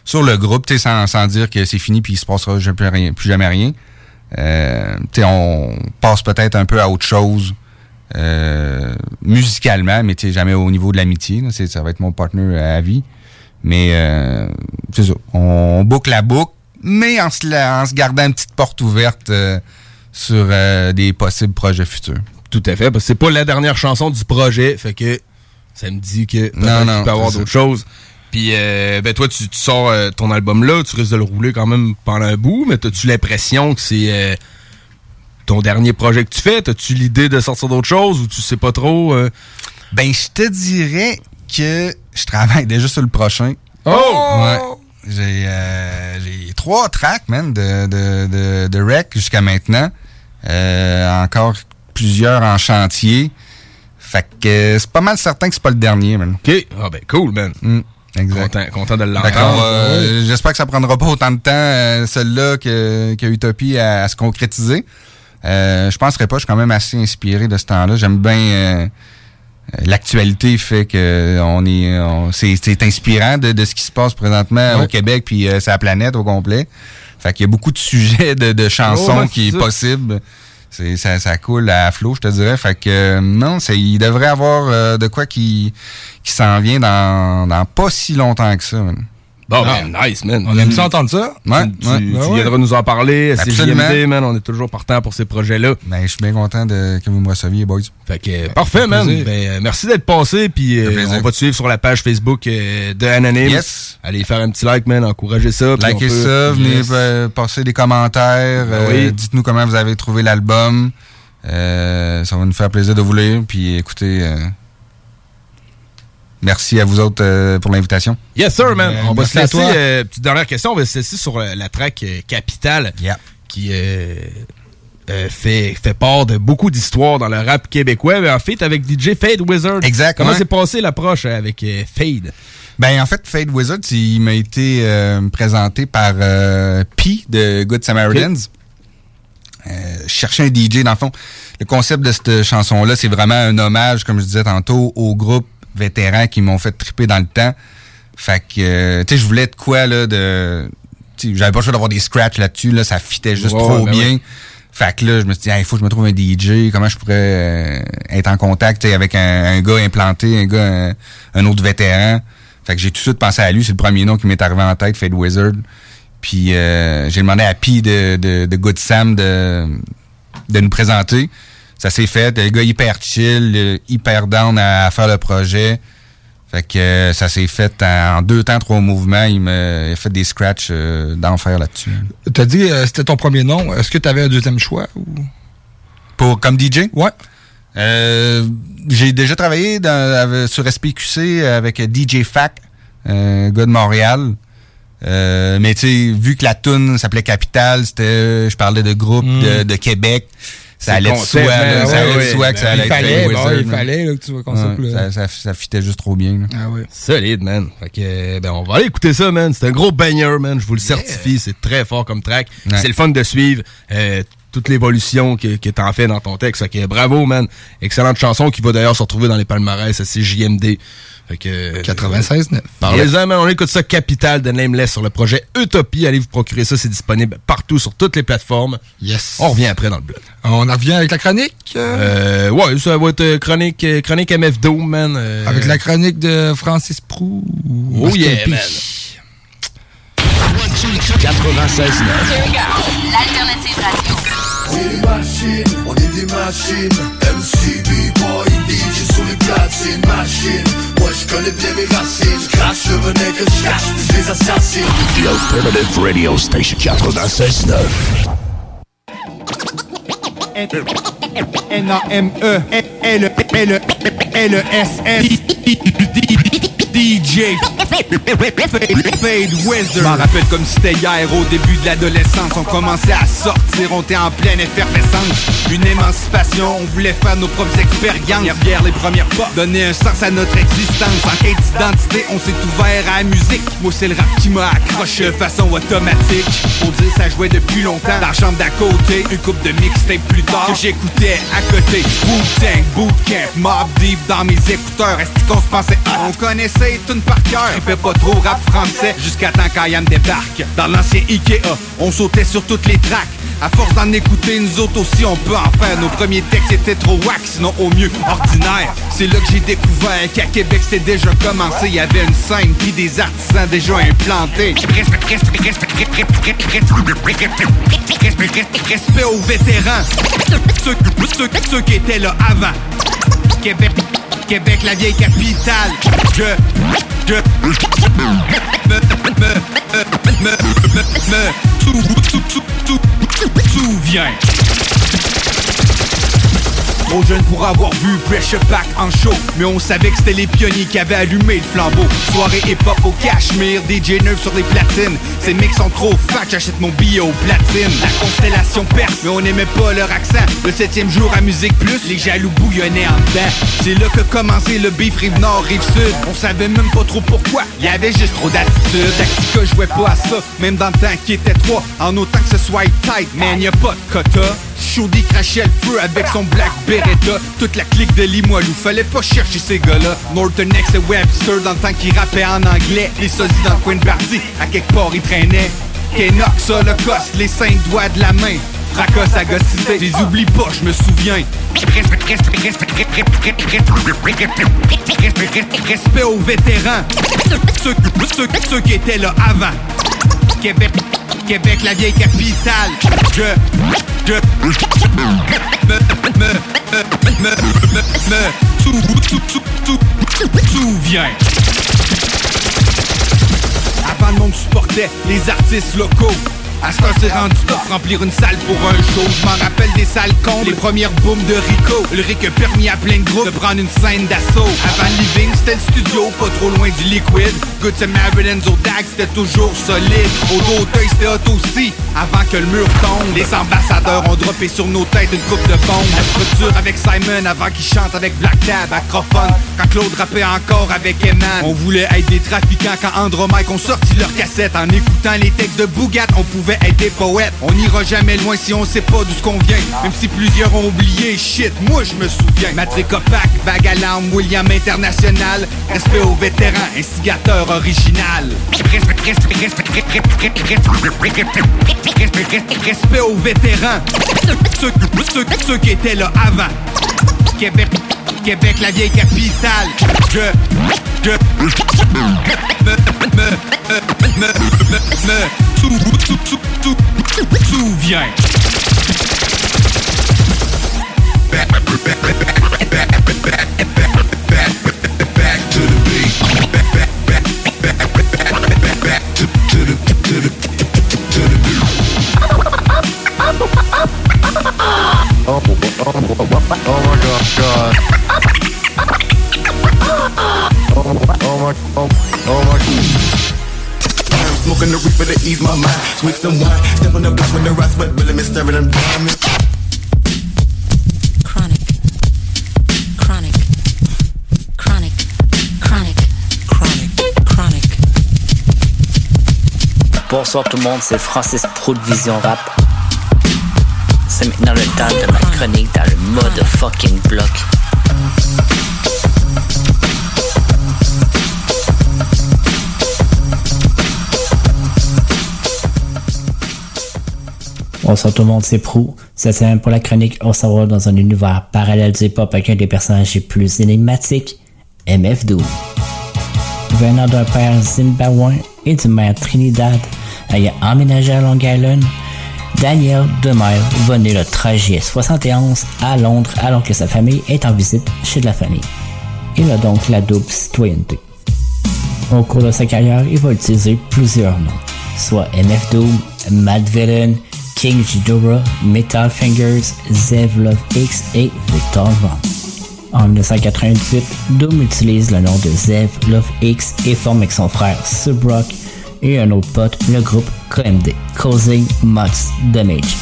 sur le groupe, tu sans, sans dire que c'est fini puis il se passera plus rien, plus jamais rien. Euh, tu on passe peut-être un peu à autre chose euh, musicalement, mais tu sais, jamais au niveau de l'amitié. Ça va être mon partenaire à vie. Mais euh, c'est ça. On boucle la boucle, mais en se, la- en se gardant une petite porte ouverte euh, sur euh, des possibles projets futurs. Tout à fait, parce que c'est pas la dernière chanson du projet, fait que ça me dit que Non, non, peut y avoir d'autres choses. Puis, euh, ben toi, tu, tu sors euh, ton album là, tu risques de le rouler quand même pendant un bout, mais as-tu l'impression que c'est euh, ton dernier projet que tu fais? As-tu l'idée de sortir d'autres choses ou tu sais pas trop? euh? Ben, je te dirais que je travaille déjà sur le prochain. Oh! Ouais. J'ai euh, j'ai trois tracks, man, de, de, de, de rec jusqu'à maintenant. Euh, encore plusieurs en chantier. Fait que c'est pas mal certain que c'est pas le dernier, man. OK. Ah ben cool, man. exact. Content, content de l'entendre. euh, J'espère que ça prendra pas autant de temps, euh, celle-là, que, que Utopie à, à se concrétiser. Euh, je penserais pas, je suis quand même assez inspiré de ce temps-là. J'aime bien euh, euh, l'actualité fait que on est on- c'est c'est inspirant de, de ce qui se passe présentement Ouais. au Québec puis euh, la planète au complet. Fait qu'il y a beaucoup de sujets de, de chansons Oh, ouais, qui est ça. possible. C'est ça, ça coule à flot, je te dirais. Fait que euh, non, c'est il devrait avoir euh, de quoi qui qui s'en vient dans, dans pas si longtemps que ça. Bon, ben, nice, man. On aime ça entendre ça. Ouais, Tu, ouais. tu Ben ouais. viendras nous en parler. C'est Absolument. JMD, man. On est toujours partant pour ces projets-là. Ben, je suis bien content de, que vous me receviez, boys. Fait que, euh, parfait, man. Ben, euh, merci d'être passé. Puis, euh, on va te suivre sur la page Facebook euh, de Anonyme. Yes. Allez faire un petit like, man. Encouragez ça. Likez peut- ça, venez Yes. passer des commentaires. Ben euh, oui. Dites-nous comment vous avez trouvé l'album. Euh, ça va nous faire plaisir de vous lire. Puis écoutez, merci à vous autres euh, pour l'invitation. Yes, sir, man. Euh, on va se laisser. euh, petite dernière question. On va se laisser sur la, la track euh, Capitale qui euh, euh, fait, fait part de beaucoup d'histoires dans le rap québécois. Mais en fait, avec DJ Fade Wizard. Exact, Comment s'est passé l'approche euh, avec euh, Fade? Ben en fait, Fade Wizard, il m'a été euh, présenté par euh, P de Good Samaritans. Euh, je cherchais un DJ, dans le fond. Le concept de cette chanson-là, c'est vraiment un hommage, comme je disais tantôt, aux groupes vétérans qui m'ont fait triper dans le temps. Fait que, euh, tu sais, je voulais de quoi, là, de... J'avais pas le choix d'avoir des scratchs là-dessus, là, ça fitait juste trop ben bien. ouais. Fait que là, je me suis dit, il faut que je me trouve un DJ. Comment je pourrais euh, être en contact avec un, un gars implanté, un gars, un, un autre vétéran. Fait que j'ai tout de suite pensé à lui. C'est le premier nom qui m'est arrivé en tête, Fade Wizard. Puis euh, j'ai demandé à Pi de, de, de Good Sam de, de nous présenter. Ça s'est fait. Le gars hyper chill, hyper down à, à faire le projet. Fait que euh, ça s'est fait en deux temps, trois mouvements. Il m'a fait des scratchs euh, d'enfer là-dessus. T'as dit euh, c'était ton premier nom. Est-ce que t'avais un deuxième choix? Ou... Pour comme DJ? Ouais. Euh, j'ai déjà travaillé dans- sur SPQC avec DJ Fac, un gars de Montréal. Euh, mais tu sais, vu que la tune s'appelait Capital, c'était, je parlais de groupe de, de Québec. Ça C'est allait de soi, ben là, ça ouais, allait de ouais. soi que ça Ben, allait il être Wizard, il là. fallait, là, que tu vois concept, Ouais, là. ça, ça, ça fitait juste trop bien. là. Ah oui. Solide, man. Fait que, euh, ben, on va aller écouter ça, man. C'est un gros banger, man. Je vous le certifie. C'est très fort comme track. Ouais. C'est le fun de suivre euh, toute l'évolution que, que t'en fais dans ton texte. Fait que, bravo, man. Excellente chanson qui va d'ailleurs se retrouver dans les palmarès. C'est JMD. Fait que, euh, 96.9. Parlez-en, man. On écoute ça Capital de Nameless sur le projet Utopie. Allez vous procurer ça. C'est disponible partout sur toutes les plateformes. Yes. On revient après dans le blog. On en revient avec la chronique? Euh, ouais, ça va être euh, chronique, euh, chronique MF Dome, man. euh, Avec la chronique de Francis Prou. Oh yeah, man. 96 L'alternative radio. C'est des machines, on est des machines. MCB, boy, DJ sur les platines. Machine, moi je connais bien mes racines. Je crache le venin que je cache, puis je les assassine. The Alternative Radio Station 96.9. N-A-M-E L-E-L-E-L-E-S-S DJ DJ Fade Wizard. M'en rappelle comme c'était hier au début de l'adolescence. On commençait à sortir, on était en pleine effervescence. Une émancipation, on voulait faire nos propres expériences. Bière les premières pas, donner un sens à notre existence. En quête d'identité, on s'est ouvert à la musique. Moi, c'est le rap qui m'a accroché de façon automatique. Faut dire, ça jouait depuis longtemps dans la chambre d'à côté. Une coupe de mixtape plus tard que j'écoutais à côté. Wu-Tang, Bootcamp, Mob Deep dans mes écouteurs. Est-ce qu'on se pensait? On connaissait tout par cœur. fait pas trop rap français jusqu'à temps qu'Ayam débarque. Dans l'ancien Ikea, on sautait sur toutes les tracks. À force d'en écouter, nous autres aussi, on peut en faire. Nos premiers textes étaient trop wax, sinon au mieux ordinaire. C'est là que j'ai découvert qu'à Québec c'était déjà commencé. Il y avait une scène puis des artisans déjà implantés. Respect aux vétérans, ceux, ceux, ceux qui étaient là avant. Québec, Québec, la vieille capitale. Je, je, me, me, me, me. Trop jeune pour avoir vu Pressure Pack en show. Mais on savait que c'était les pionniers qui avaient allumé le flambeau. Soirée hip-hop au cachemire, DJ Nerve sur les platines. Ces mecs sont trop fat, j'achète mon billet au platine. La constellation perce, mais on n'aimait pas leur accent. Le septième jour à Musique Plus, les jaloux bouillonnaient en dedans. C'est là que commençait le beef rive nord, rive sud. On savait même pas trop pourquoi, y avait juste trop d'attitude Tactica jouait pas à ça, même dans le temps qui était trois. En autant que ce soit tight, man y a pas de quota Chaudi crachait le feu avec son Black Beretta. Toute la clique de Limoilou, fallait pas chercher ces gars-là. Norton X et Webster dans le temps qu'ils en anglais. Les sosies dans le à quelque part ils traînaient. Kenox, Holocaust, les cinq doigts de la main Fracas à gossité, les oublie pas, je me souviens Respect aux vétérans ceux, ceux, qui étaient là avant Québec, Québec, la vieille capitale. Je, je, me, me, me, me, me, me, sou, sou, sou, sou, souviens. Avant le monde supportait les artistes locaux. À ce c'est rendu top remplir une salle pour un show. Je m'en rappelle des salles combles, les premières booms de Rico. Le Rick a permis à plein de groupes de prendre une scène d'assaut. Avant living, c'était le studio, pas trop loin du liquid. Good Samaritan, Zodag, c'était toujours solide. Au d'Auteuil, c'était hot aussi, avant que le mur tombe. Les ambassadeurs ont droppé sur nos têtes une coupe de bombes. La structure avec Simon avant qu'il chante avec Black Tab, acrophone. Quand Claude rappait encore avec Eman. On voulait être des trafiquants quand Andromike ont sorti leur cassette. En écoutant les textes de Bougat, on pouvait être des poètes. On n'ira jamais loin si on sait pas d'où ce qu'on vient. Même si plusieurs ont oublié, shit, moi je me souviens. Matrick Opac, Vague William International. Respect aux vétérans, instigateur original. Respect aux vétérans. Ceux, ceux qui étaient là avant. Québec, Québec, la vieille capitale. Je, je, me, me, me, me, me, sou, sou, sou, sou, souviens. Oh, oh, oh, oh my gosh, God. Oh, oh my, oh, oh my Smoking the reaper to ease my mind. Sweet some wine. Step on the block with the rocks, but really me staring them diamonds. Chronic. Chronic. Chronic. Chronic. Chronic. Chronic. Bonsoir tout le monde, c'est Francis Pro de Vision Rap. C'est maintenant le temps de ma chronique dans le mode fucking bloc. Bonsoir tout le monde, c'est Prou. Cette semaine pour la chronique, on s'en va dans un univers parallèle du hip-hop avec un des personnages les plus énigmatiques, MF Doom. Venant d'un père zimbabwéen et d'une mère Trinidad ayant emménagé à Long Island, Daniel Demel va né le 13 juillet 71 à Londres alors que sa famille est en visite chez de la famille. Il a donc la double citoyenneté. Au cours de sa carrière, il va utiliser plusieurs noms, soit MF Doom, Mad Villain, King Ghidorah, Metal Fingers, Zev Love X et Victor Von. En 1998, Doom utilise le nom de Zev Love X et forme avec son frère Subrock et un autre pote le groupe KMD, Causing Much Damage.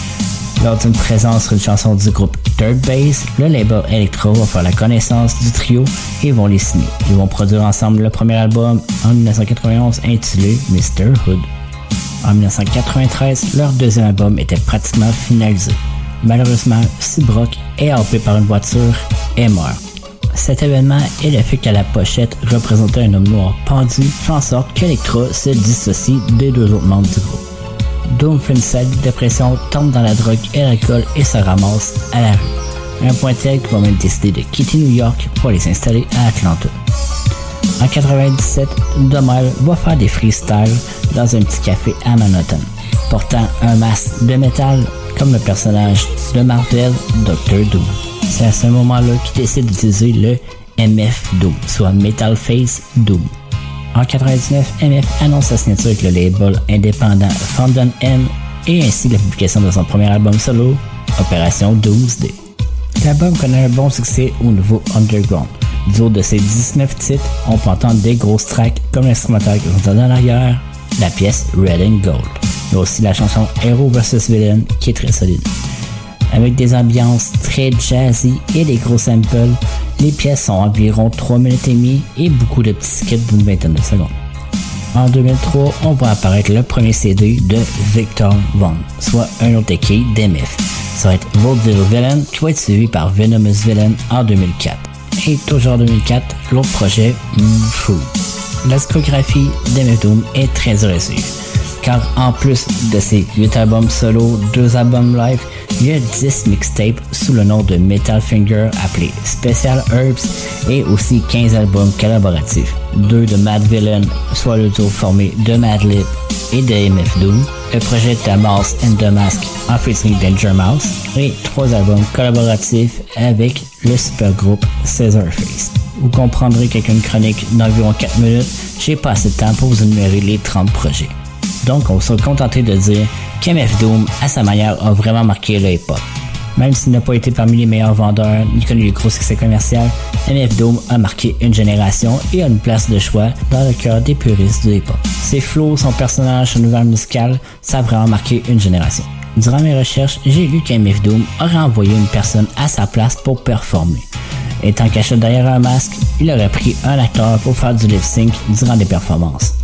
Lors d'une présence sur une chanson du groupe Third Base, le label Electro va faire la connaissance du trio et vont les signer. Ils vont produire ensemble le premier album en 1991 intitulé Mr. Hood. En 1993, leur deuxième album était pratiquement finalisé. Malheureusement, Subrock est happé par une voiture et meurt. Cet événement et le fait que la pochette représentait un homme noir pendu fait en sorte qu'Electra se dissocie des deux autres membres du groupe. Doom fait une sale dépression, tombe dans la drogue et l'alcool et se ramasse à la rue. Un point tel qu'ils vont même décider de quitter New York pour aller s'installer à Atlanta. En 97, Domal va faire des freestyles dans un petit café à Manhattan, portant un masque de métal comme le personnage de Marvel Dr. Doom. C'est à ce moment-là qu'il décide d'utiliser le MF Doom, soit Metal Face Doom. En 99, MF annonce sa signature avec le label indépendant Foundon M et ainsi la publication de son premier album solo, Opération Doomsday. L'album connaît un bon succès au niveau underground. Du haut de ses 19 titres, on peut entendre des grosses tracks comme l'instrumental que vous entendez en arrière, la pièce Red and Gold, mais aussi la chanson Hero vs Villain qui est très solide. Avec des ambiances très jazzy et des gros samples, les pièces sont environ 3 minutes et demie et beaucoup de petits skits d'une vingtaine de secondes. En 2003, on voit apparaître le premier CD de Victor Vaughn, soit un autre équipe d'MF. Ça va être Vaudeville Villain qui va être suivi par Venomous Villain en 2004. Et toujours en 2004, l'autre projet, Fou. La discographie d'MF Doom est très reçue, car en plus de ses 8 albums solo, 2 albums live, il y a 10 mixtapes sous le nom de Metal Finger appelé Special Herbs et aussi 15 albums collaboratifs. Deux de Mad Villain, soit le tour formé de Madlib et de MF Doom, le projet The Mouse and the Mask en featuring Danger Mouse et trois albums collaboratifs avec le super groupe Face. Vous comprendrez qu'avec une chronique d'environ 4 minutes, j'ai pas assez de temps pour vous énumérer les 30 projets. Donc, on se contenté de dire qu'MF Doom, à sa manière, a vraiment marqué hip-hop. Même s'il n'a pas été parmi les meilleurs vendeurs ni connu les gros succès commerciaux, MF Doom a marqué une génération et a une place de choix dans le cœur des puristes du hip-hop. Ses flots, son personnage, son univers musical, ça a vraiment marqué une génération. Durant mes recherches, j'ai lu qu'MF Doom aurait envoyé une personne à sa place pour performer. Étant caché derrière un masque, il aurait pris un acteur pour faire du lip sync durant des performances.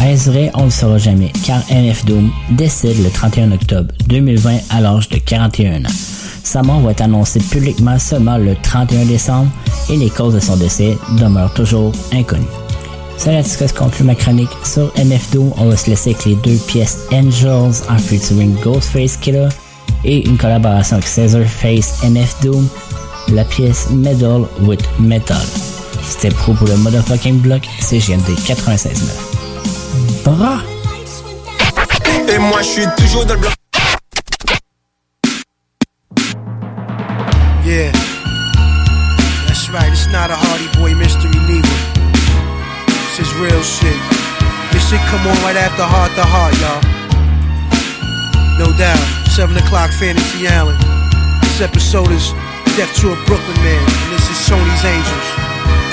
À vrai, on ne le saura jamais, car NF Doom décède le 31 octobre 2020 à l'âge de 41 ans. Sa mort va être annoncée publiquement seulement le 31 décembre et les causes de son décès demeurent toujours inconnues. C'est ce que conclut ma chronique sur NF Doom. On va se laisser avec les deux pièces Angels en featuring Ghostface Killer et une collaboration avec Caesar Face NF Doom, la pièce Medal with Metal. C'était pro pour le motherfucking block, c'est GMD 96.9. Bras! Et moi je suis toujours dans le bloc. Yeah, that's right. It's not a Hardy Boy mystery neither. This is real shit. This shit come on right after Heart to Heart, y'all. No doubt. 7 o'clock Fantasy Island. This episode is Death to a Brooklyn Man, and this is Tony's Angels.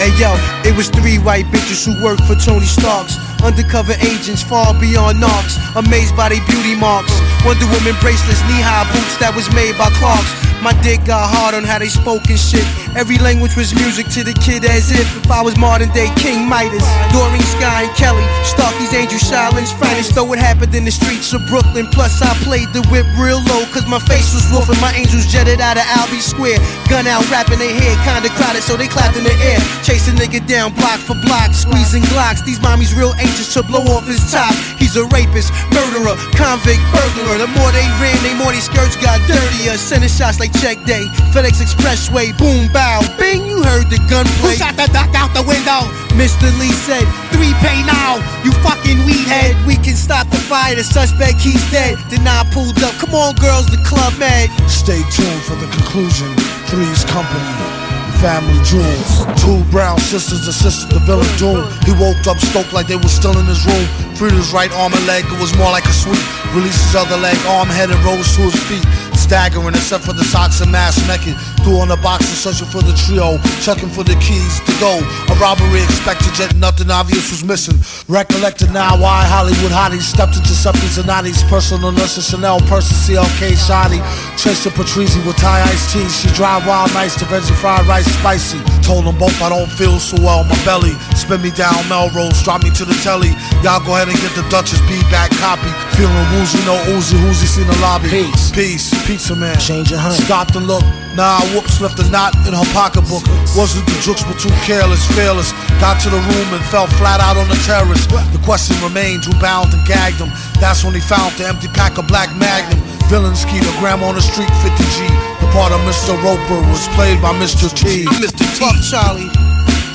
Hey yo, it was three white bitches who worked for Tony Starks. Undercover agents far beyond knocks. Amazed by their beauty marks. Wonder Woman bracelets, knee high boots that was made by Clarks. My dick got hard on how they spoke and shit. Every language was music to the kid as if if I was modern day King Midas. Doreen Sky and Kelly, Starky's Angel Silence, finest. Though it happened in the streets of Brooklyn. Plus I played the whip real low, cause my face was wolf and my angels jetted out of Albee Square. Gun out, rapping their head, kinda crowded, so they clapped in the air. Chasing nigga down block for block, squeezing glocks. These mommies real anxious to blow off his top. He's a rapist, murderer, convict, burglar. The more they ran, the more these skirts got dirtier. Sending shots like check day. FedEx Expressway, boom, bow, bing, you heard the gunplay. Who shot the duck out the window? Mr. Lee said, Three pay now, you fucking weed head. We can stop the fire, the suspect, he's dead. Then I pulled up. Come on, girls, the club mad. Stay tuned for the conclusion. Three's Company. Family jewels. Two brown sisters assisted the villain doom. He woke up stoked like they were still in his room. Freed his right arm and leg, it was more like a sweep. Released his other leg, arm, head, and rose to his feet. Staggering except for the socks and mask naked. Threw on the box and searching for the trio, checking for the keys to go. A robbery expected, yet nothing obvious was missing. Recollected now why Hollywood hotties stepped into something Zanotti's personal nurse, Chanel person, CLK shoddy. Tracy Patrizi with Thai iced tea. She drive wild nights to veggie fried rice spicy. Told them both I don't feel so well. My belly spin me down Melrose, drop me to the telly. Y'all go ahead and get the Duchess B back copy. Feeling woozy, no oozy, whoosy, seen the lobby. Peace, peace, pizza man. Change your honey. Stopped and looked. Nah, whoops, left a knot in her pocketbook. Wasn't the jokes, but too careless, fearless. Got to the room and fell flat out on the terrace. The question remained who bound and gagged him. That's when he found the empty pack of black magnum. Villains Villain skeeter, grandma on the street, 50G. The part of Mr. Roper was played by Mr. T. I'm Mr. T. Fuck Charlie.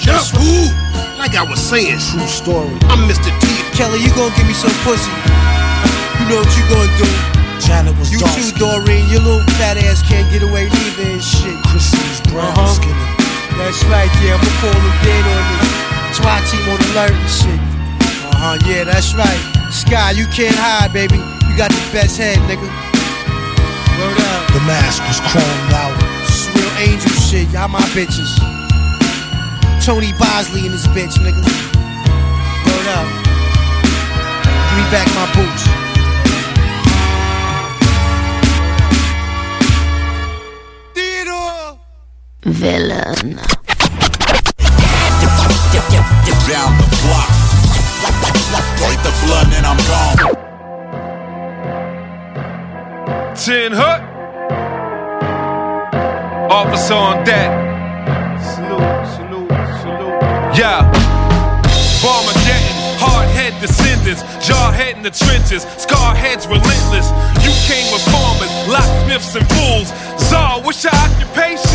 Just up, fool. Like I was saying. True story. I'm Mr. T. Kelly, you gonna give me some pussy. You know what you gonna do. Janet was You too, Doreen. Your little fat ass can't get away neither and shit. Chrissy's brown Uh-huh. skin. That's right, yeah. I'ma call them dead on me. SWAT team on alert and shit. Uh huh, yeah, that's right. Sky, you can't hide, baby. You got the best head, nigga. Word up. The mask was chromed out. This real angel shit. Y'all my bitches. Tony Bosley and this bitch, nigga. Word up. Give me back my boots. Villain. Down the block. Break the and I'm gone. Tin Hut. Officer on deck. Salute, salute, salute. Yeah. Bombergetting, hard head descendants, jaw head in the trenches, scar heads relentless. You came with farmers, locksmiths and fools. Czar, what's your occupation?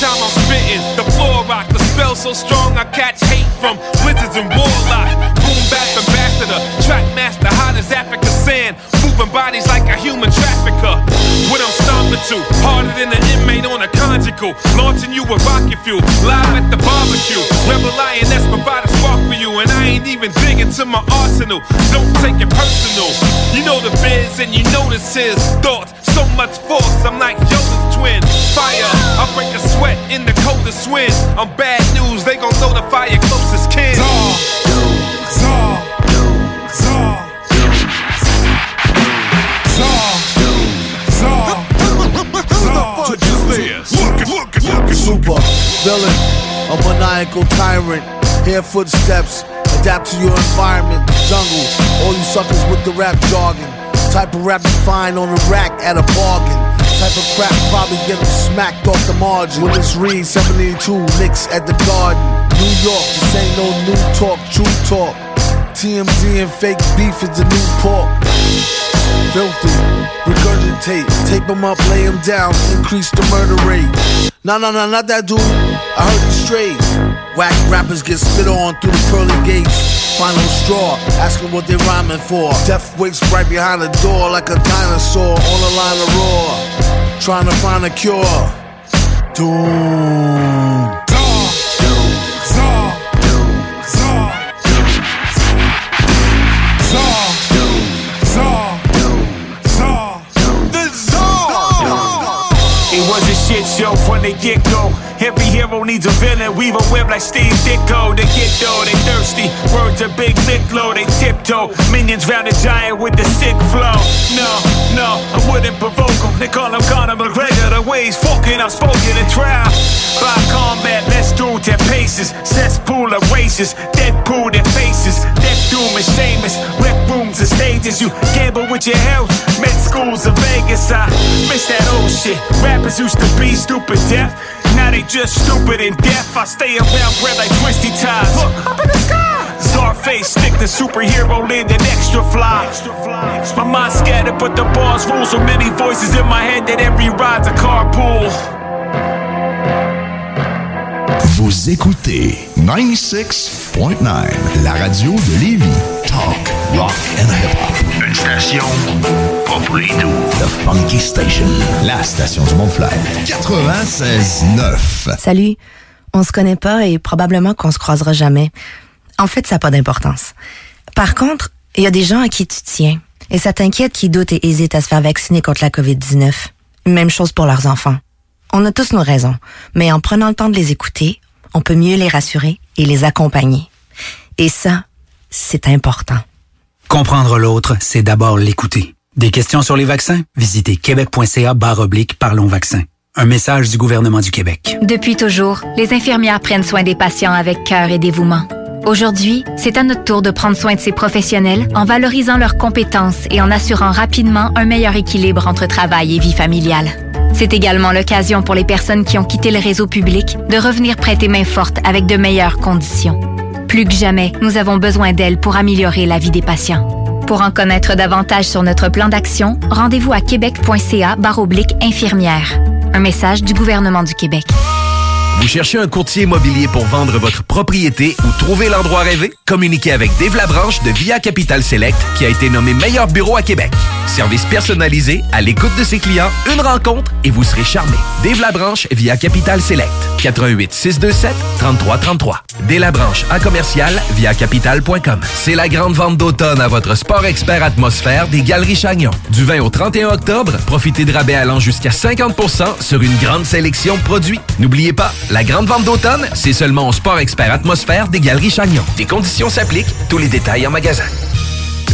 Anytime I'm spitting, the floor rock, the spell so strong I catch hate from blizzards and warlocks. Boom bap ambassador, track master, hot as Africa sand, moving bodies like a human trafficker. What I'm stomping to, harder than an inmate on a conjugal, launching you with rocket fuel, live at the barbecue. Rebel lioness provide a spark for you, and I ain't even digging to my arsenal. Don't take it personal. You know the biz, and you know this is thoughts. So much force, I'm like Yoda's twin. Fire, I break a sweat in the coldest wind. I'm bad news, they gon' notify your closest kin. Super villain, a maniacal tyrant. Hear footsteps, adapt to your environment. Jungle, all you suckers with the rap jargon. Type of rap you find on the rack at a bargain. Type of crap probably get smacked off the margin. When it's Reed 72, licks at the garden. New York, this ain't no new talk, true talk. TMZ and fake beef is the new pork. Filthy, tape him up, lay him down, increase the murder rate. Nah, nah, nah, not that dude. I heard he's straight. Whack rappers get spit on through the pearly gates. Final straw, asking what they rhyming for. Death waits right behind the door like a dinosaur on the line of roar. Trying to find a cure. Doom. Shit from the get go. Every hero needs a villain. Weave a web like Steve Ditko. They get though, they thirsty. Words are big lick low, they tiptoe. Minions round a giant with the sick flow. No, no, I wouldn't provoke them. They call him Conor McGregor. The way he's fucking, I'm spoken in trial. By combat, let's do 10 paces. Cesspool of races. Deadpool their faces. Doom is shameless. Rec rooms and stages. You gamble with your health. Med schools of Vegas. I miss that old shit. Rappers used to be stupid deaf. Now they just stupid and deaf. I stay around bread like twisty ties. Look up in the sky. Czarface, stick the superhero land and extra fly. My mind scattered, but the bars rule. So many voices in my head that every ride's a carpool. Vous écoutez 96.9, la radio de Lévis. Talk, rock and hip-hop. Une station pas pour les doux. The Funky Station, la station du Mont-Flair. 96.9. Salut. On se connaît pas et probablement qu'on se croisera jamais. En fait, ça n'a pas d'importance. Par contre, il y a des gens à qui tu tiens. Et ça t'inquiète qui doutent et hésitent à se faire vacciner contre la COVID-19. Même chose pour leurs enfants. On a tous nos raisons, mais en prenant le temps de les écouter, on peut mieux les rassurer et les accompagner. Et ça, c'est important. Comprendre l'autre, c'est d'abord l'écouter. Des questions sur les vaccins? Visitez québec.ca barre oblique Parlons vaccins. Un message du gouvernement du Québec. Depuis toujours, les infirmières prennent soin des patients avec cœur et dévouement. Aujourd'hui, c'est à notre tour de prendre soin de ces professionnels en valorisant leurs compétences et en assurant rapidement un meilleur équilibre entre travail et vie familiale. C'est également l'occasion pour les personnes qui ont quitté le réseau public de revenir prêter main forte avec de meilleures conditions. Plus que jamais, nous avons besoin d'elles pour améliorer la vie des patients. Pour en connaître davantage sur notre plan d'action, rendez-vous à québec.ca infirmière. Un message du gouvernement du Québec. Vous cherchez un courtier immobilier pour vendre votre propriété ou trouver l'endroit rêvé? Communiquez avec Dave Labranche de Via Capital Select qui a été nommé meilleur bureau à Québec. Service personnalisé, à l'écoute de ses clients, une rencontre et vous serez charmé. Dave Labranche via Capital Select. 88 627 3333. Dave Labranche à commercial via capital.com. C'est la grande vente d'automne à votre sport expert atmosphère des Galeries Chagnon. Du 20 au 31 octobre, profitez de rabais allant jusqu'à 50% sur une grande sélection de produits. N'oubliez pas, la grande vente d'automne, c'est seulement au Sport Expert Atmosphère des Galeries Chagnon. Des conditions s'appliquent, tous les détails en magasin.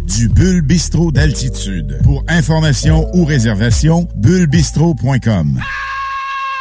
du Bulle Bistrot d'altitude. Pour information ou réservation, bullebistro.com.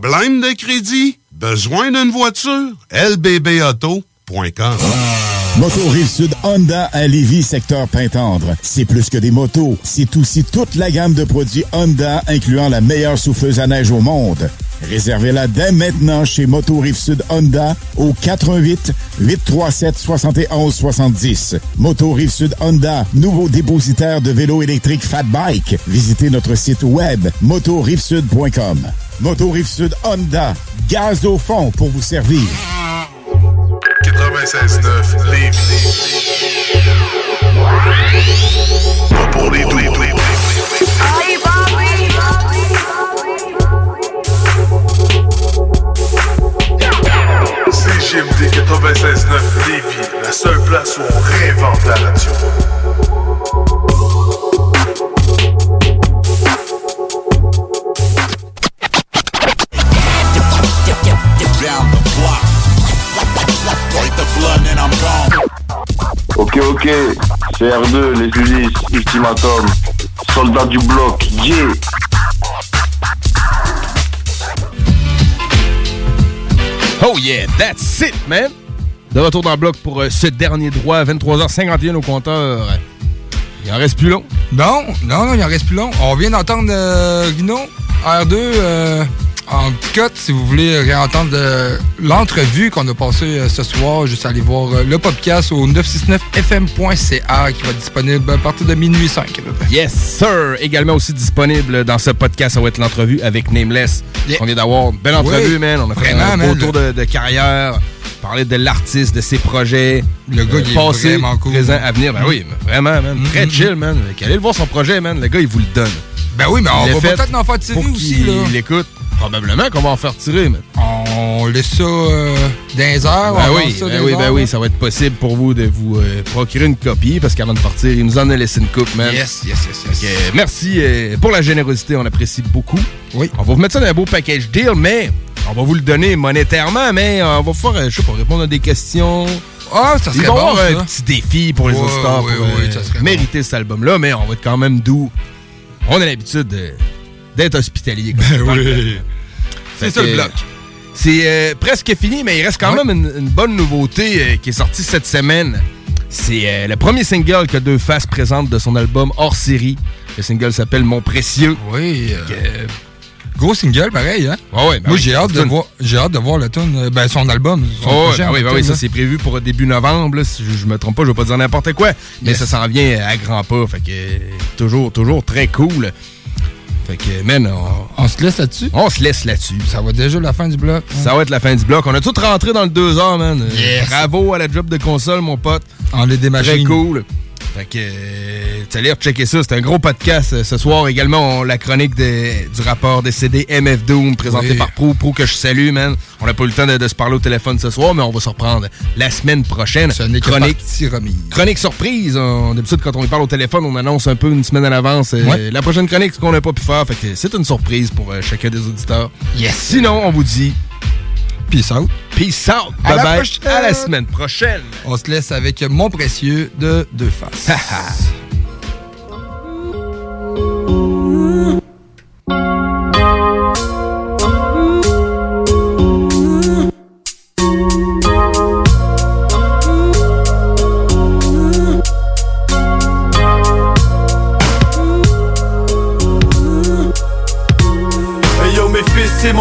Problème de crédit? Besoin d'une voiture? lbbauto.com Moto Rive-Sud Honda à Lévis, secteur Pintendre. C'est plus que des motos, c'est aussi toute la gamme de produits Honda, incluant la meilleure souffleuse à neige au monde. Réservez-la dès maintenant chez Moto Rive-Sud Honda au 88 837 71 70. Moto Rive-Sud Honda, nouveau dépositaire de vélos électriques Fat Bike. Visitez notre site web motorivesud.com. Moto Rive-Sud Honda, gaz au fond pour vous servir. 96.9 Lévis. Pas pour les doux. CGMD 96.9 Lévis, la seule place où on réinvente la radio. Ok, ok, c'est R2, les Ulysses, Ultimatum, soldat du bloc, yeah. Oh yeah, that's it, man! De retour dans le bloc pour euh, ce dernier droit, 23h51 au compteur. Il en reste plus long. Non, non, non, il en reste plus long. On vient d'entendre euh, Guino, R2, euh, en petit cut, si vous voulez réentendre euh, l'entrevue qu'on a passée euh, ce soir. Juste aller voir euh, le podcast au 969fm.ca qui va être disponible à partir de minuit 5 à peu près. Yes, sir! Également aussi disponible dans ce podcast, ça va être l'entrevue avec Nameless. On vient d'avoir une belle entrevue, Oui. man. On a fait Vraiment, un man, beau tour de, de carrière, parler de l'artiste, de ses projets. Le gars, il est passé, vraiment cool. présent, à venir. Ben Mm. oui, mais vraiment, man. Très Mm, chill, man. Allez le voir son projet, man. Le gars, il vous le donne. Ben oui, mais on Il va peut-être en faire tirer aussi, là. l'écoute. Probablement qu'on va en faire tirer, mais. On laisse ça euh, dans les airs. Ben on oui, ça ben oui, ben oui, ça va être possible pour vous de vous euh, procurer une copie parce qu'avant de partir, il nous en a laissé une coupe, man. Yes, yes, yes, yes. Merci euh, pour la générosité, on apprécie beaucoup. Oui. On va vous mettre ça dans un beau package deal, mais on va vous le donner monétairement, mais euh, on va faire, je sais pas, répondre à des questions. Ah, ça serait bon, avoir ça. un petit défi pour les Ouais, auditeurs ouais, pour ouais, ça serait mériter cet album-là, mais on va être quand même doux. On a l'habitude de- d'être hospitalier. on parle. C'est ça, le bloc. C'est euh, presque fini, mais il reste quand Ouais. même une, une bonne nouveauté euh, qui est sortie cette semaine. C'est euh, le premier single que Deux Faces présente de son album hors série. Le single s'appelle Mon Précieux. Oui. Gros single, pareil, hein? Ouais, ben Moi, oui, j'ai hâte, de voir, j'ai hâte de voir le tune, ben, son album. Son Oh, ben oui, en ben oui, ça là. c'est prévu pour début novembre. là. Si je, je me trompe pas, je vais pas dire n'importe quoi. Mais Yes. ça s'en vient à grands pas. Fait que toujours, toujours très cool. Fait que, man, on, On se laisse là-dessus? on se laisse là-dessus. Ça va déjà la fin du bloc. hein? Ça va être la fin du bloc. On a tout rentré dans le 2 heures, man. Yes. Bravo à la job de console, mon pote. On est des Très cool. Fait que, euh, allé rechecker ça. C'est un gros podcast euh, ce soir. Également, on- la chronique du rapport décédé MF Doom présenté Oui. par Pro. Pro que je salue, man. On n'a pas eu le temps de, de se parler au téléphone ce soir, mais on va se reprendre la semaine prochaine. Ce n'est chronique, remise. chronique surprise. On- D'habitude, quand on y parle au téléphone, on annonce un peu une semaine à l'avance euh, la prochaine chronique, ce qu'on n'a pas pu faire. Fait que c'est une surprise pour euh, chacun des auditeurs. Yes. Sinon, on vous dit Peace out. peace out. À Bye la bye. À la semaine prochaine. On se laisse avec Mon Précieux de Deux Faces.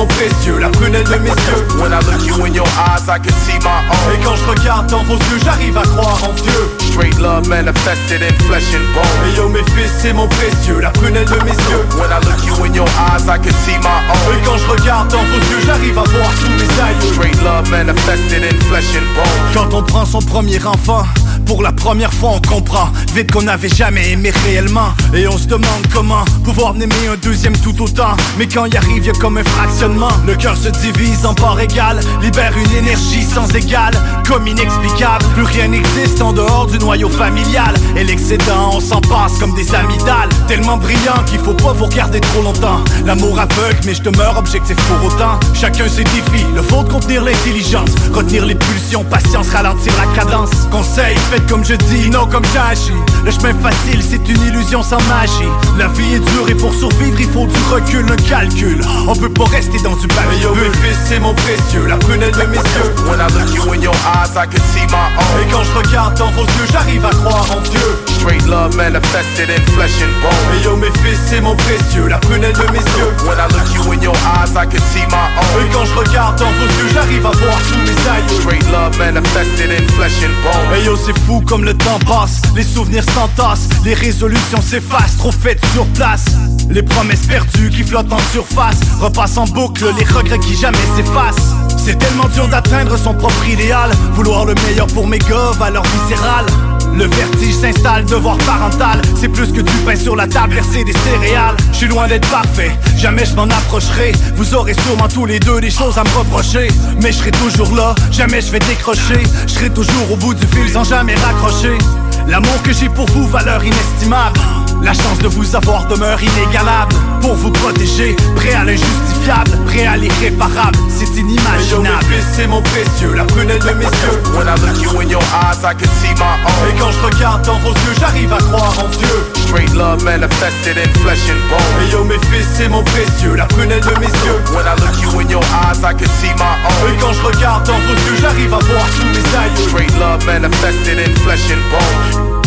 mon précieux, la prunelle de mes yeux When I look you in your eyes, I can see my Et own. quand je regarde dans vos yeux, j'arrive à croire en Dieu Straight love manifested in flesh and bone. Hey yo mes fils c'est mon précieux, la prunelle de mes yeux When I look you in your eyes, I can see my Et own. quand je regarde dans vos yeux, j'arrive à voir tous mes aïeux Straight love manifested in flesh and bone. Quand on prend son premier enfant pour la première fois on comprend Vite qu'on n'avait jamais aimé réellement. Et on se demande comment pouvoir aimer un deuxième tout autant. Mais quand y arrive y'a comme un fractionnement. Le cœur se divise en parts égales Libère une énergie sans égale. Comme inexplicable Plus rien n'existe en dehors du noyau familial. Et l'excédent on s'en passe comme des amygdales. Tellement brillant qu'il faut pas vous regarder trop longtemps. L'amour aveugle mais je demeure objectif pour autant. Chacun ses défis, le faut de contenir l'intelligence. Retenir les pulsions, patience, ralentir la cadence. Conseil, faites comme je dis, non comme j'agis. Le chemin facile c'est une illusion sans magie. La vie est dure et pour survivre il faut du recul, un calcul. On peut pas rester dans du papier Yo mes fils c'est mon précieux, la prunelle de mes yeux When I look you in your eyes, I can see my Et own. quand je regarde dans vos yeux j'arrive à croire en Dieu. Straight love manifested in flesh and bone. Et yo mes fils c'est mon précieux, la prunelle de mes yeux. When I look you in your eyes, I can see my Et own. quand je regarde dans vos yeux j'arrive à voir tous mes aïeux. Straight love manifested in flesh and bone. Yo c'est comme le temps passe. Les souvenirs s'entassent Les résolutions s'effacent. Trop faites sur place. Les promesses perdues qui flottent en surface. Repassent en boucle Les regrets qui jamais s'effacent. C'est tellement dur d'atteindre son propre idéal. Vouloir le meilleur pour mes gars Valeur viscérale le vertige s'installe, devoir parental. C'est plus que du pain sur la table, verser des céréales. Je suis loin d'être parfait, jamais je m'en approcherai. Vous aurez sûrement tous les deux des choses à me reprocher. Mais je serai toujours là, jamais je vais décrocher. Je serai toujours au bout du fil sans jamais L'amour que j'ai pour vous, valeur inestimable La chance de vous avoir demeure inégalable Pour vous protéger, prêt à l'injustifiable Prêt à l'irréparable, c'est inimaginable c'est mon précieux, la prunelle de mes yeux When I look you in your eyes, I can see my Et own. quand je regarde dans vos yeux, j'arrive à croire en Dieu Straight love manifested in flesh and bone. Et yo mes fils, c'est mon précieux, la prunelle de mes yeux When I look you in your eyes, I can see my Et own. quand je regarde dans vos yeux, j'arrive à voir tous mes aïeux Straight love manifested in flesh and bone.